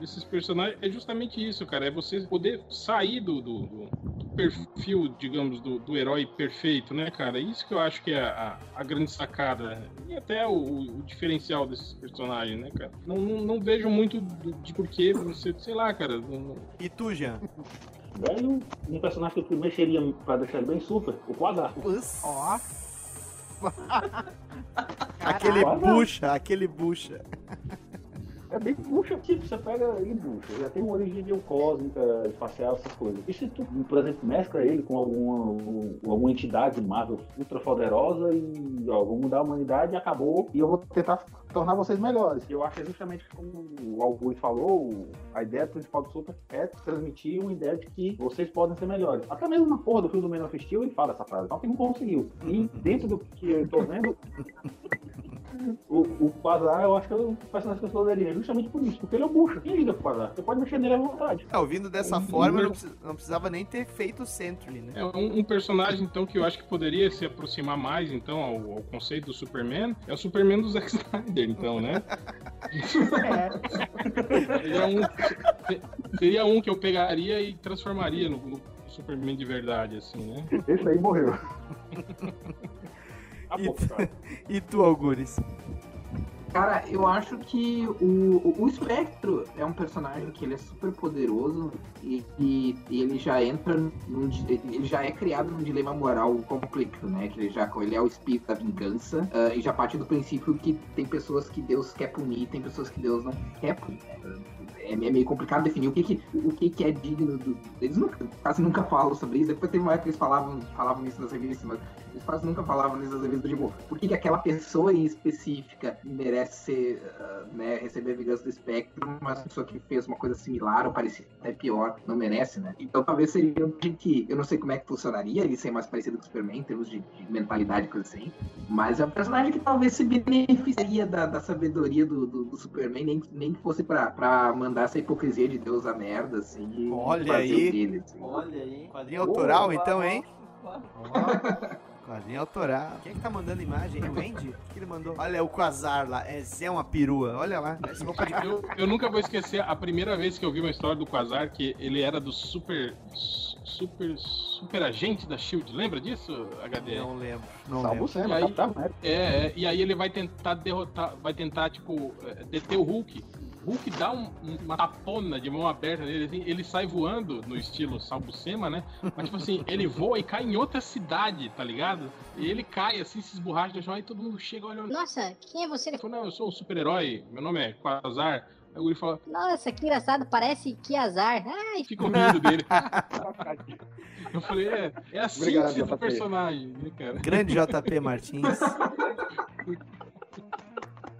S2: desses personagens é justamente isso, cara. É você poder sair do, do, do- perfil, digamos, do, do herói perfeito, né, cara? Isso que eu acho que é a, a grande sacada. E até o, o diferencial desses personagens, né, cara? Não, não, não vejo muito de porquê você, sei lá, cara. não-
S1: E tu, Jean?
S10: Velho, um personagem que eu mexeria pra deixar ele bem super, o Quasar.
S6: Ó. (laughs)
S1: Aquele
S10: Caraca.
S1: bucha, aquele bucha.
S10: É bem bucha, tipo, você pega e bucha. Já tem uma origem cósmica, espacial, essas coisas. E se tu, por exemplo, mescla ele com alguma, com alguma entidade Marvel ultra poderosa e ó, vou mudar a humanidade e acabou. E eu vou tentar tornar vocês melhores. E eu acho que é justamente como o Augusto falou, a ideia principal do Super é transmitir uma ideia de que vocês podem ser melhores. Até mesmo na porra do filme do Man of Steel ele fala essa frase, só que não conseguiu. E dentro do que eu tô vendo, (laughs) o, o Quasar, eu acho que é o personagem que eu justamente por isso, porque ele é um bucha. Quem liga pro Quasar? Você pode mexer nele à vontade.
S1: É, ouvindo dessa forma, não, precis- não precisava nem ter feito o Sentry, né?
S2: É um, um personagem, então, que eu acho que poderia se aproximar mais, então, ao, ao conceito do Superman. É o Superman do Zack Snyder, então, né? seria, um, seria um que eu pegaria e transformaria no, no Superman de verdade, assim, né?
S10: Esse aí morreu. (laughs)
S1: E, e tu, Algures?
S7: Cara, eu acho que o, o- Espectro é um personagem que ele é super poderoso e, e- e ele já entra num, ele já é criado num dilema moral complexo, né? Que ele já ele é o espírito da vingança ah, e já parte do princípio que tem pessoas que Deus quer punir, tem pessoas que Deus não quer punir. né? É, é meio complicado definir o que que, o que, que é digno do. Eles nunca, quase nunca falam sobre isso. Depois teve uma época que eles falavam, falavam isso nas revistas, mas eles quase nunca falavam nisso nas revistas. Tipo, por que, que aquela pessoa em específica merece ser, ah, né, receber a vingança do espectro, mas a pessoa que fez uma coisa similar ou parecida até pior não merece, né? Então talvez seria um que eu não sei como é que funcionaria ele ser mais parecido com o Superman em termos de, de mentalidade e coisa assim. Mas é um personagem que talvez se beneficiaria da, da sabedoria do, do, do Superman, nem, nem que fosse pra, pra mandar essa hipocrisia de Deus a merda, assim. e
S1: Olha
S7: fazer
S1: aí.
S7: o dele, assim.
S1: Olha aí. Quadrinho autoral, então, hein? (laughs) Quadrinho autoral. Quem é que tá mandando imagem? O Andy? O que ele mandou? Olha o Quasar lá. É Zé uma perua. Olha lá. Essa roupa de...
S2: Eu, eu nunca vou esquecer a primeira vez que eu vi uma história do Quasar, que ele era do super. Super. Super agente da Shield. Lembra disso, HD?
S1: Não lembro. Não
S10: Salvo
S1: lembro.
S2: E aí-. É, é, e aí ele vai tentar derrotar, vai tentar, tipo, é, deter o Hulk. O Hulk dá um- uma tapona de mão aberta nele, assim, ele sai voando no estilo Salbucema, né? Mas, tipo assim, ele voa e cai em outra cidade, tá ligado? E ele cai, assim, se esborracha no chão, e todo mundo chega olhando.
S12: Nossa, quem é você?
S2: Ele falou, não, eu sou um super-herói, meu nome é Quasar. Aí o Guri fala,
S12: Nossa, que engraçado, parece que azar. Ai,
S2: ficou rindo dele. (laughs) Eu falei, é, é a
S1: Obrigado,
S2: síntese do personagem, né, cara?
S1: Grande JP Martins. (laughs)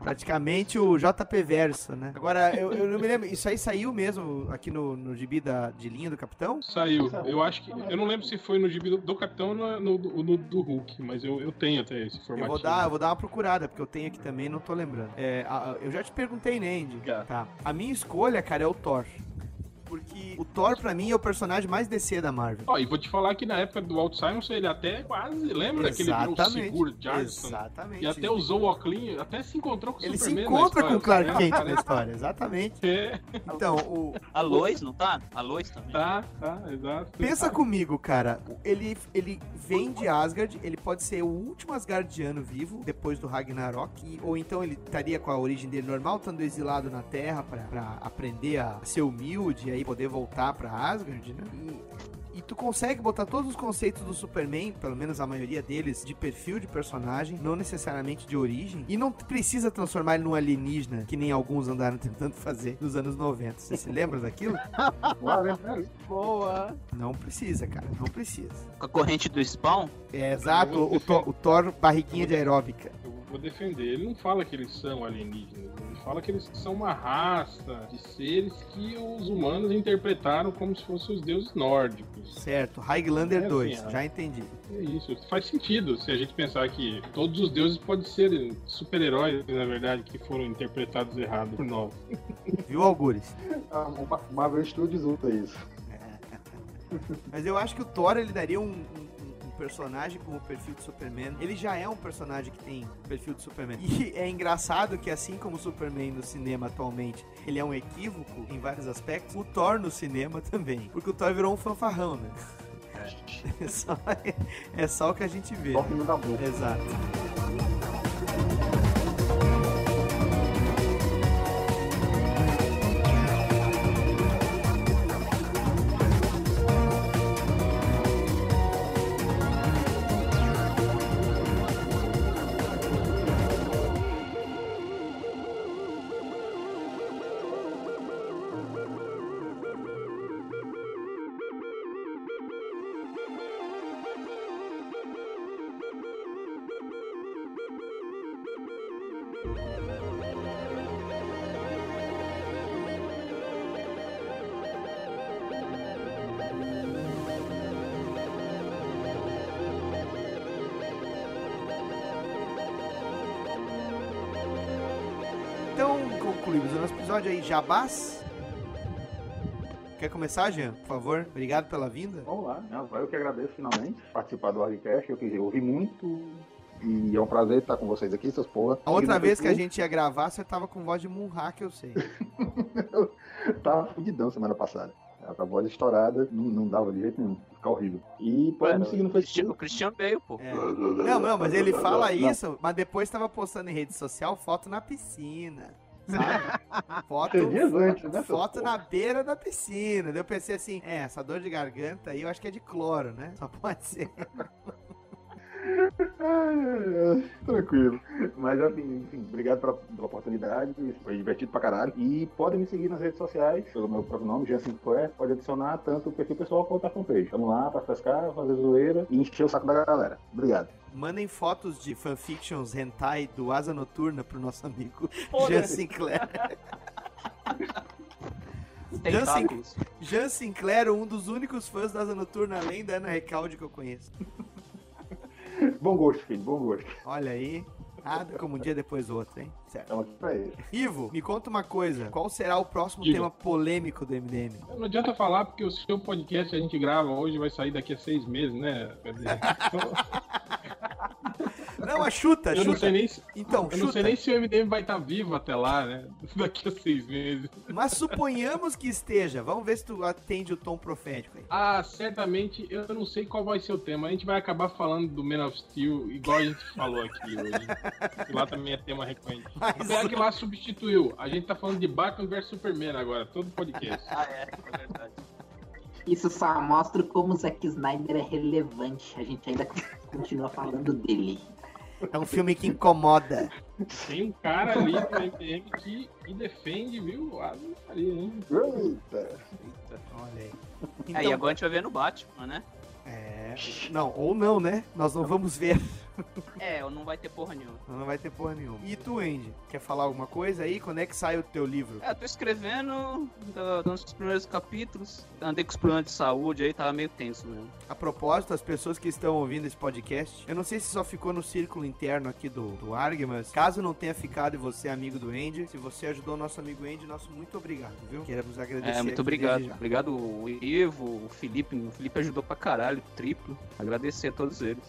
S1: Praticamente o JP Verso, né? Agora, eu, eu não me lembro, isso aí saiu mesmo aqui no, no gibi da, de linha do Capitão?
S2: Saiu. Eu acho que. Eu não lembro se foi no gibi do, do Capitão ou no, no- no- do Hulk, mas eu, eu tenho até esse
S1: Eu
S2: formato.
S1: vou, dar, eu vou dar uma procurada, porque eu tenho aqui também, não tô lembrando. É, a- eu já te perguntei, né, Andy? Tá. A minha escolha, cara, é o Thor. Porque o Thor, pra mim, é o personagem mais DC da Marvel.
S2: Ó, e vou te falar que na época do Walt Simonson ele até quase lembra ele o
S1: Exatamente.
S2: seguro Jarson.
S1: Exatamente.
S2: E até usou o óculos, até se encontrou com o
S1: Ele se
S2: Superman.
S1: encontra
S2: na
S1: com o Clark
S2: né?
S1: Kent na (laughs) história, exatamente.
S2: É.
S1: Então, o,
S5: A Lois, não tá? A Lois também.
S2: Tá, tá, exato.
S1: Pensa comigo, cara. Ele, ele vem de Asgard, ele pode ser o último Asgardiano vivo, depois do Ragnarok, e- ou então ele estaria com a origem dele normal, estando exilado na Terra pra, pra aprender a ser humilde aí poder voltar pra Asgard, né? E, e tu consegue botar todos os conceitos do Superman, pelo menos a maioria deles, de perfil de personagem, não necessariamente de origem, e não precisa transformar ele num alienígena, que nem alguns andaram (laughs) tentando fazer nos anos 90. Você se lembra daquilo? (laughs)
S6: Boa.
S1: Não precisa, cara, não precisa.
S5: Com a corrente do spawn?
S1: É exato, o, Thor- o Thor barriguinha de aeróbica.
S2: Vou defender. Ele não fala que eles são alienígenas. Ele fala que eles são uma raça de seres que os humanos interpretaram como se fossem os deuses nórdicos.
S1: Certo, Highlander
S2: É,
S1: 2,
S2: assim,
S1: já entendi.
S2: É isso, faz sentido se a gente pensar que todos os deuses podem ser super-heróis, na verdade, que foram interpretados errado por nós. (laughs)
S1: Viu, Algures?
S10: Ah, o Ma- Marvel Studios usa isso. (laughs)
S1: Mas eu acho que o Thor, ele daria um personagem com o perfil de Superman. Ele já é um personagem que tem perfil de Superman. E (laughs) é engraçado que assim como o Superman no cinema atualmente, ele é um equívoco em vários aspectos, o Thor no cinema também. Porque o Thor virou um fanfarrão, né? É (laughs) só, é só o que a gente vê.
S10: Só o filme da boca.
S1: Exato. Episódio aí, Jabás. Quer começar, Jean? Por favor. Obrigado pela vinda.
S10: Vamos lá. Não, Eu que agradeço finalmente participar do Hardcast. Eu, eu ouvi muito e é um prazer estar com vocês aqui, seus porra.
S1: A outra vez que a gente ia gravar, você tava com voz de Munra, que eu sei. (laughs)
S10: Tava fudidão semana passada. Tava com a voz estourada, não, não dava de jeito nenhum. Fica horrível. E pode me seguir no Facebook.
S5: O Christian Bale, pô.
S1: É. Não, não, mas ele fala isso, mas depois tava postando em rede social foto na piscina. Sabe? Foto,
S10: antes, né,
S1: foto na beira da piscina. Daí eu pensei assim, é, essa dor de garganta aí eu acho que é de cloro, né? Só pode ser. (laughs)
S10: Tranquilo. Mas assim, enfim, obrigado pela, pela oportunidade. Foi divertido pra caralho. E podem me seguir nas redes sociais, pelo meu próprio nome, Jean Sinclair. Pode adicionar tanto o perfil pessoal quanto a fanpage. Vamos lá pra pescar, fazer zoeira e encher o saco da galera. Obrigado.
S1: Mandem fotos de fanfictions hentai do Asa Noturna pro nosso amigo. Jean Sinclair. Jean, Sin. Jean Sinclair, um dos únicos fãs da Asa Noturna, além da Ana Recalde que eu conheço. (laughs)
S10: Bom gosto, filho, bom gosto.
S1: Olha aí. Nada como um dia depois do outro, hein? Certo.
S10: Estamos aqui pra ele.
S1: Ivo, me conta uma coisa. Qual será o próximo
S2: Diga.
S1: tema polêmico do MDM?
S2: Não adianta falar porque o seu podcast que a gente grava hoje vai sair daqui a seis meses, né? Quer dizer, (laughs) (laughs) (laughs)
S1: Não, a chuta,
S2: eu
S1: chuta.
S2: não sei nem se,
S1: Então,
S2: eu não
S1: chuta.
S2: sei nem se o MDM vai estar vivo até lá, né? (laughs) Daqui a seis meses.
S1: Mas suponhamos que esteja. Vamos ver se tu atende o tom profético aí.
S2: Ah, certamente, eu não sei qual vai ser o tema. A gente vai acabar falando do Man of Steel, igual a gente falou aqui hoje. Que lá também é tema recorrente. (laughs) Apesar que lá substituiu. A gente tá falando de Batman vs Superman agora, todo podcast.
S5: Ah, é, é verdade.
S7: Isso só mostra como o Zack Snyder é relevante. A gente ainda continua falando dele.
S1: É um filme que incomoda.
S2: Tem um cara ali no MDM que, que defende, viu? Ah, não faria, hein?
S10: Eita.
S1: Olha aí.
S5: Aí
S1: Então-
S5: agora a gente vai ver no Batman, né?
S1: É. Não, ou não, né? Nós não vamos ver. (laughs)
S5: É, ou não vai ter porra nenhuma.
S1: Não vai ter porra nenhuma. E tu, Andy? Quer falar alguma coisa aí? Quando é que sai o teu livro?
S5: É, eu tô escrevendo do- dos primeiros capítulos. Andei com os problemas de saúde aí, tava meio tenso mesmo.
S1: A propósito, as pessoas que estão ouvindo esse podcast, eu não sei se só ficou no círculo interno aqui do, do ARG, mas caso não tenha ficado e você é amigo do Andy, se você ajudou o nosso amigo Andy, nosso muito obrigado, viu? Queremos agradecer.
S5: É, muito obrigado.
S1: desde.
S5: Obrigado o Ivo, o Felipe. O Felipe ajudou pra caralho, triplo. Agradecer a todos eles.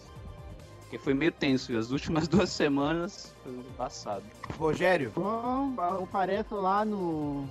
S5: Porque foi meio tenso, viu? As últimas (laughs) duas semanas foi embaçado.
S1: Rogério?
S6: Bom, apareço lá no,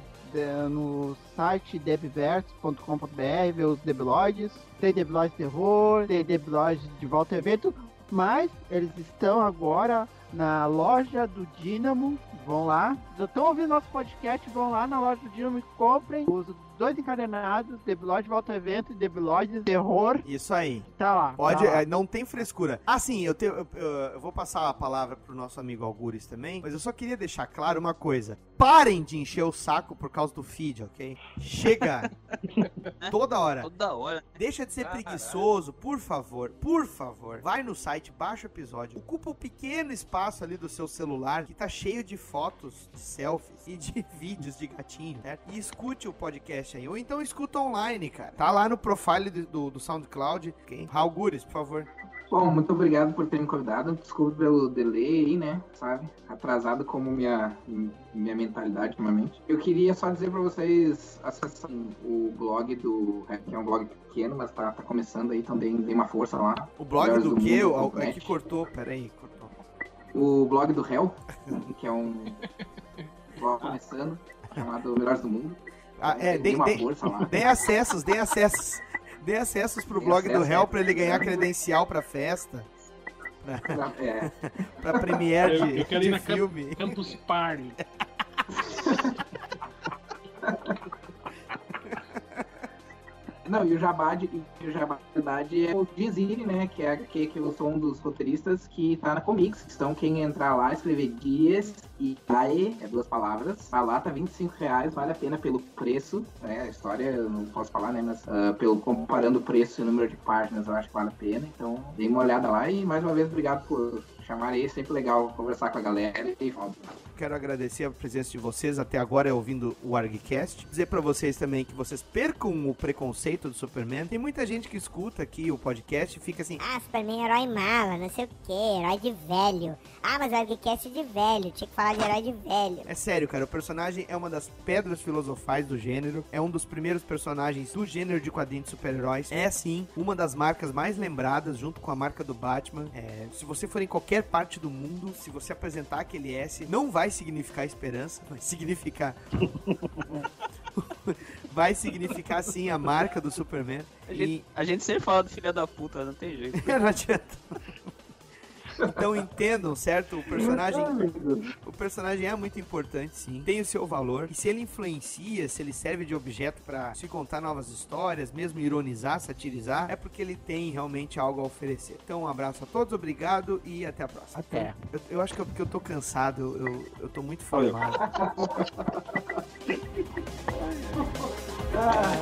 S6: no site devverso.com.br, ver os deblogs. Tem deblogs de terror, tem deblogs de volta ao evento, mas eles estão agora na loja do Dynamo. Vão lá. Estão ouvindo nosso podcast, vão lá na loja do Dynamo e comprem os dois encadenados, Deblog de volta ao evento e Deblog de terror.
S1: Isso aí.
S6: Tá lá.
S1: Pode,
S6: tá lá.
S1: é, não tem frescura. Ah, sim, eu, tenho, eu, eu- eu vou passar a palavra pro nosso amigo Algures também, mas eu só queria deixar claro uma coisa. Parem de encher o saco por causa do feed, ok? Chega (laughs) toda hora.
S5: Toda hora.
S1: Deixa de ser
S5: Caralho.
S1: preguiçoso, por favor, por favor. Vai no site, baixa o episódio. Ocupa um pequeno espaço ali do seu celular que tá cheio de fotos, de selfies e de (laughs) vídeos de gatinho, certo? E escute o podcast aí. Ou então escuta online, cara. Tá lá no profile do, do, do SoundCloud. ok? Raul Gures, por favor.
S7: Bom, muito obrigado por ter me convidado. Desculpe pelo delay aí, né? Sabe? Atrasado como minha, minha mentalidade ultimamente. Eu queria só dizer pra vocês acessarem o blog do. que é um blog pequeno, mas tá, tá começando aí, então deem, deem uma força lá.
S1: O blog do quê?
S7: Mundo
S1: O- É que cortou, peraí, cortou.
S7: O blog do Hell, que é um (laughs) blog começando, chamado Melhores do Mundo.
S1: Ah, é, dê, dê, dê acessos, dê acessos. Dê acessos pro
S7: Dê
S1: blog do
S7: acesso,
S1: réu
S7: é.
S1: pra ele ganhar credencial pra festa. Pra,
S7: É. (laughs)
S1: pra premiere
S2: Eu-
S1: de,
S2: eu quero ir
S1: de
S2: Camp-
S1: filme.
S2: Campus Party. (laughs)
S7: Não, e o e o verdade é o Dizine, né? Que é que, que eu sou um dos roteiristas que tá na Comics. Então, quem entrar lá, escrever Dias e AE, é duas palavras, lá, tá 25 reais, vale a pena pelo preço. Né? A história eu não posso falar, né? Mas ah, pelo, comparando o preço e o número de páginas, eu acho que vale a pena. Então, dê uma olhada lá e mais uma vez, obrigado por chamar aí. Sempre legal conversar com a galera e volta.
S1: Quero agradecer a presença de vocês até agora ouvindo o ArgCast. Dizer pra vocês também que vocês percam o preconceito do Superman. Tem muita gente que escuta aqui o podcast e fica assim:
S8: Ah, Superman é herói mala, não sei o que, herói de velho. Ah, mas o Argcast é de velho, tinha que falar de herói de velho.
S1: É sério, cara, o personagem é uma das pedras filosofais do gênero, é um dos primeiros personagens do gênero de quadrinhos de super-heróis. É sim uma das marcas mais lembradas, junto com a marca do Batman. É, se você for em qualquer parte do mundo, se você apresentar aquele S, não vai significar esperança, vai significar. (laughs) vai significar sim a marca do Superman.
S5: A gente, a gente sempre fala do filho da puta, não tem jeito. (laughs)
S1: não adianta. Então entendam, certo? O personagem, o personagem é muito importante, sim. Tem o seu valor. E se ele influencia, se ele serve de objeto pra se contar novas histórias, mesmo ironizar, satirizar, é porque ele tem realmente algo a oferecer. Então um abraço a todos, obrigado e até a próxima.
S6: Até.
S1: Eu, eu acho que eu, porque eu tô cansado, eu, eu tô muito formado. (laughs)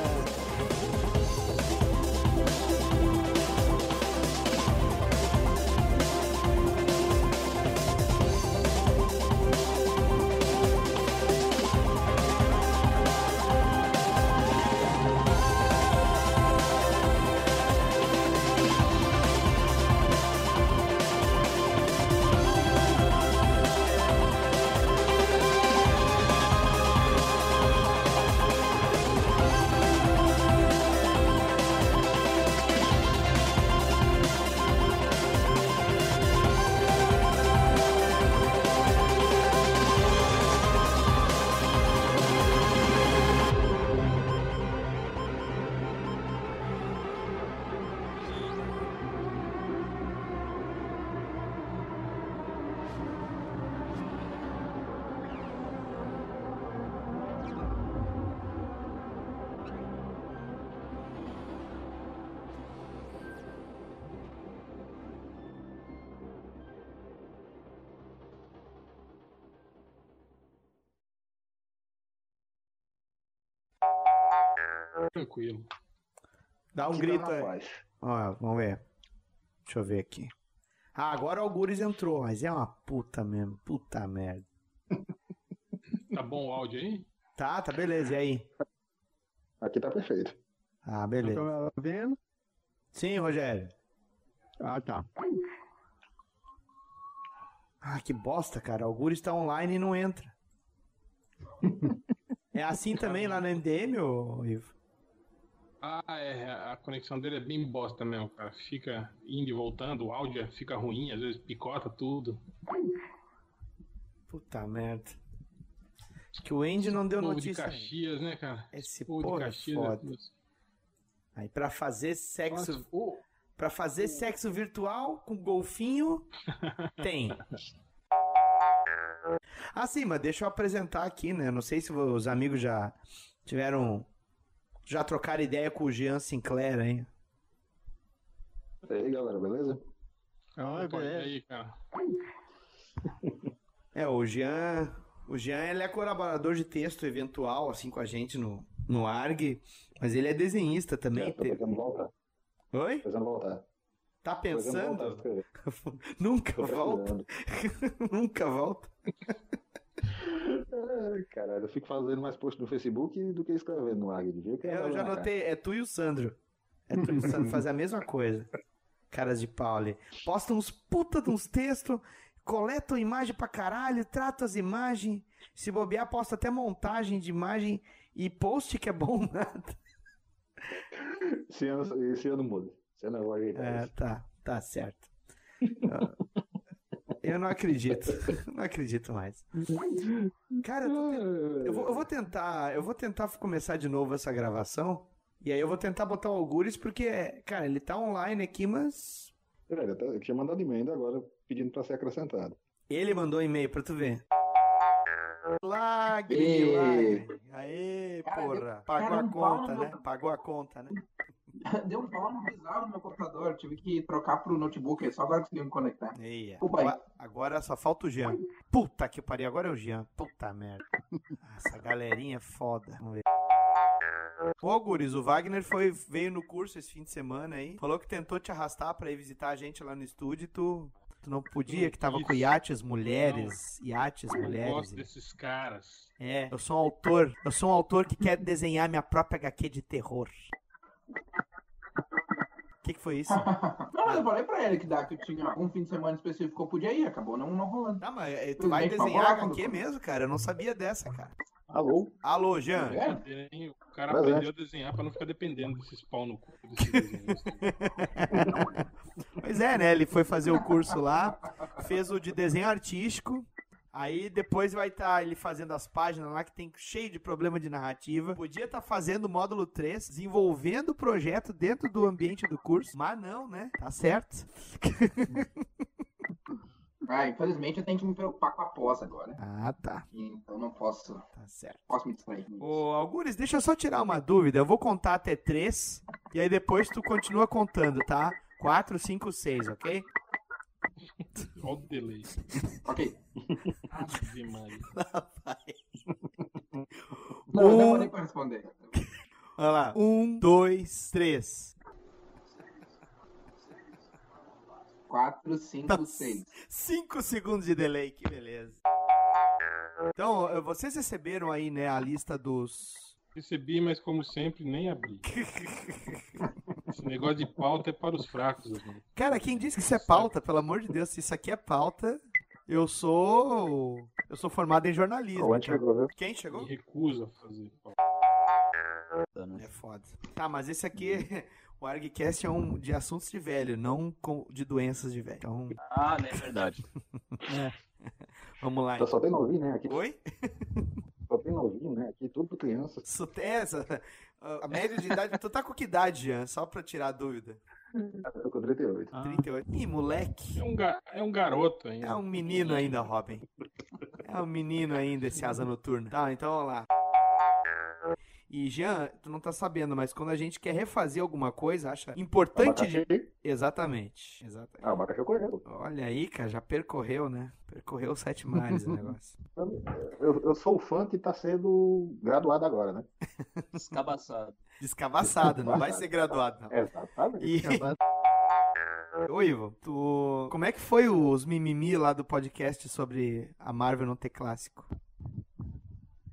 S2: Tranquilo.
S1: Dá um
S10: Aqui
S1: grito
S10: tá
S1: aí. Ó, vamos ver. Deixa eu ver aqui. Ah, agora o Algures entrou, mas é uma puta mesmo. Puta merda. (laughs)
S2: Tá bom o áudio aí?
S1: Tá, tá beleza. E aí?
S10: Aqui tá perfeito.
S1: Ah, beleza.
S6: Tô vendo?
S1: Sim, Rogério.
S6: Ah, tá.
S1: Ah, que bosta, cara. O Algures tá online e não entra. (laughs) é assim também lá no MDM, ô Ivo?
S2: Ah, é. A conexão dele é bem bosta mesmo, cara. Fica indo e voltando, o áudio fica ruim, às vezes picota tudo.
S1: Puta merda. Que o Andy não deu
S2: Povo
S1: notícia.
S2: de Caxias, né, cara?
S1: Esse
S2: Povo
S1: povo
S2: de
S1: é
S2: Caxias.
S1: foda.
S2: é-
S1: Aí pra fazer sexo.
S2: Nossa, ô,
S1: Pra fazer sexo virtual com golfinho, (laughs) tem. Ah, sim, mas deixa eu apresentar aqui, né? Não sei se os amigos já tiveram. Já trocaram ideia com o Jean Sinclair, hein?
S10: E aí, galera, beleza?
S2: opa, e aí, cara?
S1: É, o Jean. O Jean ele é colaborador de texto eventual, assim, com a gente no, no ARG, mas ele é desenhista também.
S10: É, tô
S1: Te-
S10: pensando em voltar.
S1: Oi?
S10: Voltar.
S1: Tá
S10: pensando em voltar a
S1: pensando?
S10: escrever.
S1: Nunca volta. Nunca volta.
S10: Caralho, eu fico fazendo mais post no Facebook do que escrevendo no ARG. Devia que
S1: Eu já notei, é tu e o Sandro. É tu e o Sandro fazer a mesma coisa. Caras de pau ali. Postam uns puta de uns textos, coletam imagem pra caralho, tratam as imagens. Se bobear, posta até montagem de imagem e post que é bom (laughs) nada.
S10: Esse ano, esse ano muda. Esse ano eu vou ajeitar
S1: É,
S10: isso.
S1: tá, tá certo. (laughs) Eu não acredito. (laughs) Não acredito mais. Cara, eu, tô te- eu vou, eu vou tentar. Eu vou tentar começar de novo essa gravação. E aí eu vou tentar botar o Algures, porque, cara, ele tá online aqui, mas.
S10: É, ele até- eu tinha mandado e-mail ainda agora pedindo pra ser acrescentado.
S1: Ele mandou um e-mail pra tu ver. Lagre,
S7: Ê.
S1: lagre. Aê,
S7: Cara,
S1: porra. Pagou
S7: cara,
S1: a conta, né? Pagou a conta, né? (laughs)
S7: Deu um pau bizarro no meu computador. Tive que trocar pro notebook. Só agora consegui me conectar.
S1: Eia. Agora, agora só falta o Jean. Puta que pariu, agora é o Jean. Puta merda. Essa galerinha é foda. Vamos ver. Ô, Guris, o Wagner foi, veio no curso esse fim de semana aí. Falou que tentou te arrastar pra ir visitar a gente lá no estúdio e tu, tu não podia, que tava com iates mulheres. Iates
S2: Eu
S1: mulheres.
S2: gosto desses caras.
S1: É, eu sou um autor. Eu sou um autor que quer desenhar minha própria HQ de terror. O que, que foi isso? (laughs)
S7: Não, mas eu falei pra ele que dá, que eu tinha um fim de semana específico que eu podia ir. Acabou não, não rolando.
S1: Tá, mas eh, tu vai desenhar HQ mesmo, cara? Eu não sabia dessa, cara.
S10: Alô?
S1: Alô, Jean?
S2: O cara
S10: Mas é.
S2: aprendeu a desenhar pra não ficar dependendo desses pau no cu. (laughs)
S1: Pois é, né? Ele foi fazer o curso lá, fez o de desenho artístico. Aí depois vai estar ele fazendo as páginas lá que tem cheio de problema de narrativa. Podia estar fazendo o módulo 3, desenvolvendo o projeto dentro do ambiente do curso, mas não, né? Tá certo. (laughs)
S7: Ah, infelizmente eu tenho que me preocupar com a pós agora.
S1: Ah, tá.
S7: Então não posso.
S1: Tá certo.
S7: Posso me distrair.
S1: Ô, Algures, deixa eu só tirar uma dúvida. Eu vou contar até 3 e aí depois tu continua contando, tá? 4, 5, 6, ok?
S2: Olha o delay.
S7: Ok.
S2: Ave Maria. (laughs)
S1: Lá vai.
S7: Não, eu
S1: Um-
S7: demorei pra responder.
S1: Olha lá. Um, dois, três.
S7: 4, 5, 6.
S1: Cinco segundos de delay, que beleza. Então, vocês receberam aí, né, a lista dos.
S2: Recebi, mas como sempre, nem abri. (laughs) Esse negócio de pauta é para os fracos, amigo.
S1: Cara, quem disse que isso é pauta, pelo amor de Deus, se isso aqui é pauta, eu sou. Eu sou formado em jornalismo.
S10: Onde chegou, viu?
S1: Quem chegou?
S2: Me recuso a fazer pauta.
S1: É foda. Tá, mas esse aqui, (laughs) o ArgCast é um de assuntos de velho, não com- de doenças de velho. Então,
S5: Ah, né, é verdade. (laughs)
S1: é. Vamos lá.
S10: Só tem novinho, né? Aqui.
S1: Oi? (laughs)
S10: Só tem novinho, né? Aqui tudo criança.
S1: Isso tem essa. A média de idade. Tu tá com que idade, Jean? Só pra tirar a dúvida.
S10: Eu tô com 38.
S1: 38. Ih, moleque.
S2: É um, ga- é um garoto ainda.
S1: É um menino ainda, Robin. É um menino ainda esse asa noturna. Tá, então vamos lá. E Jean, tu não tá sabendo, mas quando a gente quer refazer alguma coisa, acha importante. de-. Exatamente. Exatamente.
S10: Ah, abacaxi eu conheço.
S1: Olha aí, cara, já percorreu, né? Percorreu os sete mares o (laughs) negócio.
S10: Eu, eu sou o fã que tá sendo graduado agora, né? (laughs)
S5: Descabaçado.
S1: Descavaçado, não vai ser graduado, não.
S10: Exatamente.
S1: E... (laughs) Ô, Ivo, tu... como é que foi os mimimi lá do podcast sobre a Marvel não ter clássico?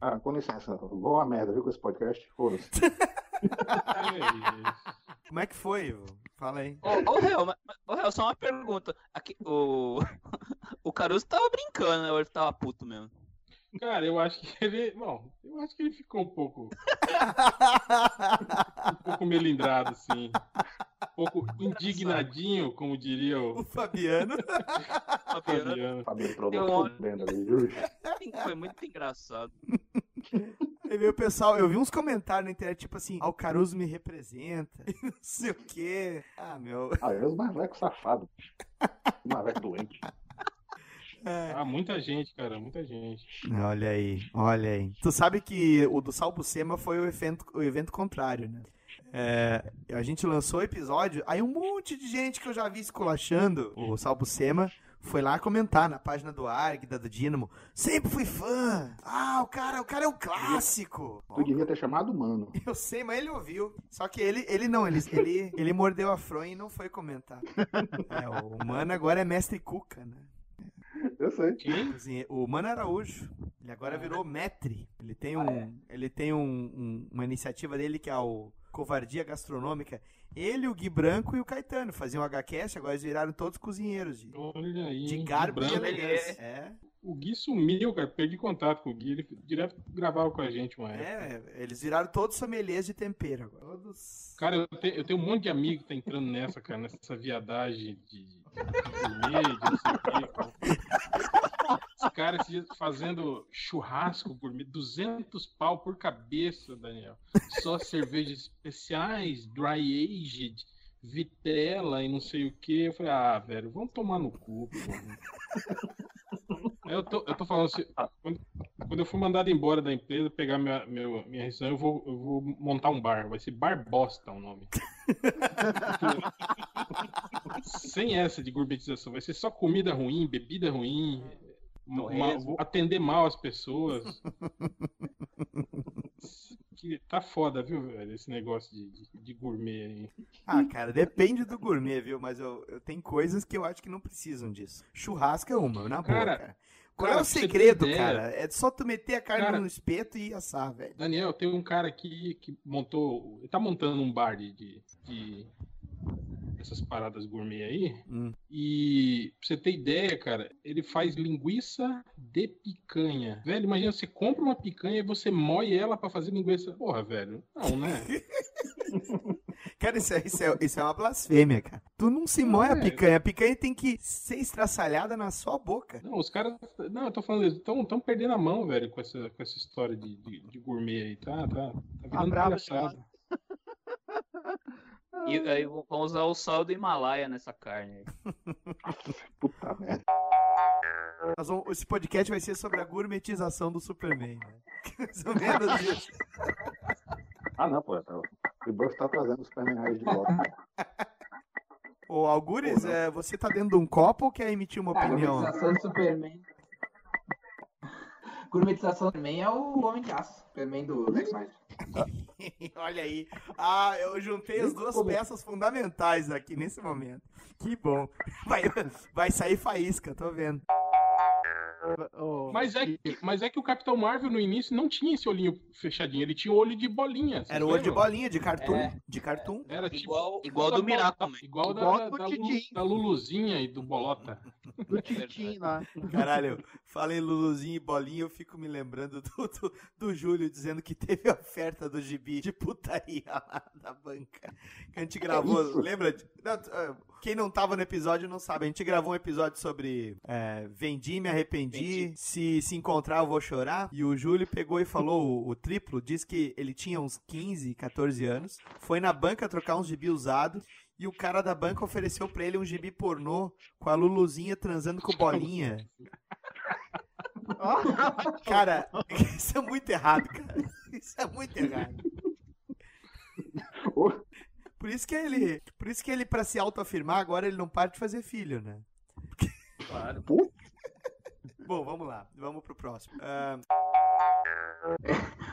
S10: Ah, com licença. Vou a merda, viu, com esse podcast? Foda-se. (laughs) (laughs)
S1: Como é que foi, Ivo? Fala aí.
S5: Ô, ô, Real, mas- ô, Real, só uma pergunta. Aqui, o... (laughs) o Caruso tava brincando, né? Ou ele tava puto mesmo?
S2: Cara, eu acho que (laughs) ele. Bom, eu acho que ele ficou um pouco. um pouco melindrado, assim. Um pouco indignadinho, como diria o.
S1: O Fabiano.
S2: Fabiano.
S10: Fabiano dentro ali, viu?
S5: Foi muito engraçado.
S1: Veio o pessoal, eu vi uns comentários na internet, tipo assim, ah, o Caruso me representa, (laughs) não sei o quê. Ah, meu.
S10: Ah, é os marvecos safados. Marveco doente.
S2: Ah, muita gente, cara, muita gente.
S1: Olha aí, olha aí. Tu sabe que o do Salbucema foi o evento, o evento contrário, né? É, a gente lançou o episódio, aí um monte de gente que eu já vi esculachando o Salbucema foi lá comentar na página do ARG, da do Dínamo. Sempre fui fã! Ah, o cara, o cara é um clássico!
S10: Tu devia ter chamado o mano. (laughs)
S1: Eu sei, mas ele ouviu. Só que ele, ele não, ele, ele, ele mordeu a fronha e não foi comentar. (laughs) É, o Mano agora é mestre Cuca, né?
S10: Eu sei.
S1: Cozinhe- O Mano Araújo. Ele agora virou Metre. Ele tem, um, ele tem um- um- uma iniciativa dele que é o Covardia Gastronômica. Ele, o Gui Branco e o Caetano faziam HCast, agora eles viraram todos cozinheiros de,
S2: Olha aí.
S1: de garbo e elegância. É,
S2: O Gui sumiu, cara. Perdi contato com o Gui. Ele direto gravava com a gente uma época.
S1: é, eles viraram todos sommeliers de tempero agora. Todos...
S2: Cara, eu, te- eu tenho um monte de amigo que tá entrando nessa, cara, nessa viadagem de Os caras fazendo churrasco gourmet, 200 pau por cabeça, Daniel. Só cervejas especiais, dry aged, vitela e não sei o que. Eu falei, ah, velho, vamos tomar no cu. (laughs) Eu tô, eu tô falando assim, quando, quando eu for mandado embora da empresa, pegar minha, meu, minha rescisão, eu vou, eu vou montar um bar. Vai ser Bar Bosta o nome. (laughs) Sem essa de gourmetização. Vai ser só comida ruim, bebida ruim. uma- vou atender mal as pessoas. (laughs) Que tá foda, viu, velho? Esse negócio de, de, de gourmet aí.
S1: Ah, cara, depende do gourmet, viu? Mas eu, eu tenho coisas que eu acho que não precisam disso. Churrasco é uma, na boa,
S2: Cara,
S1: cara. Qual
S2: cara,
S1: é o segredo, cara? É só tu meter a carne
S2: Cara-
S1: no espeto e assar, velho.
S2: Daniel, tem um cara aqui que montou. Ele tá montando um bar de, de essas paradas gourmet aí.
S1: Hum.
S2: E pra você ter ideia, cara, ele faz linguiça de picanha. Velho, imagina, você compra uma picanha e você moe ela pra fazer linguiça. Porra, velho. Não, né? (laughs)
S1: Cara, isso é, isso, é, isso é uma blasfêmia, cara. Tu não se moe a
S2: é.
S1: picanha. A picanha tem que ser estraçalhada na sua boca.
S2: Não, os caras. Não, eu tô falando, eles estão tão perdendo a mão, velho, com essa, com essa história de, de, de gourmet aí, tá? Tá, tá virando
S6: bravo,
S2: palhaçada.
S5: E aí vão usar o sal do Himalaia nessa carne. aí. (laughs)
S10: Puta merda.
S1: Nós vamos- esse podcast vai ser sobre a gourmetização do Superman, né? (laughs) Mais ou menos isso.
S10: Ah, não, pô. Tá, o Buff tá trazendo os Superman Raiz de volta.
S1: Ô, Algures, é, você tá dentro de um copo ou quer emitir uma
S7: Ah,
S1: opinião?
S7: gourmetização do Superman. Gourmetização Superman é o Homem de Aço. Superman do Zack Snyder. (laughs)
S1: Olha aí. Ah, eu juntei as duas peças fundamentais aqui nesse momento. Que bom. Vai, vai sair faísca, tô vendo.
S2: Mas é, que- mas é que o Capitão Marvel no início não tinha esse olhinho fechadinho, ele tinha o olho de bolinha.
S1: Era o olho de bolinha, de cartoon.
S2: É.
S1: De cartoon.
S2: Era tipo.
S5: Igual, igual do Mirato também.
S2: Igual,
S1: Igual
S2: da,
S1: do
S2: da, da Luluzinha e do Bolota. (laughs)
S6: Do Tintin lá.
S1: Caralho, falei Luluzinho e bolinha, eu fico me lembrando do, do, do Júlio dizendo que teve oferta do gibi de putaria lá da banca. Que a gente gravou, (laughs)
S10: isso?
S1: lembra? de- não, ah, quem não tava no episódio não sabe. A gente gravou um episódio sobre é, Vendi, me arrependi, se se encontrar eu vou chorar. E o Júlio pegou e falou o, o triplo, disse que ele tinha uns 15, 14 anos, foi na banca trocar uns gibi usados. E o cara da banca ofereceu pra ele um gibi pornô com a Luluzinha transando com bolinha. (laughs) Cara, (laughs) isso é muito errado, cara. Isso é muito errado. Por isso que ele, por isso que ele para se autoafirmar agora ele não para de fazer filho, né?
S5: Claro. (laughs)
S1: Bom, vamos lá, vamos pro próximo. Ah,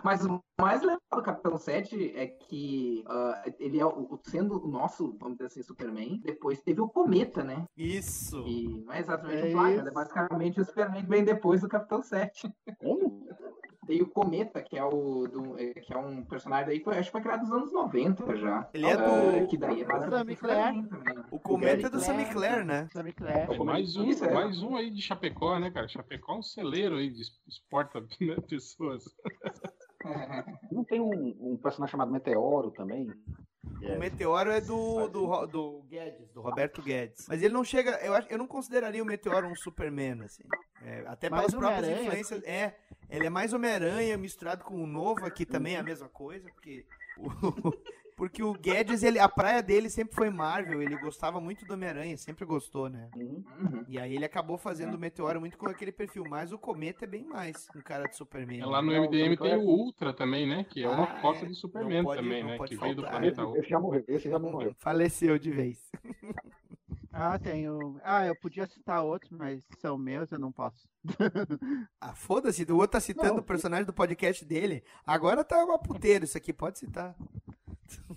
S7: Mas o mais legal do Capitão 7 é que ah, ele é o, o- sendo o nosso, vamos dizer assim, Superman, depois teve o Cometa, né?
S1: Isso!
S7: E não é exatamente
S6: É
S7: plágio,
S6: isso.
S7: é basicamente o Superman que vem depois do Capitão 7.
S10: Como?
S7: Tem o Cometa, que é o do, é, que é um personagem daí, foi, acho que foi criado nos anos 90 já.
S1: Ele é
S7: Ah,
S1: do-
S7: que daí é
S6: Sammy Clare.
S7: Né?
S1: o cometa é do Sammy Clare, né?
S6: Sammy Clare.
S2: Mais, um,
S7: Isso, é.
S2: mais um aí de Chapecó, né, cara? Chapecó é um celeiro aí de exporta (laughs) né, pessoas. (laughs)
S10: Não tem um, um personagem chamado Meteoro também?
S1: O Meteoro é do, do, do Guedes, do Roberto Guedes. Mas ele não chega. Eu, acho- eu não consideraria o Meteoro um Superman, assim. É, até pelas próprias influências. É, ele é mais Homem-Aranha misturado com o Novo aqui também é a mesma coisa, porque. O, (laughs) porque o Guedes, ele, a praia dele sempre foi Marvel, ele gostava muito do Homem-Aranha, sempre gostou, né?
S7: Uhum.
S1: E aí ele acabou fazendo o Meteoro muito com aquele perfil, mas o Cometa é bem mais um cara de Superman.
S2: É, lá no? MDM tem o Ultra também, né? Que é uma
S1: Ah,
S2: cópia
S1: é.
S2: do Superman
S1: pode-
S2: também, né? Que veio do
S1: faltar,
S2: planeta? Ultra.
S10: Esse já morreu, esse já morreu.
S1: Faleceu de vez. (laughs)
S6: Ah, tenho. Ah, eu podia citar outros, mas são meus, eu não posso. (laughs)
S1: Ah, foda-se, o outro tá citando
S10: Não.
S1: o personagem do podcast dele. Agora tá uma puteiro isso aqui, pode citar. (laughs)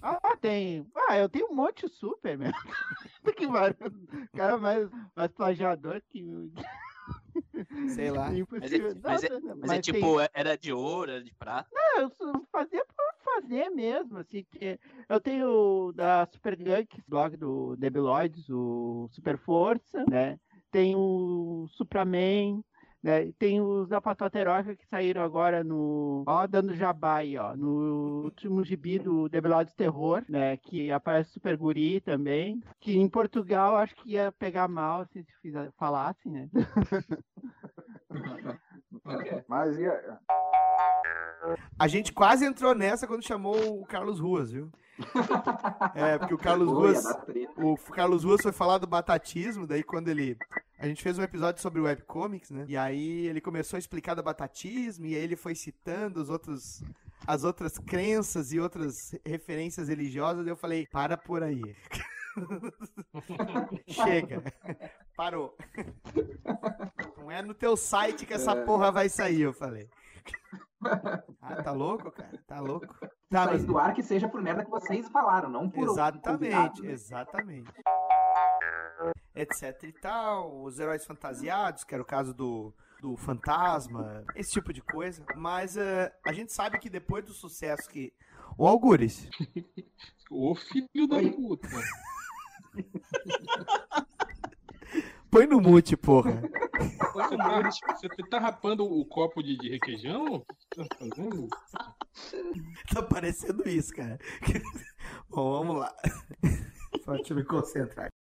S6: Ah, tem. Ah, eu tenho um monte de super, meu. (laughs) que vários. Cara mais, mais plagiador que.
S1: Sei lá.
S5: Mas é, mas é-
S6: Não, não,
S5: mas é
S6: tem-
S5: tipo, era de ouro, era de prata.
S6: Não, eu só fazia por fazer mesmo, assim, que eu tenho da Super Gunk, blog do Debiloides, o Super Força, né? Tem o Supraman, né? Tem os da Patota Heróica que saíram agora no. Ó, dando jabá aí, ó. No último gibi do Debiloides Terror, né? Que aparece Super Guri também. Que em Portugal acho que ia pegar mal assim, se falasse, né? (laughs)
S10: Mas e a...
S1: A gente quase entrou nessa quando chamou o Carlos Ruas, viu? (laughs) É, porque o Carlos
S7: Oi,
S1: Ruas. O Carlos Ruas foi falar do batatismo, daí quando ele. A gente fez um episódio sobre webcomics, né? E aí ele começou a explicar do batatismo, e aí ele foi citando os outros. As outras crenças e outras referências religiosas, e eu falei, para por aí. (laughs) (laughs) Chega. Parou. Não é no teu site que essa
S7: É.
S1: porra vai sair, eu falei. Ah, tá louco, cara? Tá louco? Tá,
S7: Mas
S1: mas...
S7: do ar que seja por merda que vocês falaram, não por
S1: Exatamente,
S7: convidado, né?
S1: exatamente. Etc e tal, os heróis fantasiados, que era o caso do, do fantasma, esse tipo de coisa. Mas eh, a gente sabe que depois do sucesso que. Ô Algures, (laughs)
S2: Ô filho da puta. (laughs)
S1: põe no mute, porra.
S2: Você tá, você tá rapando o copo de, de requeijão? Tá fazendo?
S1: Tá parecendo isso, cara. (laughs) Bom, vamos lá. (laughs) Só deixa eu me concentrar.